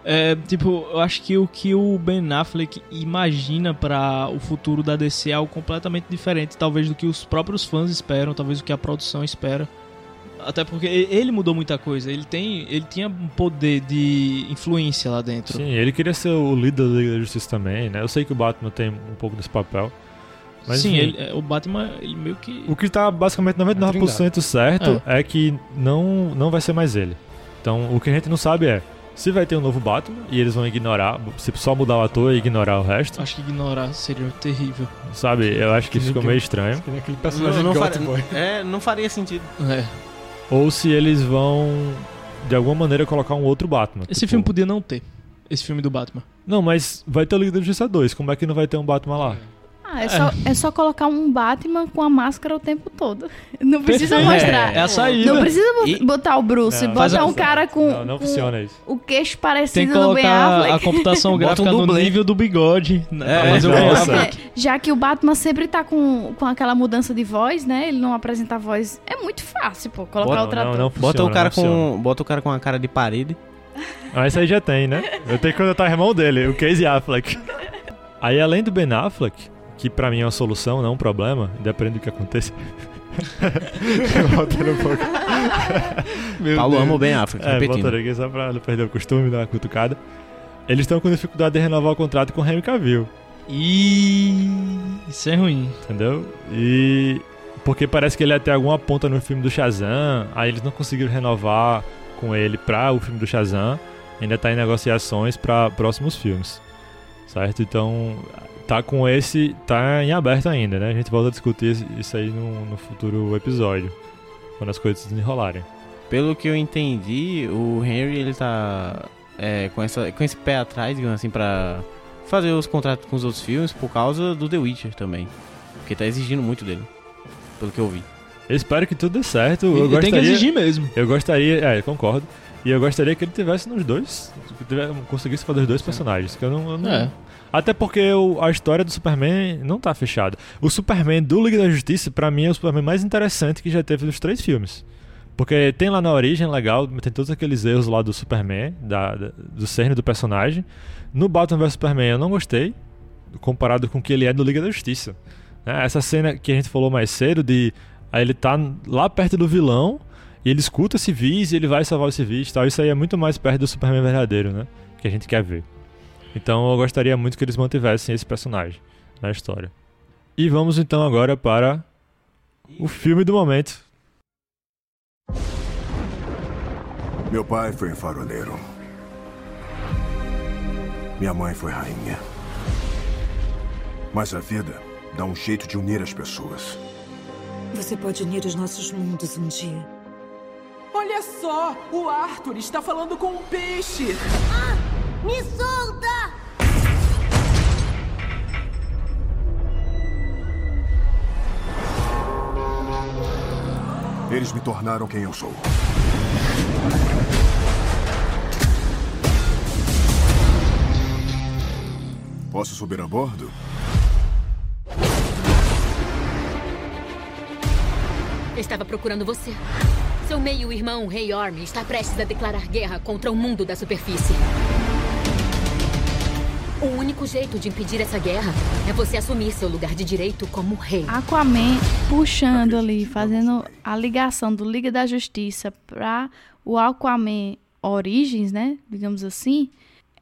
É, tipo, eu acho que o que o Ben Affleck imagina pra o futuro da DC é algo completamente diferente, talvez do que os próprios fãs esperam, talvez do que a produção espera. Até porque ele mudou muita coisa, ele tem, ele tinha um poder de influência lá dentro. Sim, ele queria ser o líder da Liga da Justiça também, né? Eu sei que o Batman tem um pouco desse papel. Mas Sim, enfim, ele- é, o Batman, ele meio que o que tá basicamente 99% certo É. é. que não, não vai ser mais ele. Então, o que a gente não sabe é se vai ter um novo Batman e eles vão ignorar, se só mudar o ator e ignorar o resto, acho que ignorar seria terrível. sabe? Eu acho que isso ficou meio estranho. Aquele Não, personagem não de faria- Boy. é, não faria sentido. É. Ou se eles vão, de alguma maneira, colocar um outro Batman. Esse tipo- filme podia não ter. Esse filme do Batman. Não, mas vai ter o Liga da Justiça 2, como é que não vai ter um Batman lá? Ah, é, Só, é só colocar um Batman com a máscara o tempo todo. Não precisa Perfeito. mostrar. É, é a saída. Não precisa bo- E- botar o Bruce, Não, faz bota a- um cara com, Não, não com funciona isso. o queixo Tem que parecido do Ben colocar a Affleck. computação Bota um gráfica no nível do bigode. né, É, o nossa. Batman. É, já que o Batman sempre tá com, com aquela mudança de voz, né? Ele não apresenta a voz. É muito fácil, pô, colocar Bota- outro não, ator. não Bota funciona, o cara não com, bota o cara com a cara de parede. Ah, esse aí já tem, né? Eu tenho que contratar o irmão dele, o Casey Affleck. Aí, além do Ben Affleck, que pra mim é uma solução, não um problema, independente do que aconteça. Voltando um pouco. Paulo ama o Ben Affleck, É, voltando aqui só pra não perder o costume, dar uma cutucada. Eles estão com dificuldade de renovar o contrato com o Henry Cavill, E isso é ruim. entendeu? E porque parece que ele ia ter alguma ponta no filme do Shazam, aí eles não conseguiram renovar com ele pra o filme do Shazam, ainda tá em negociações pra próximos filmes. Certo? Então, tá com esse. tá em aberto ainda, né? A gente volta a discutir isso- aí no, no futuro episódio, quando as coisas se desenrolarem. Pelo que eu entendi, o Henry ele tá é, com, essa, com esse pé atrás, digamos assim, pra fazer os contratos com os outros filmes por causa do The Witcher também. Porque tá exigindo muito dele. Pelo que eu vi. Eu espero que tudo dê certo. Eu gostaria, tem que exigir mesmo. Eu gostaria, é, eu concordo. E eu gostaria que ele tivesse nos dois, que tivesse- conseguisse fazer os dois personagens. Que eu não, eu não- É. Até porque a história do Superman não tá fechada. O Superman do Liga da Justiça, pra mim, é o Superman mais interessante que já teve dos três filmes. Porque tem lá na origem, legal, tem todos aqueles erros lá do Superman, da, da- do cerne do personagem. No Batman vs Superman eu não gostei, comparado com o que ele é no Liga da Justiça. Né, Essa cena que a gente falou mais cedo, de aí ele tá lá perto do vilão, e ele escuta civis e ele vai salvar os civis e tal. Isso aí é muito mais perto do Superman verdadeiro, né? Que a gente quer ver. Então eu gostaria muito que eles mantivessem esse personagem na história. E vamos então agora para o filme do momento. Meu pai foi um faroleiro. Minha mãe foi rainha. Mas a vida dá um jeito de unir as pessoas. Você pode unir os nossos mundos um dia. Olha só, o Arthur está falando com um peixe. Me solta! Eles me tornaram quem eu sou. Posso subir a bordo? Estava procurando você. Seu meio-irmão, Rei Orm, está prestes a declarar guerra contra o mundo da superfície. O único jeito de impedir essa guerra é você assumir seu lugar de direito como rei. Aquaman puxando ali, fazendo a ligação do Liga da Justiça para o Aquaman Origins, né? Digamos assim.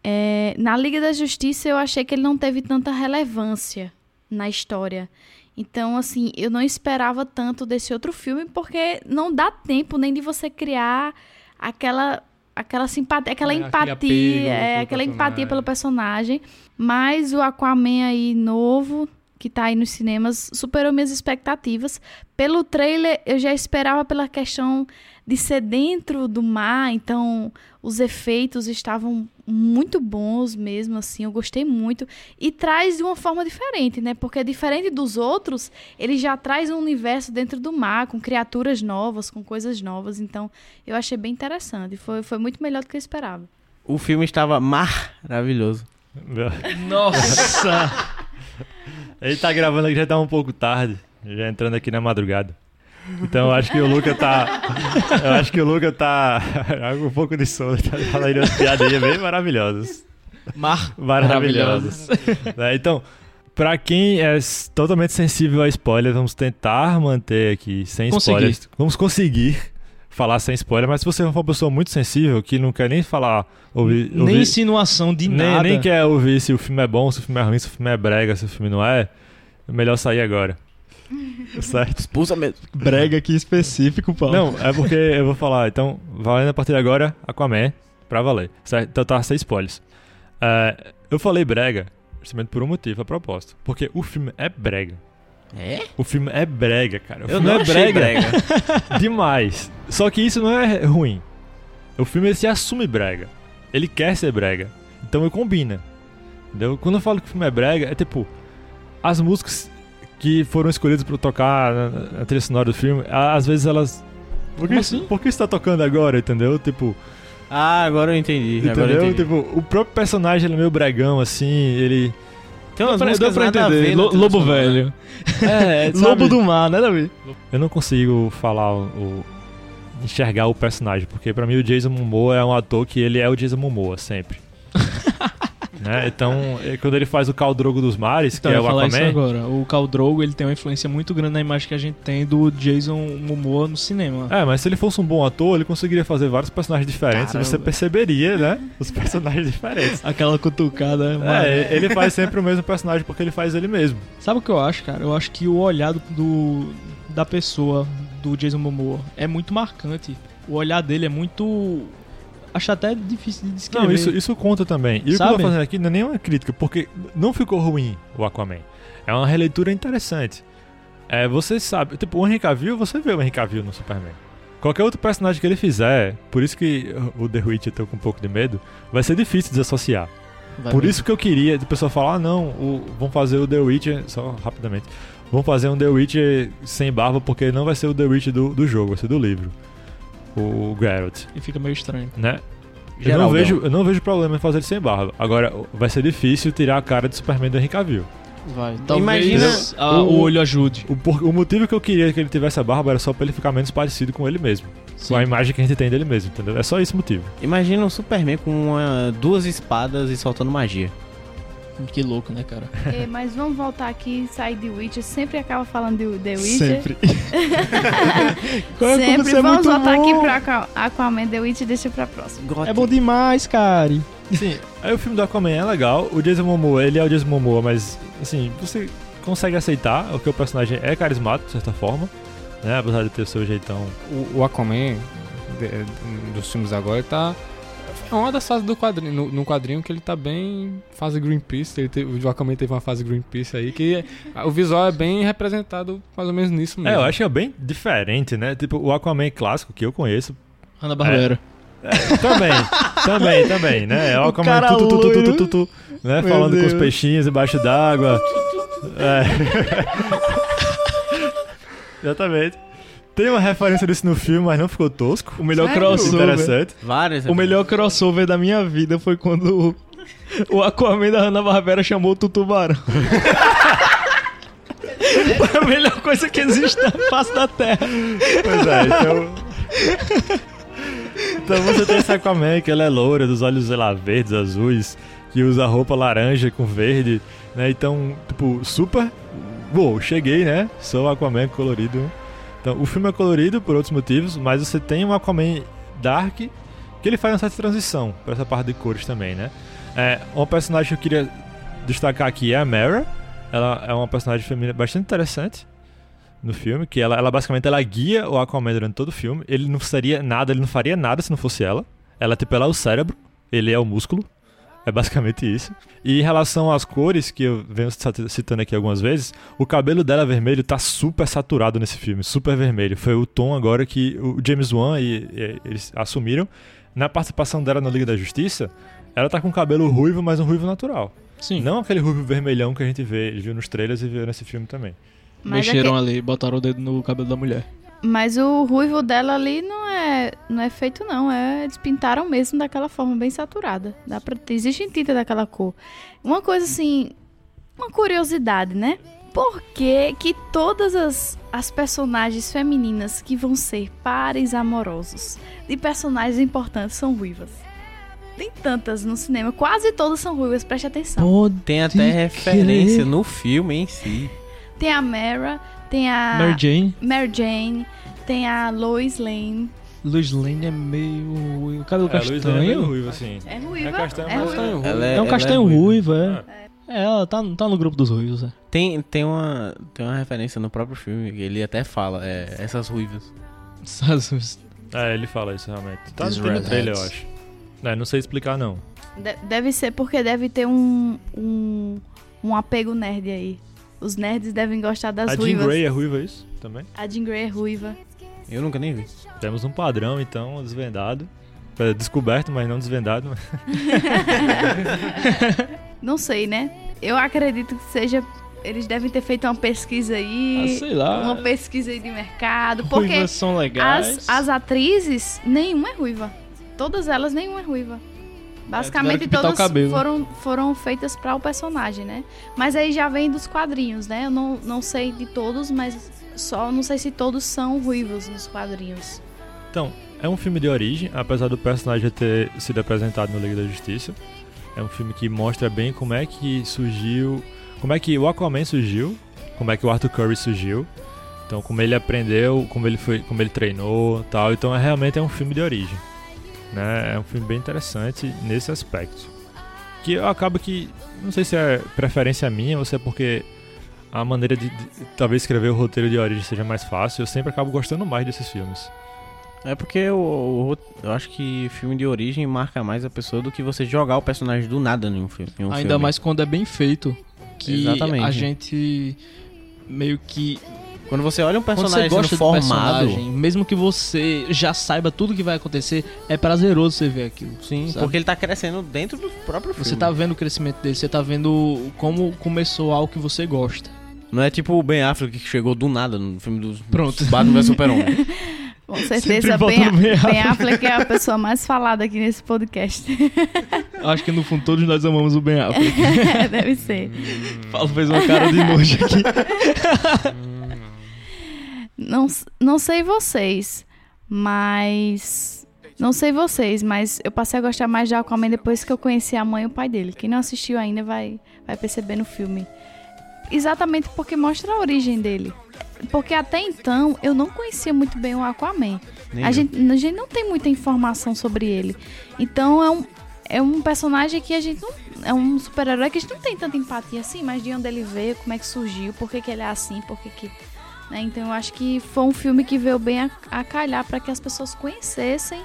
É, na Liga da Justiça eu achei que ele não teve tanta relevância na história. Então, assim, eu não esperava tanto desse outro filme, porque não dá tempo nem de você criar aquela aquela simpatia, aquela É, empatia, é, pelo aquela empatia personagem. pelo personagem. Mas o Aquaman aí novo, que tá aí nos cinemas, superou minhas expectativas. Pelo trailer, eu já esperava pela questão de ser dentro do mar, então os efeitos estavam muito bons mesmo, assim, eu gostei muito. E traz de uma forma diferente, né? Porque diferente dos outros, ele já traz um universo dentro do mar, com criaturas novas, com coisas novas. Então, eu achei bem interessante. Foi, foi muito melhor do que eu esperava. O filme estava maravilhoso. Nossa! Ele tá gravando aqui já tá um pouco tarde, já entrando aqui na madrugada. Então eu acho que o Luca tá. Eu acho que o Luca tá. um pouco de sono, tá falando umas piadinhas bem maravilhosas. Mar Maravilhosas. Né, Então, pra quem é totalmente sensível a spoilers, vamos tentar manter aqui sem Conseguir. spoilers. Vamos conseguir falar sem spoiler, mas se você for uma pessoa muito sensível, que não quer nem falar. Ouvir, Nem ouvir- insinuação de nem, nada. nem quer ouvir se o filme é bom, se o filme é ruim, se o filme é brega, se o filme não é, é melhor sair agora. certo? Expulsa mesmo. Brega aqui específico, Paulo. Não, é porque eu vou falar. Então, valendo a partir de agora, Aquaman, pra valer. Certo? Então tá, sem spoilers. É, eu falei brega, justamente por um motivo, a propósito. Porque o filme é brega. É? O filme é brega, cara. O Eu filme não é achei brega. Demais. Só que isso não é ruim. O filme ele se assume brega. Ele quer ser brega. Então ele combina. Entendeu? Quando eu falo que o filme é brega, é tipo. As músicas que foram escolhidas pra tocar na, na trilha sonora do filme, a- às vezes elas. Por que, assim? por que isso tá tocando agora, entendeu? Tipo. Ah, agora eu entendi. Agora eu Entendeu? entendi. Tipo, o próprio personagem ele é meio bregão, assim, ele. Tem umas Deu pra- músicas deu pra nada a entender. Lo- Lobo velho. É? Lobo do mar, né, Davi? Eu não consigo falar o, enxergar o personagem, porque pra mim o Jason Momoa é um ator que ele é o Jason Momoa sempre. Né? Então, eh, quando ele faz o Khal Drogo dos mares, Então, que é o falar isso Aquaman, agora. O Khal Drogo, ele tem uma influência muito grande na imagem que a gente tem do Jason Momoa no cinema. é, mas se ele fosse um bom ator, ele conseguiria fazer vários personagens diferentes Caramba. você perceberia, né? Os personagens diferentes. Aquela cutucada. mano. É, ele faz sempre o mesmo personagem porque ele faz ele mesmo. Sabe o que eu acho, cara? Eu acho que o olhar do- da pessoa, do Jason Momoa, é muito marcante. O olhar dele é muito... Acho até difícil de descrever. Não, isso, isso conta também. E o que eu Sabe? tô fazendo aqui não é nenhuma crítica, porque não ficou ruim o Aquaman. É uma releitura interessante. É, você sabe, tipo, o Henry Cavill, você vê o Henry Cavill no Superman. Qualquer outro personagem que ele fizer, por isso que o The Witch eu tô com um pouco de medo, vai ser difícil desassociar. Vai por mesmo. isso que eu queria, o pessoal falar, ah não, o, vão fazer o The Witcher, só rapidamente, vão fazer um The Witcher sem barba, porque não vai ser o The Witcher do, do jogo, vai ser do livro. O Geralt, E fica meio estranho. né? Eu não, vejo, eu não vejo problema em fazer ele sem barba. Agora, vai ser difícil tirar a cara de Superman do Henry Cavill. Vai. Talvez Imagina a- o, olho ajude. O, por- o motivo que eu queria que ele tivesse a barba era só pra ele ficar menos parecido com ele mesmo. Sim. Com a imagem que a gente tem dele mesmo, entendeu? É só esse motivo. Imagina um Superman com uma- duas espadas e soltando magia. Que louco, né, cara? É, mas vamos voltar aqui e sair de Witcher. Sempre acaba falando de The Witcher. Sempre. Como Sempre você é vamos voltar bom. aqui pra Aqua- Aquaman The Witcher deixa pra próxima. É bom demais, cara. Sim, aí o filme do Aquaman é legal. O Jason Momoa, ele é o Jason Momoa, mas, assim, você consegue aceitar que o personagem é carismático, de certa forma. Né? Apesar de ter o seu jeitão. O, o Aquaman de- dos filmes agora ele tá. É uma das fases do quadrinho, no, no quadrinho que ele tá bem. Fase Greenpeace. Ele teve, o Aquaman teve uma fase Greenpeace aí que é- o visual é bem representado mais ou menos nisso mesmo. É, eu acho que é bem diferente, né? Tipo, o Aquaman clássico que eu conheço. Ana Barbera. É, também, também, também, né? É o Aquaman tu, tu, tu, tu, tu, tu, tu, né? Meu Falando com os Deus. peixinhos embaixo d'água. É. Exatamente. Tem uma referência disso no filme, mas não ficou tosco. O melhor Sério? crossover. Interessante. Várias. O melhor crossover da minha vida foi quando o, o Aquaman da Hanna Barbera chamou o Tutubarão. foi a melhor coisa que existe na face da Terra. Pois é, então. Então você tem esse Aquaman que ela é loura, dos olhos, sei lá, verdes, azuis, que usa roupa laranja com verde, né? Então, tipo, super. Uou, cheguei, né? Sou o Aquaman colorido. Então, o filme é colorido por outros motivos, mas você tem um Aquaman dark que ele faz uma certa transição pra essa parte de cores também, né? É, uma personagem que eu queria destacar aqui é a Mara. Ela é uma personagem feminina bastante interessante no filme, que ela, ela basicamente ela guia o Aquaman durante todo o filme. Ele não seria nada, ele não faria nada se não fosse ela. Ela, tipo, ela é o cérebro, ele é o músculo. É basicamente isso. E em relação às cores, que eu venho citando aqui algumas vezes, o cabelo dela vermelho tá super saturado nesse filme, super vermelho. Foi o tom agora que o James Wan e, e eles assumiram. Na participação dela na Liga da Justiça, ela tá com cabelo ruivo, mas um ruivo natural. Sim. Não aquele ruivo vermelhão que a gente vê, viu nos trailers e viu nesse filme também. Mas, Mexeram aque- ali, botaram o dedo no cabelo da mulher. Mas o ruivo dela ali não é, não é feito, não. É, eles pintaram mesmo daquela forma, bem saturada. Dá pra, existe tinta daquela cor. Uma coisa assim, uma curiosidade, né? Por que, que todas as, as personagens femininas que vão ser pares amorosos de personagens importantes são ruivas? Tem tantas no cinema, quase todas são ruivas, preste atenção. Tem até referência no filme em si. Tem a Mara, tem a Mary Jane. Mary Jane, tem a Lois Lane. Lois Lane é meio. O cabelo É, é castanho. meio ruivo, assim. É ruiva. É castanho, é mas ruiva. Ela É um ela castanho ruiva. ruivo, é. É, ela tá, tá no grupo dos ruivos, é. Tem, tem, uma, tem uma referência no próprio filme, que ele até fala, é, essas ruivas. É, ele fala isso realmente. Tá These no trailer, eu acho. É, não sei explicar, não. De- deve ser porque deve ter um, um, um apego nerd aí. Os nerds devem gostar das a Jean ruivas. Grey é ruiva, é isso? Também? A Jean Grey é ruiva. Eu nunca nem vi. Temos um padrão, então, desvendado. É, descoberto, mas não desvendado. Não sei, né? Eu acredito que seja. Eles devem ter feito uma pesquisa aí. Ah, sei lá. Uma pesquisa aí de mercado. Porque Ruivas são legais. as, as atrizes, nenhuma é ruiva. Todas elas, nenhuma é ruiva. Basicamente, o todas cabelo. foram, foram feitas para o personagem, né? Mas aí já vem dos quadrinhos, né? Eu não, não sei de todos, mas só não sei se todos são ruivos nos quadrinhos. Então, é um filme de origem, apesar do personagem ter sido apresentado no Liga da Justiça. É um filme que mostra bem como é que surgiu, como é que o Aquaman surgiu, como é que o Arthur Curry surgiu. Então, como ele aprendeu, como ele foi, como ele treinou, tal. Então, é realmente é um filme de origem, né? É um filme bem interessante nesse aspecto. Que eu acabo que não sei se é preferência minha ou se é porque a maneira de, de talvez escrever o roteiro de origem seja mais fácil. Eu sempre acabo gostando mais desses filmes. É porque o, o- eu acho que filme de origem marca mais a pessoa do que você jogar o personagem do nada em um filme. em um Ainda filme. mais quando é bem feito. Que Exatamente. a gente meio que. Quando você olha um Quando personagem você gosta formado, do personagem, mesmo que você já saiba tudo que vai acontecer, é prazeroso você ver aquilo. sim, sabe? porque ele tá crescendo dentro do próprio filme. Você tá vendo o crescimento dele, você tá vendo como começou algo que você gosta. Não é tipo o Ben Affleck que chegou do nada no filme dos Pronto. Batman vs Super-Homem. Com certeza, Ben, Ben ben Affleck. Affleck é a pessoa mais falada aqui nesse podcast. Acho que no fundo todos nós amamos o Ben Affleck. Deve ser. Paulo fez uma cara de nojo aqui. Não, não sei vocês, mas. Não sei vocês, mas eu passei a gostar mais de Aquaman depois que eu conheci a mãe e o pai dele. Quem não assistiu ainda vai, vai perceber no filme. Exatamente porque mostra a origem dele. Porque até então eu não conhecia muito bem o Aquaman. Nem A eu. gente, a gente não tem muita informação sobre ele. Então é um, é um personagem que a gente não. É um super-herói que a gente não tem tanta empatia assim, mas de onde ele veio, como é que surgiu, por que, que ele é assim, por que, que. Né? Então eu acho que foi um filme que veio bem a, a calhar para que as pessoas conhecessem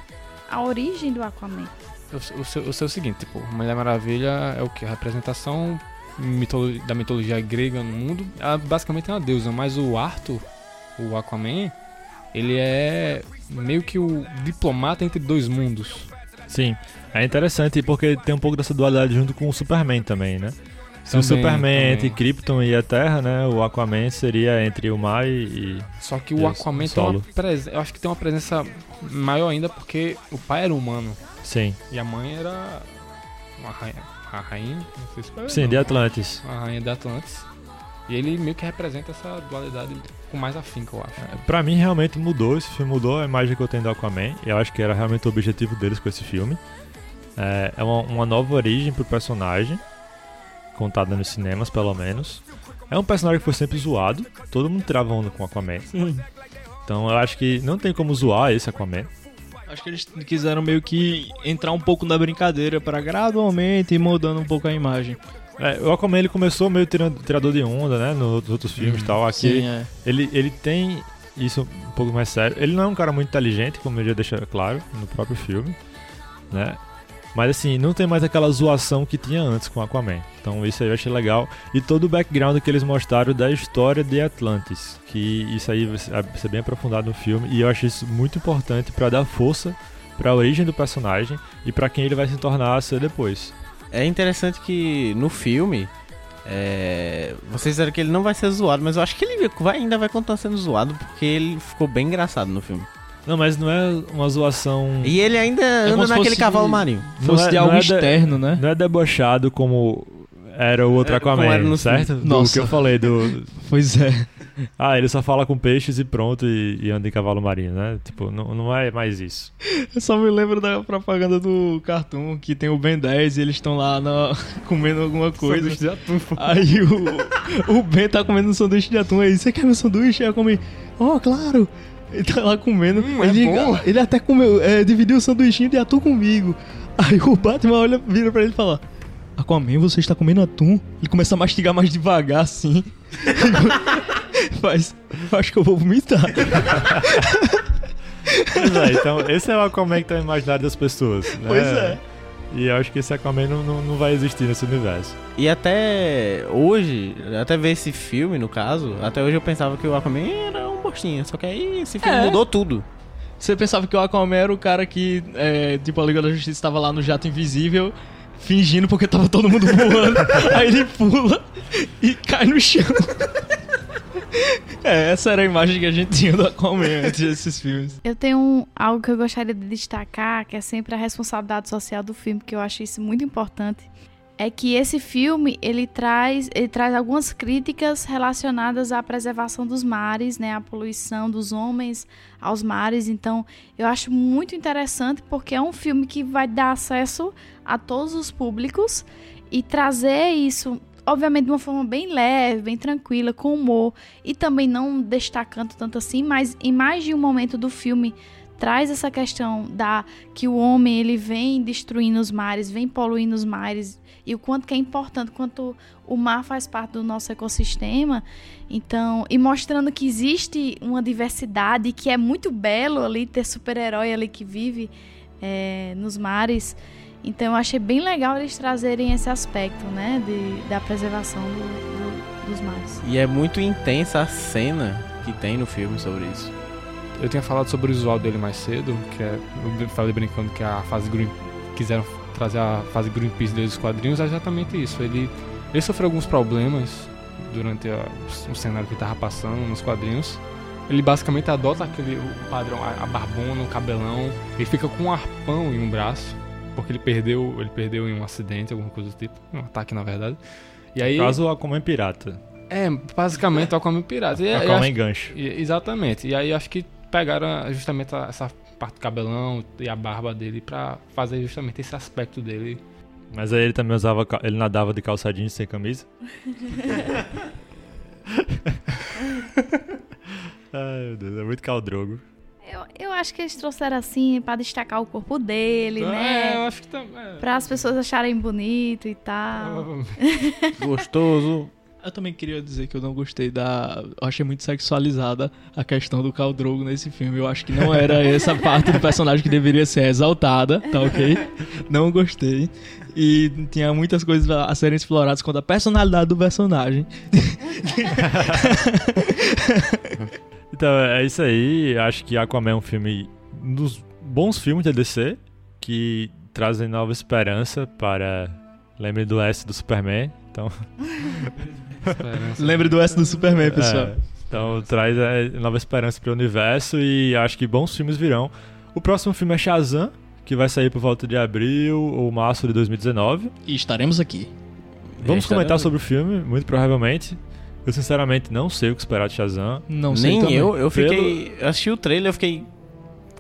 a origem do Aquaman. Eu, eu, sei- eu sei o seguinte, tipo, Mulher Maravilha é o que? A representação mitolo- da mitologia grega no mundo. Ela basicamente é uma deusa, mas o Arthur, o Aquaman, ele é meio que o diplomata entre dois mundos. Sim, é interessante porque tem um pouco dessa dualidade junto com o Superman também, né? Se o Superman é também. entre Krypton e a Terra, né? O Aquaman seria entre o mar e. e- Só que e o Aquaman tem uma presença. Eu acho que tem uma presença maior ainda porque o pai era humano. Sim. E a mãe era uma rainha. A rainha? Não sei se foi, Sim, não. de Atlantis. A rainha de Atlantis. E ele meio que representa essa dualidade com mais afinco, eu acho. Pra mim, realmente mudou. Esse filme mudou a imagem que eu tenho do Aquaman. E eu acho que era realmente o objetivo deles com esse filme. É, é uma, uma nova origem pro personagem, contada nos cinemas, pelo menos. É um personagem que foi sempre zoado. Todo mundo tirava onda com o Aquaman. Então eu acho que não tem como zoar esse Aquaman. Acho que eles quiseram meio que entrar um pouco na brincadeira para gradualmente ir mudando um pouco a imagem. É, o Aquaman ele começou meio tirando, tirador de onda, né? Nos outros filmes e tal. Aqui sim, é. ele, ele tem isso um pouco mais sério. Ele não é um cara muito inteligente, como ele já deixa claro no próprio filme, né? Mas assim, não tem mais aquela zoação que tinha antes com Aquaman. Então isso aí eu achei legal. E todo o background que eles mostraram da história de Atlantis. Que isso aí vai ser bem aprofundado no filme. E eu acho isso muito importante pra dar força pra origem do personagem e pra quem ele vai se tornar a ser depois. É interessante que no filme. É... Vocês disseram que ele não vai ser zoado, mas eu acho que ele vai- ainda vai continuar sendo zoado porque ele ficou bem engraçado no filme. Não, mas não é uma zoação. E ele ainda como anda naquele fosse- cavalo marinho. Fosse de algo externo, né? Não é debochado como era o outro É, Aquaman, era no certo? filme. Do Nossa. que eu falei do. Pois é. Ah, ele só fala com peixes e pronto e, e anda em cavalo marinho, né? Tipo, não, não é mais isso. Eu só me lembro da propaganda do Cartoon que tem o Ben 10 e eles estão lá na- comendo alguma coisa. Sanduíche de atum, pô. Aí o, o Ben tá comendo um sanduíche de atum aí. Você quer meu sanduíche? Aí eu comi. Oh, claro! Ele tá lá comendo. Hum, é ele, bom. ele até comeu, é, dividiu o sanduichinho de atum comigo. Aí o Batman olha, vira pra ele e fala: Aquaman, você está comendo atum? Ele começa a mastigar mais devagar assim. Faz. Eu acho que eu vou vomitar. Pois é, então esse é o Aquaman que tá no imaginário das pessoas. Né? Pois é. E eu acho que esse Aquaman não, não, não vai existir nesse universo. E até hoje, até ver esse filme, no caso, até hoje eu pensava que o Aquaman era um bostinha. Só que aí esse filme É. mudou tudo. Você pensava que o Aquaman era o cara que, é, tipo, a Liga da Justiça estava lá no jato invisível, fingindo porque tava todo mundo voando. aí ele pula e cai no chão. é, essa era a imagem que a gente tinha do Aquaman antes desses filmes. Eu tenho um- algo que eu gostaria de destacar, que é sempre a responsabilidade social do filme, que eu acho isso muito importante. É que esse filme, ele traz, ele traz algumas críticas relacionadas à preservação dos mares, né, à poluição dos homens aos mares. Então, eu acho muito interessante porque é um filme que vai dar acesso a todos os públicos e trazer isso, obviamente de uma forma bem leve, bem tranquila, com humor e também não destacando tanto assim, mas em mais de um momento do filme traz essa questão da que o homem ele vem destruindo os mares, vem poluindo os mares e o quanto que é importante, quanto o mar faz parte do nosso ecossistema. Então, e mostrando que existe uma diversidade que é muito belo ali ter super-herói ali que vive é, nos mares. Então, eu achei bem legal eles trazerem esse aspecto, né, de, da preservação do- do- dos mares. E é muito intensa a cena que tem no filme sobre isso. Eu tinha falado sobre o visual dele mais cedo, que é. Eu falei brincando que a fase Green. Quiseram trazer a fase Greenpeace dos quadrinhos, é exatamente isso. Ele, ele sofreu alguns problemas durante a, o cenário que tava passando nos quadrinhos. Ele basicamente adota aquele padrão, a, a barbona, o cabelão. Ele fica com um arpão em um braço, porque ele perdeu, ele perdeu em um acidente, alguma coisa do tipo, um ataque na verdade. E aí, caso, o Aquaman pirata. é, basicamente o Aquaman pirata. E, Aquaman acho- gancho. e- exatamente. E aí acho que pegaram justamente essa parte do cabelão e a barba dele pra fazer justamente esse aspecto dele. Mas aí ele também usava. Ele nadava de calça jeans sem camisa. Ai, meu Deus, é muito caldrogo. Eu, eu acho que eles trouxeram assim pra destacar o corpo dele, É, né? eu acho que também. É. Pra as pessoas acharem bonito e tal. Gostoso. Eu também queria dizer que eu não gostei da. Eu achei muito sexualizada a questão do Khal Drogo nesse filme. Eu acho que não era essa parte do personagem que deveria ser exaltada, tá ok? Não gostei. E tinha muitas coisas a a serem exploradas quanto a personalidade do personagem. Então, é isso aí. Acho que Aquaman é um filme. Um dos bons filmes da DC que trazem nova esperança para. Lembre do S do Superman. Então. Lembre do S do Superman, pessoal. É, então traz é, nova esperança para o universo e acho que bons filmes virão. O próximo filme é Shazam, que vai sair por volta de abril ou março de 2019. E estaremos aqui. Vamos estaremos comentar aqui. sobre o filme, muito provavelmente. Eu sinceramente não sei o que esperar de Shazam. Não sei Nem também. eu, eu Pelo- fiquei. Eu assisti o trailer, eu fiquei.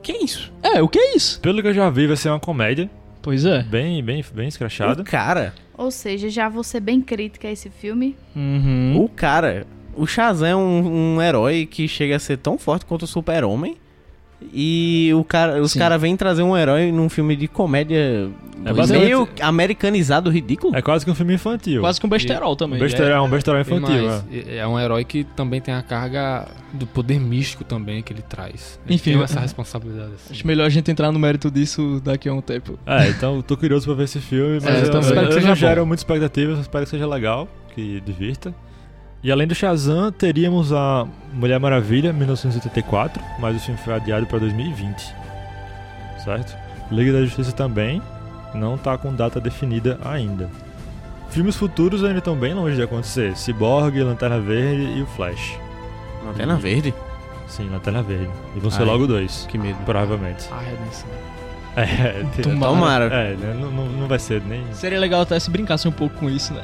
Que isso? É, o que é isso? Pelo que eu já vi, vai ser uma comédia. Pois é. Bem, bem, bem escrachada. O cara. Ou seja, já vou ser bem crítica a esse filme. Uhum. O cara. O Shazam é um, um herói que chega a ser tão forte quanto o Super-Homem. E o cara, os caras vêm trazer um herói num filme de comédia É basicamente- meio americanizado, ridículo. É quase que um filme infantil. Quase que um besterol também. Um besterol, é um besterol E infantil. mais, é. é. é um herói que também tem a carga do poder místico também que ele traz. Ele Enfim, tem essa é. responsabilidade. Assim. Acho melhor a gente entrar no mérito disso daqui a um tempo. É, então eu tô curioso pra ver esse filme, mas É, eu eu, também. eu, Espero que eu seja bom. gero muita expectativa, eu espero que seja legal, que divirta. E além do Shazam, teríamos a Mulher Maravilha, 1984, mas o filme foi adiado pra 2020. Certo? Liga da Justiça também, não tá com data definida ainda. Filmes futuros ainda estão bem longe de acontecer. Cyborg, Lanterna Verde e o Flash. Lanterna Verde? Sim, Lanterna Verde. E vão ser Ai, logo dois. que medo. Provavelmente. A redenção. É, tem- Tomara. É, né, não, não, não vai ser nem. Seria legal até se brincasse um pouco com isso, né?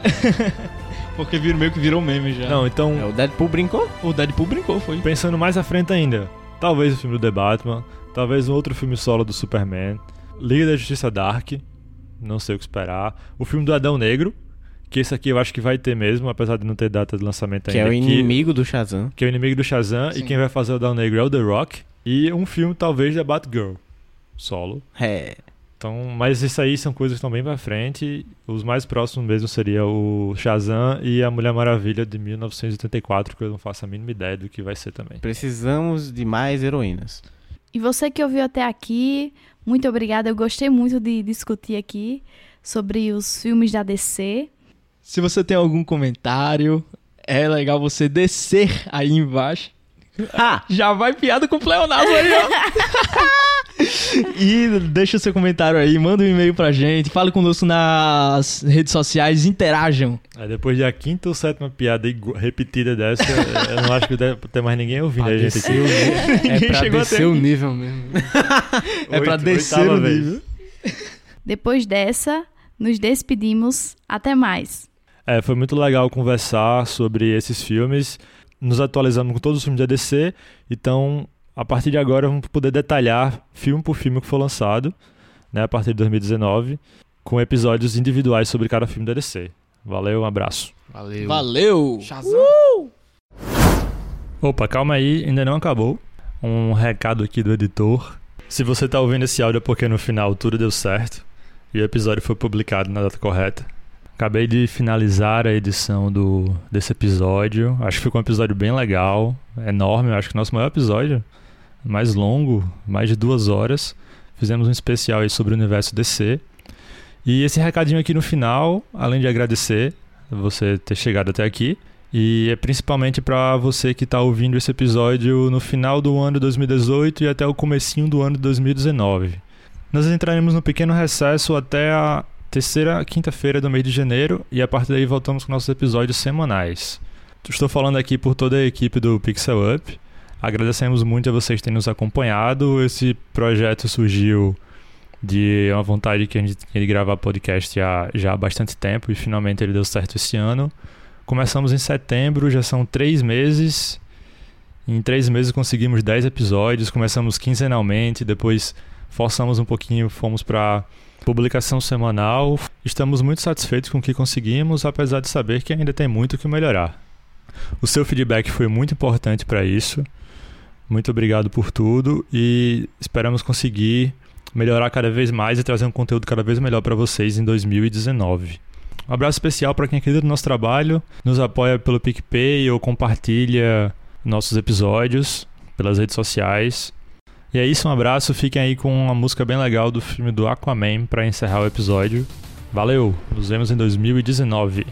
Porque vir, meio que virou meme já. Não, então, É, o Deadpool brincou? O Deadpool brincou, foi. pensando mais à frente ainda, talvez o filme do The Batman, talvez um outro filme solo do Superman, Liga da Justiça Dark, não sei o que esperar, o filme do Adão Negro, que esse aqui eu acho que vai ter mesmo, apesar de não ter data de lançamento Que ainda. é o inimigo do Shazam. que é o inimigo do Shazam, Sim. e quem vai fazer o Adão Negro é o The Rock, e um filme talvez da Batgirl, solo. É. Então, mas isso aí são coisas que estão bem pra frente. Os mais próximos mesmo seria o Shazam e a Mulher Maravilha de 1984, que eu não faço a mínima ideia do que vai ser também. Precisamos de mais heroínas. E você que ouviu até aqui, muito obrigada. Eu gostei muito de discutir aqui sobre os filmes da DC. Se você tem algum comentário, é legal você descer aí embaixo. Ah! Já vai piada com o pleonasmo aí, ó. e deixa seu comentário aí, manda um e-mail pra gente, fale conosco nas redes sociais, interajam. Aí depois da quinta ou sétima piada repetida dessa, eu não acho que deve ter mais ninguém ouvindo a gente aqui. É Ninguém pra chegou descer até o nível mesmo. É pra Oito- descer oitava o vez. nível. Depois dessa, nos despedimos. Até mais. É, foi muito legal conversar sobre esses filmes. Nos atualizamos com todos os filmes da DC. Então, a partir de agora, vamos poder detalhar filme por filme que for lançado, né, a partir de 2019, com episódios individuais sobre cada filme da DC. Valeu, um abraço. Valeu. Valeu! Shazam. Opa, calma aí, ainda não acabou. Um recado aqui do editor. Se você tá ouvindo esse áudio é porque no final tudo deu certo e o episódio foi publicado na data correta. Acabei de finalizar a edição do, desse episódio. Acho que ficou um episódio bem legal, enorme. Acho que o nosso maior episódio, mais longo, mais de duas horas. Fizemos um especial aí sobre o universo DC. E esse recadinho aqui no final, além de agradecer você ter chegado até aqui, e é principalmente para você que está ouvindo esse episódio no final do ano de 2018 e até o comecinho do ano de 2019. Nós entraremos no pequeno recesso até a terceira quinta-feira do mês de janeiro e a partir daí voltamos com nossos episódios semanais. estou falando aqui por toda a equipe do Pixel Up. Agradecemos muito a vocês têm nos acompanhado. Esse projeto surgiu de uma vontade que a gente tinha de gravar podcast há, já há bastante tempo e finalmente ele deu certo esse ano. Começamos em setembro, já são três meses. Em três meses conseguimos 10 episódios, começamos quinzenalmente, depois forçamos um pouquinho, fomos para publicação semanal. Estamos muito satisfeitos com o que conseguimos, apesar de saber que ainda tem muito que melhorar. O seu feedback foi muito importante para isso. Muito obrigado por tudo e esperamos conseguir melhorar cada vez mais e trazer um conteúdo cada vez melhor para vocês em 2019. Um abraço especial para quem acredita no nosso trabalho, nos apoia pelo PicPay ou compartilha nossos episódios pelas redes sociais. E é isso, um abraço. Fiquem aí com uma música bem legal do filme do Aquaman para encerrar o episódio. Valeu, nos vemos em 2019.